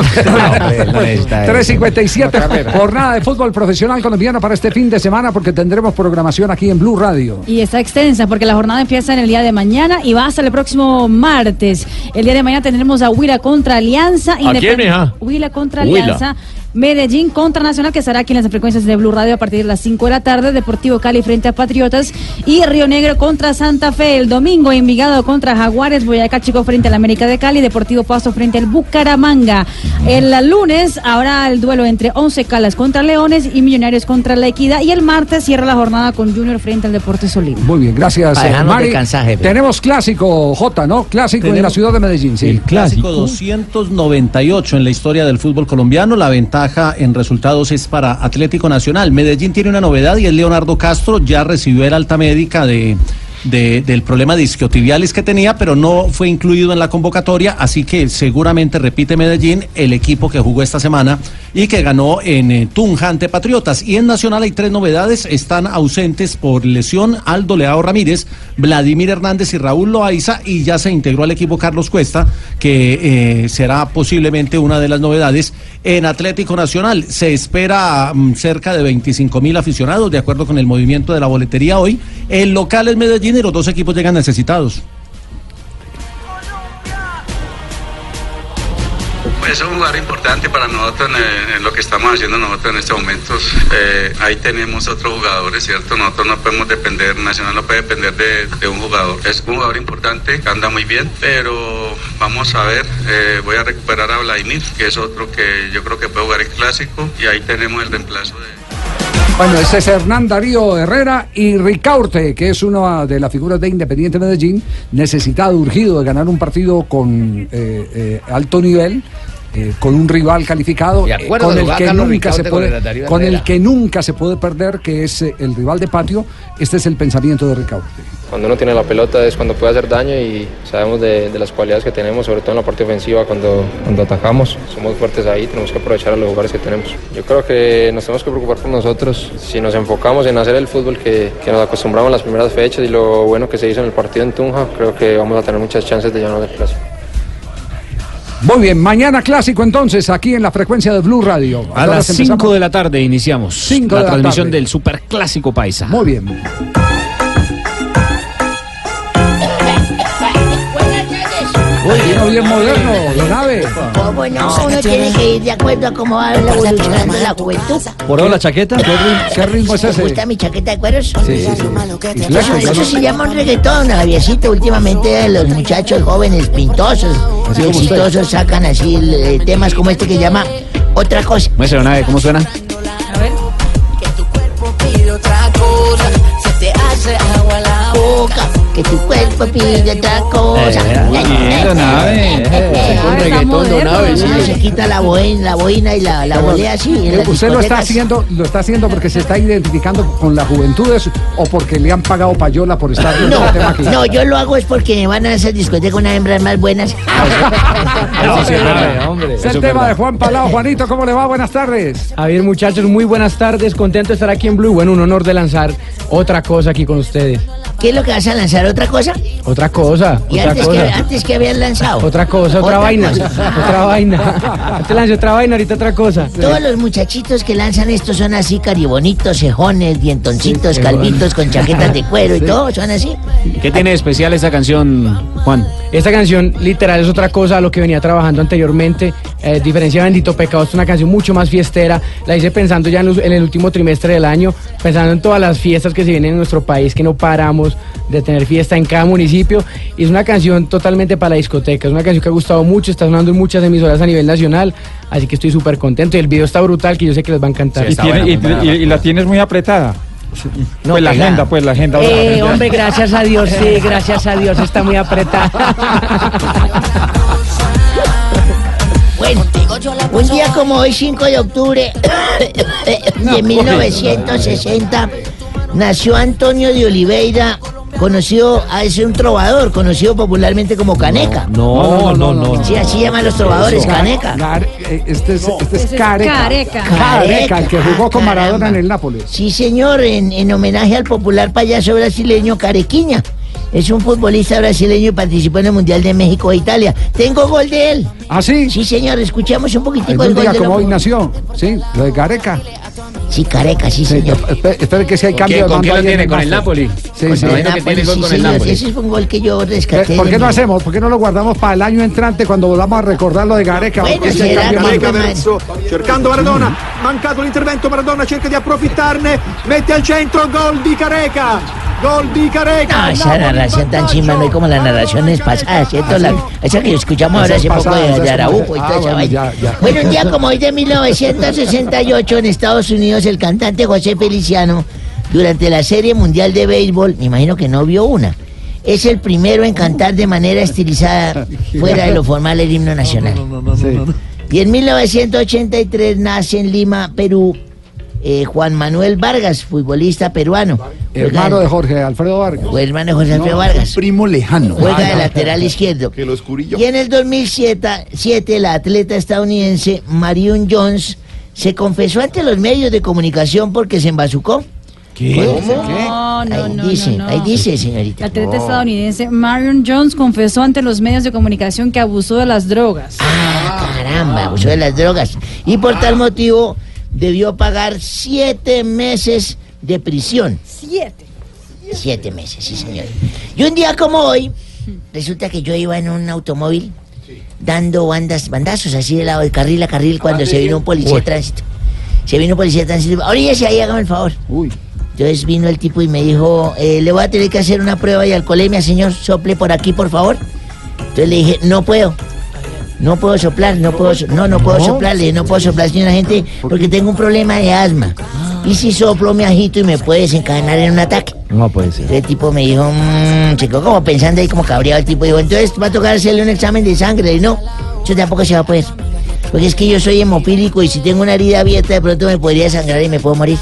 357, jornada de fútbol profesional colombiano para este fin de semana porque tendremos programación aquí en Blue Radio. Y está extensa porque la jornada empieza en el día de mañana y va hasta el próximo martes. El día de mañana tendremos a Huila contra Alianza. quién, Independ- mija? Huila contra Huila. Alianza. Medellín contra Nacional, que estará aquí en las frecuencias de Blue Radio a partir de las 5 de la tarde. Deportivo Cali frente a Patriotas. Y Río Negro contra Santa Fe. El domingo, Envigado contra Jaguares. Boyacá Chico frente al América de Cali. Deportivo Pasto frente al Bucaramanga. El lunes habrá el duelo entre Once Calas contra Leones y Millonarios contra La Equidad. Y el martes cierra la jornada con Junior frente al Deportes Solima. Muy bien, gracias. Eh, Mari. descansar, jefe. Tenemos clásico, J, ¿no? Clásico en la ciudad de Medellín, sí. El clásico 298 en la historia del fútbol colombiano. La ventaja en resultados es para Atlético Nacional. Medellín tiene una novedad y es Leonardo Castro. Ya recibió el alta médica de, de- del problema de isquiotibiales que tenía, pero no fue incluido en la convocatoria. Así que seguramente repite Medellín, el equipo que jugó esta semana y que ganó en eh, Tunja ante Patriotas. Y en Nacional hay tres novedades. Están ausentes por lesión Aldo Leao Ramírez, Vladimir Hernández y Raúl Loaiza. Y ya se integró al equipo Carlos Cuesta, que eh, será posiblemente una de las novedades en Atlético Nacional. Se espera mm, cerca de 25 mil aficionados, de acuerdo con el movimiento de la boletería hoy. El local es Medellín y los dos equipos llegan necesitados. Pues es un lugar importante para nosotros en, eh, en lo que estamos haciendo nosotros en estos momentos. Eh, ahí tenemos otros jugadores, ¿cierto? Nosotros no podemos depender, Nacional no puede depender de, de un jugador. Es un jugador importante, que anda muy bien, pero vamos a ver, eh, voy a recuperar a Vladimir, que es otro que yo creo que puede jugar el clásico, y ahí tenemos el reemplazo de... Bueno, ese es Hernán Darío Herrera y Ricaurte, que es una de las figuras de Independiente Medellín, necesitado, urgido de ganar un partido con eh, eh, alto nivel. Eh, con un rival calificado eh, con el que nunca se puede el Darío con el Herrera. que nunca se puede perder que es eh, el rival de patio este es el pensamiento de Ricaurte Cuando uno tiene la pelota es cuando puede hacer daño y sabemos de, de las cualidades que tenemos, sobre todo en la parte ofensiva cuando, cuando atacamos. Somos fuertes ahí, tenemos que aprovechar a los jugadores que tenemos. Yo creo que nos tenemos que preocupar por nosotros. Si nos enfocamos en hacer el fútbol que, que nos acostumbramos en las primeras fechas y lo bueno que se hizo en el partido en Tunja, creo que vamos a tener muchas chances de llevarnos el clásico. Muy bien mañana clásico entonces aquí en la frecuencia de Blue Radio A las 5 de la tarde iniciamos Cinco la de la transmisión tarde. del Super Clásico Paisa. muy bien Vino bien moderno, don Ave. ¿Cómo no? Uno tiene que ir de acuerdo a cómo va evolucionando la juventud. ¿Por la chaqueta? ¿Qué, ri- qué ritmo es ¿Te ese? gusta mi chaqueta de cueros? Sí, sí, Eso, se llama un reggaetón, Javiercito. Últimamente los muchachos jóvenes, pintosos exitosos sacan así eh, temas como este que llama Otra Cosa. Muestra una vez, ¿cómo suena? Pide otra cosa, se te hace agua la boca, que tu cuerpo pide otra cosa. Se quita la boina, la boina y la, la volea así. en ¿Usted lo está discotecas. haciendo lo está haciendo porque se está identificando con la juventud es- o porque le han pagado payola por estar en No, este tema aquí? no, yo lo hago es porque me van a hacer discoteca unas hembras más buenas. No, sí, hombre. Es el tema de Juan Palao. Juanito, ¿cómo le va? Buenas tardes. Javier, muchachos, muy buenas tardes. Contento de estar aquí en Blue. Bueno, un honor de lanzar otra cosa aquí con ustedes. ¿Qué es lo que vas a lanzar? ¿Otra cosa? Otra cosa, ¿Y otra antes cosa. que, antes que habían lanzado? Otra cosa, otra, vaina. cosa. Otra vaina. Antes lancé otra vaina, ahorita otra cosa. Todos los muchachitos que lanzan esto son así, caribonitos, cejones, dientoncitos, Sí, calvitos con chaquetas de cuero y Sí. todo, son así. ¿Qué tiene de especial esta canción, Juan? Esta canción literal es otra cosa a lo que venía trabajando anteriormente. eh, diferencia de Bendito Pecado es una canción mucho más fiestera. La hice pensando ya en, los- en el último trimestre del año, pensando en todas las fiestas que se vienen en nuestro país, que no paramos de tener fiesta en cada municipio. Y es una canción totalmente para la discoteca. Es una canción que ha gustado mucho, está sonando en muchas emisoras a nivel nacional. Así que estoy súper contento. Y el video está brutal, que yo sé que les va a encantar. y, tiene- y- y- y la tienes muy apretada. No, pues la agenda, pues la agenda. Eh, hombre, gracias a Dios, sí, gracias a Dios, está muy apretada. Bueno, un día como hoy, 5 de octubre de 1960, nació Antonio de Oliveira, conocido, a es un trovador, conocido popularmente como Caneca. No, no, no. Sí, así llaman los trovadores, Caneca. Gar- eh, este es, este es Ese es Careca. Careca. Careca, el que jugó con. Maradona en el Nápoles. Sí, señor, en, en homenaje al popular payaso brasileño Carequiña. Es un futbolista brasileño y participó en el Mundial de México e Italia. Tengo gol de él. ¿Ah, sí? Sí, señor, escuchamos un poquitico el gol día de como hoy nació. Sí, lo de Careca. Sí, Careca, sí, señor. Espere que si hay ¿Con cambio de con quién mando lo tiene? ¿Con el Napoli. Sí, Con sí. Ese fue un gol que yo rescaté. ¿Por qué no hacemos? ¿Por qué no lo guardamos para el año entrante cuando volvamos a recordar lo de Gareca? Bueno, si mando. come- verso, cercando Maradona, mancato l'intervento, Maradona cerca di approfittarne, mette al centro, gol di Careca, gol Careca. No, esa narración tan chimba no hay como las narraciones pasadas, ¿cierto? La- esa que escuchamos ahora hace poco de, de Araujo y pasadas. toda Ah, esa vaina. Bueno, un día como hoy de 1968 en Estados Unidos, el cantante José Feliciano, durante la Serie Mundial de Béisbol, me imagino que no vio una, es el primero en cantar de manera estilizada, fuera de lo formal, el himno nacional. Y en 1983 nace en Lima, Perú, eh, Juan Manuel Vargas, futbolista peruano. Hermano de Jorge Alfredo Vargas. O hermano de Jorge Alfredo Vargas. Primo lejano. Juega de lateral izquierdo. Que lo escurillo. Y en el 2007, siete, la atleta estadounidense Marion Jones se confesó ante los medios de comunicación porque se embazucó. No, no, Ahí no, dice, no, no. ahí dice, señorita. La atleta estadounidense Marion Jones confesó ante los medios de comunicación que abusó de las drogas. Caramba, abusó de las drogas. Y por tal motivo debió pagar siete meses de prisión. Siete. Siete meses, sí, señor. Y un día como hoy, resulta que yo iba en un automóvil dando bandas, bandazos así de lado de carril a carril cuando se vino un policía de tránsito. Se vino un policía de tránsito. Oríllese ahí, hágame el favor. Uy. Entonces vino el tipo y me dijo, eh, le voy a tener que hacer una prueba de alcoholemia, señor, sople por aquí, por favor. Entonces le dije, no puedo. No puedo soplar, no puedo, so- no, no puedo ¿No? soplar, le dije, no puedo soplar, señora gente, porque tengo un problema de asma. Y si soplo me agito y me puede desencadenar en un ataque. No puede ser. El tipo me dijo, mmm, se quedó como pensando ahí como cabreado el tipo. Dijo, entonces va a tocar hacerle un examen de sangre. Y no, eso tampoco se va a poder. Porque es que yo soy hemofílico y si tengo una herida abierta de pronto me podría sangrar y me puedo morir.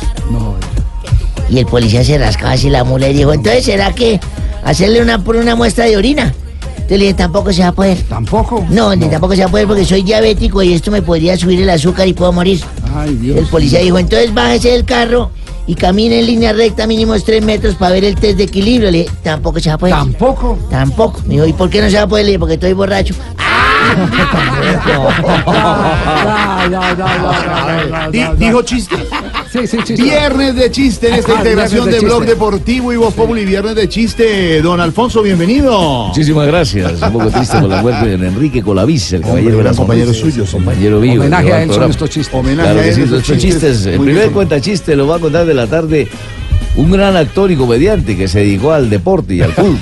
Y el policía se rascaba así la mula y dijo, entonces ¿será que hacerle una, por una muestra de orina? Entonces le dije, tampoco se va a poder. ¿Tampoco? No, ni tampoco se va a poder porque soy diabético y esto me podría subir el azúcar y puedo morir. Ay, Dios. El policía dijo, entonces bájese del carro y camine en línea recta mínimo tres metros para ver el test de equilibrio. Le dije, tampoco se va a poder. ¿Tampoco? Tampoco. Me dijo, ¿y por qué no se va a poder? Le dije, porque estoy borracho. Di- dijo chiste. Sí, sí, chiste. Viernes de chiste en esta Ah, integración de, de Blog. Deportivo y Voz Populi. Viernes de chiste. Don Alfonso, bienvenido. Muchísimas gracias. Un poco triste por la muerte de Enrique Colaviza, el caballero de gran compañero suyo, sí. compañero mío. Homenaje a él son estos chistes. Homenaje Claro a él, sí, estos estos chistes. chistes. El primer bien. cuenta chiste lo va a contar de la tarde un gran actor y comediante que se dedicó al deporte y al fútbol.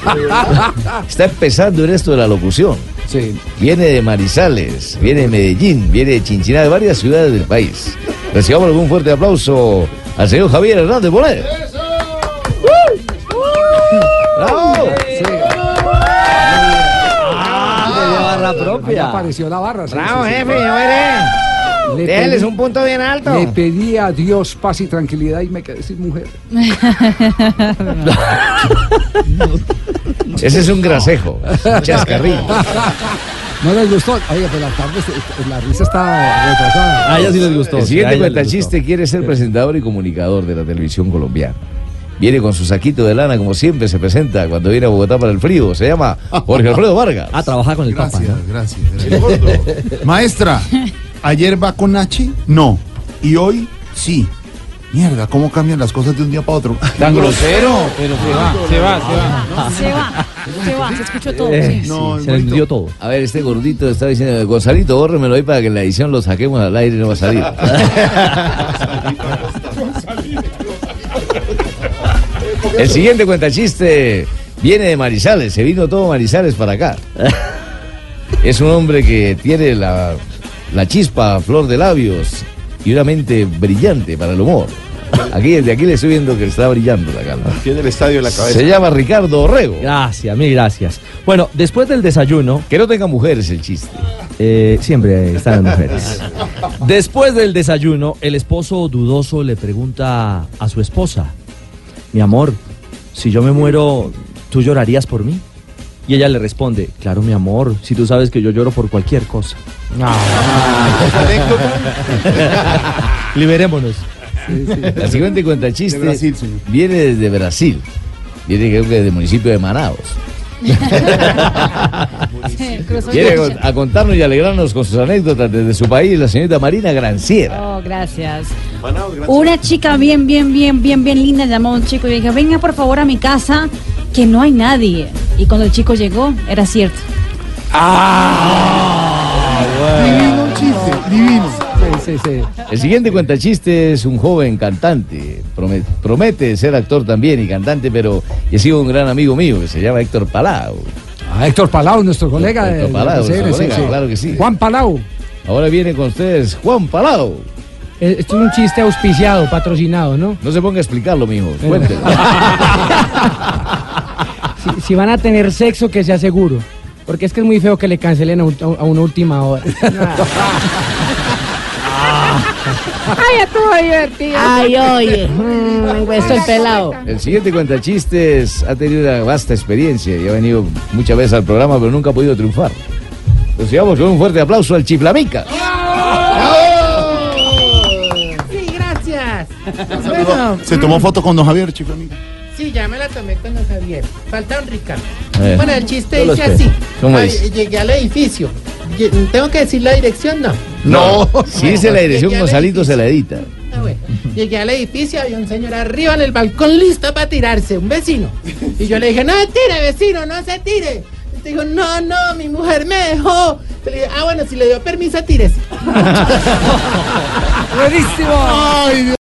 Está empezando en esto de la locución. Sí. Viene de Manizales, viene de Medellín, viene de Chinchiná, de varias ciudades del país. Recibamos un fuerte aplauso al señor Javier Hernández Bonet. ¡Bravo! barra propia. Ahí apareció la barra. sí, Bravo, sí, sí. jefe, veré. Le Déjenles pedí- un punto bien alto. Le pedí a Dios paz y tranquilidad y me quedé sin mujer. Ese es un grasejo, un chascarrillo. ¿No les gustó? Oye, pero la tarde, se- la risa está retrasada. A ella sí les gustó, El a siguiente cuentachiste quiere ser presentador y comunicador de la televisión colombiana. Viene con su saquito de lana, como siempre se presenta cuando viene a Bogotá para el frío. Se llama Jorge Alfredo Vargas. Ah, trabaja con el Papa. Gracias, gracias. Maestra, ¿ayer va con H? No. ¿Y hoy? Sí. Mierda, ¿cómo cambian las cosas de un día para otro? Tan grosero, pero se va, se va, se va. Se va, se va, se escuchó todo. Eh, sí. sí, se dio todo. A ver, este gordito está diciendo, Gonzalito, bórremelo ahí para que en la edición lo saquemos al aire y no va a salir. El siguiente cuentachiste viene de Marizales, se vino todo Marizales para acá. Es un hombre que tiene la, la chispa a flor de labios y una mente brillante para el humor. Aquí, desde aquí le estoy viendo que está brillando la cara. Tiene el estadio en la cabeza. Se llama Ricardo Orrego. Gracias, mil gracias. Bueno, después del desayuno. Que no tenga mujeres el chiste. Eh, siempre están las mujeres. Después del desayuno, el esposo dudoso le pregunta a su esposa: Mi amor, si yo me muero, ¿tú llorarías por mí? Y ella le responde: Claro, mi amor, si tú sabes que yo lloro por cualquier cosa. Liberémonos. La siguiente cuenta chiste De Brasil, viene desde Brasil. Viene creo que del municipio de Manaos. Cruzó Viene a el- con- a contarnos y alegrarnos con sus anécdotas desde su país, la señorita Marina Granciera. Oh, gracias. Una chica bien, bien, bien, bien, bien linda llamó a un chico y le dijo, venga por favor a mi casa, que no hay nadie. Y cuando el chico llegó, era cierto. Divino chiste, divino. Sí, sí, sí. El siguiente cuentachiste es un joven cantante. Promete, promete ser actor también y cantante, pero ha sido un gran amigo mío que se llama Héctor Palau. Ah, Héctor Palau, nuestro colega. Héctor Palau, de nuestro colega, sí. claro que sí. Juan Palau. Ahora viene con ustedes Juan Palau. Eh, Esto es un chiste auspiciado, patrocinado, ¿no? No se ponga a explicarlo, mijo. Cuéntelo. Si, si van a tener sexo, que sea seguro. Porque es que es muy feo que le cancelen a, un- a una última hora. Ay, estuvo divertido. Ay, oye. Mm, puesto el pelado. El siguiente cuentachistes ha tenido una vasta experiencia y ha venido muchas veces al programa, pero nunca ha podido triunfar. Nos llevamos con un fuerte aplauso al Chiflamica. Sí, gracias. Saludó. Se tomó foto con don Javier, chico amigo. Sí, ya me la tomé con don Javier. Falta un Ricardo. Eh, Bueno, el chiste dice así. ¿Cómo Ay, dice? Llegué al edificio. ¿Tengo que decir la dirección? No. No, si dice la dirección, Gonzalito se la edita. Ah, bueno. Llegué al edificio, había un señor arriba en el balcón listo para tirarse, un vecino. Y yo le dije, no se tire, vecino, no se tire. Y dijo, no, no, mi mujer me dejó. Le dije, ah, bueno, si le dio permiso, tírese. Buenísimo. Ay,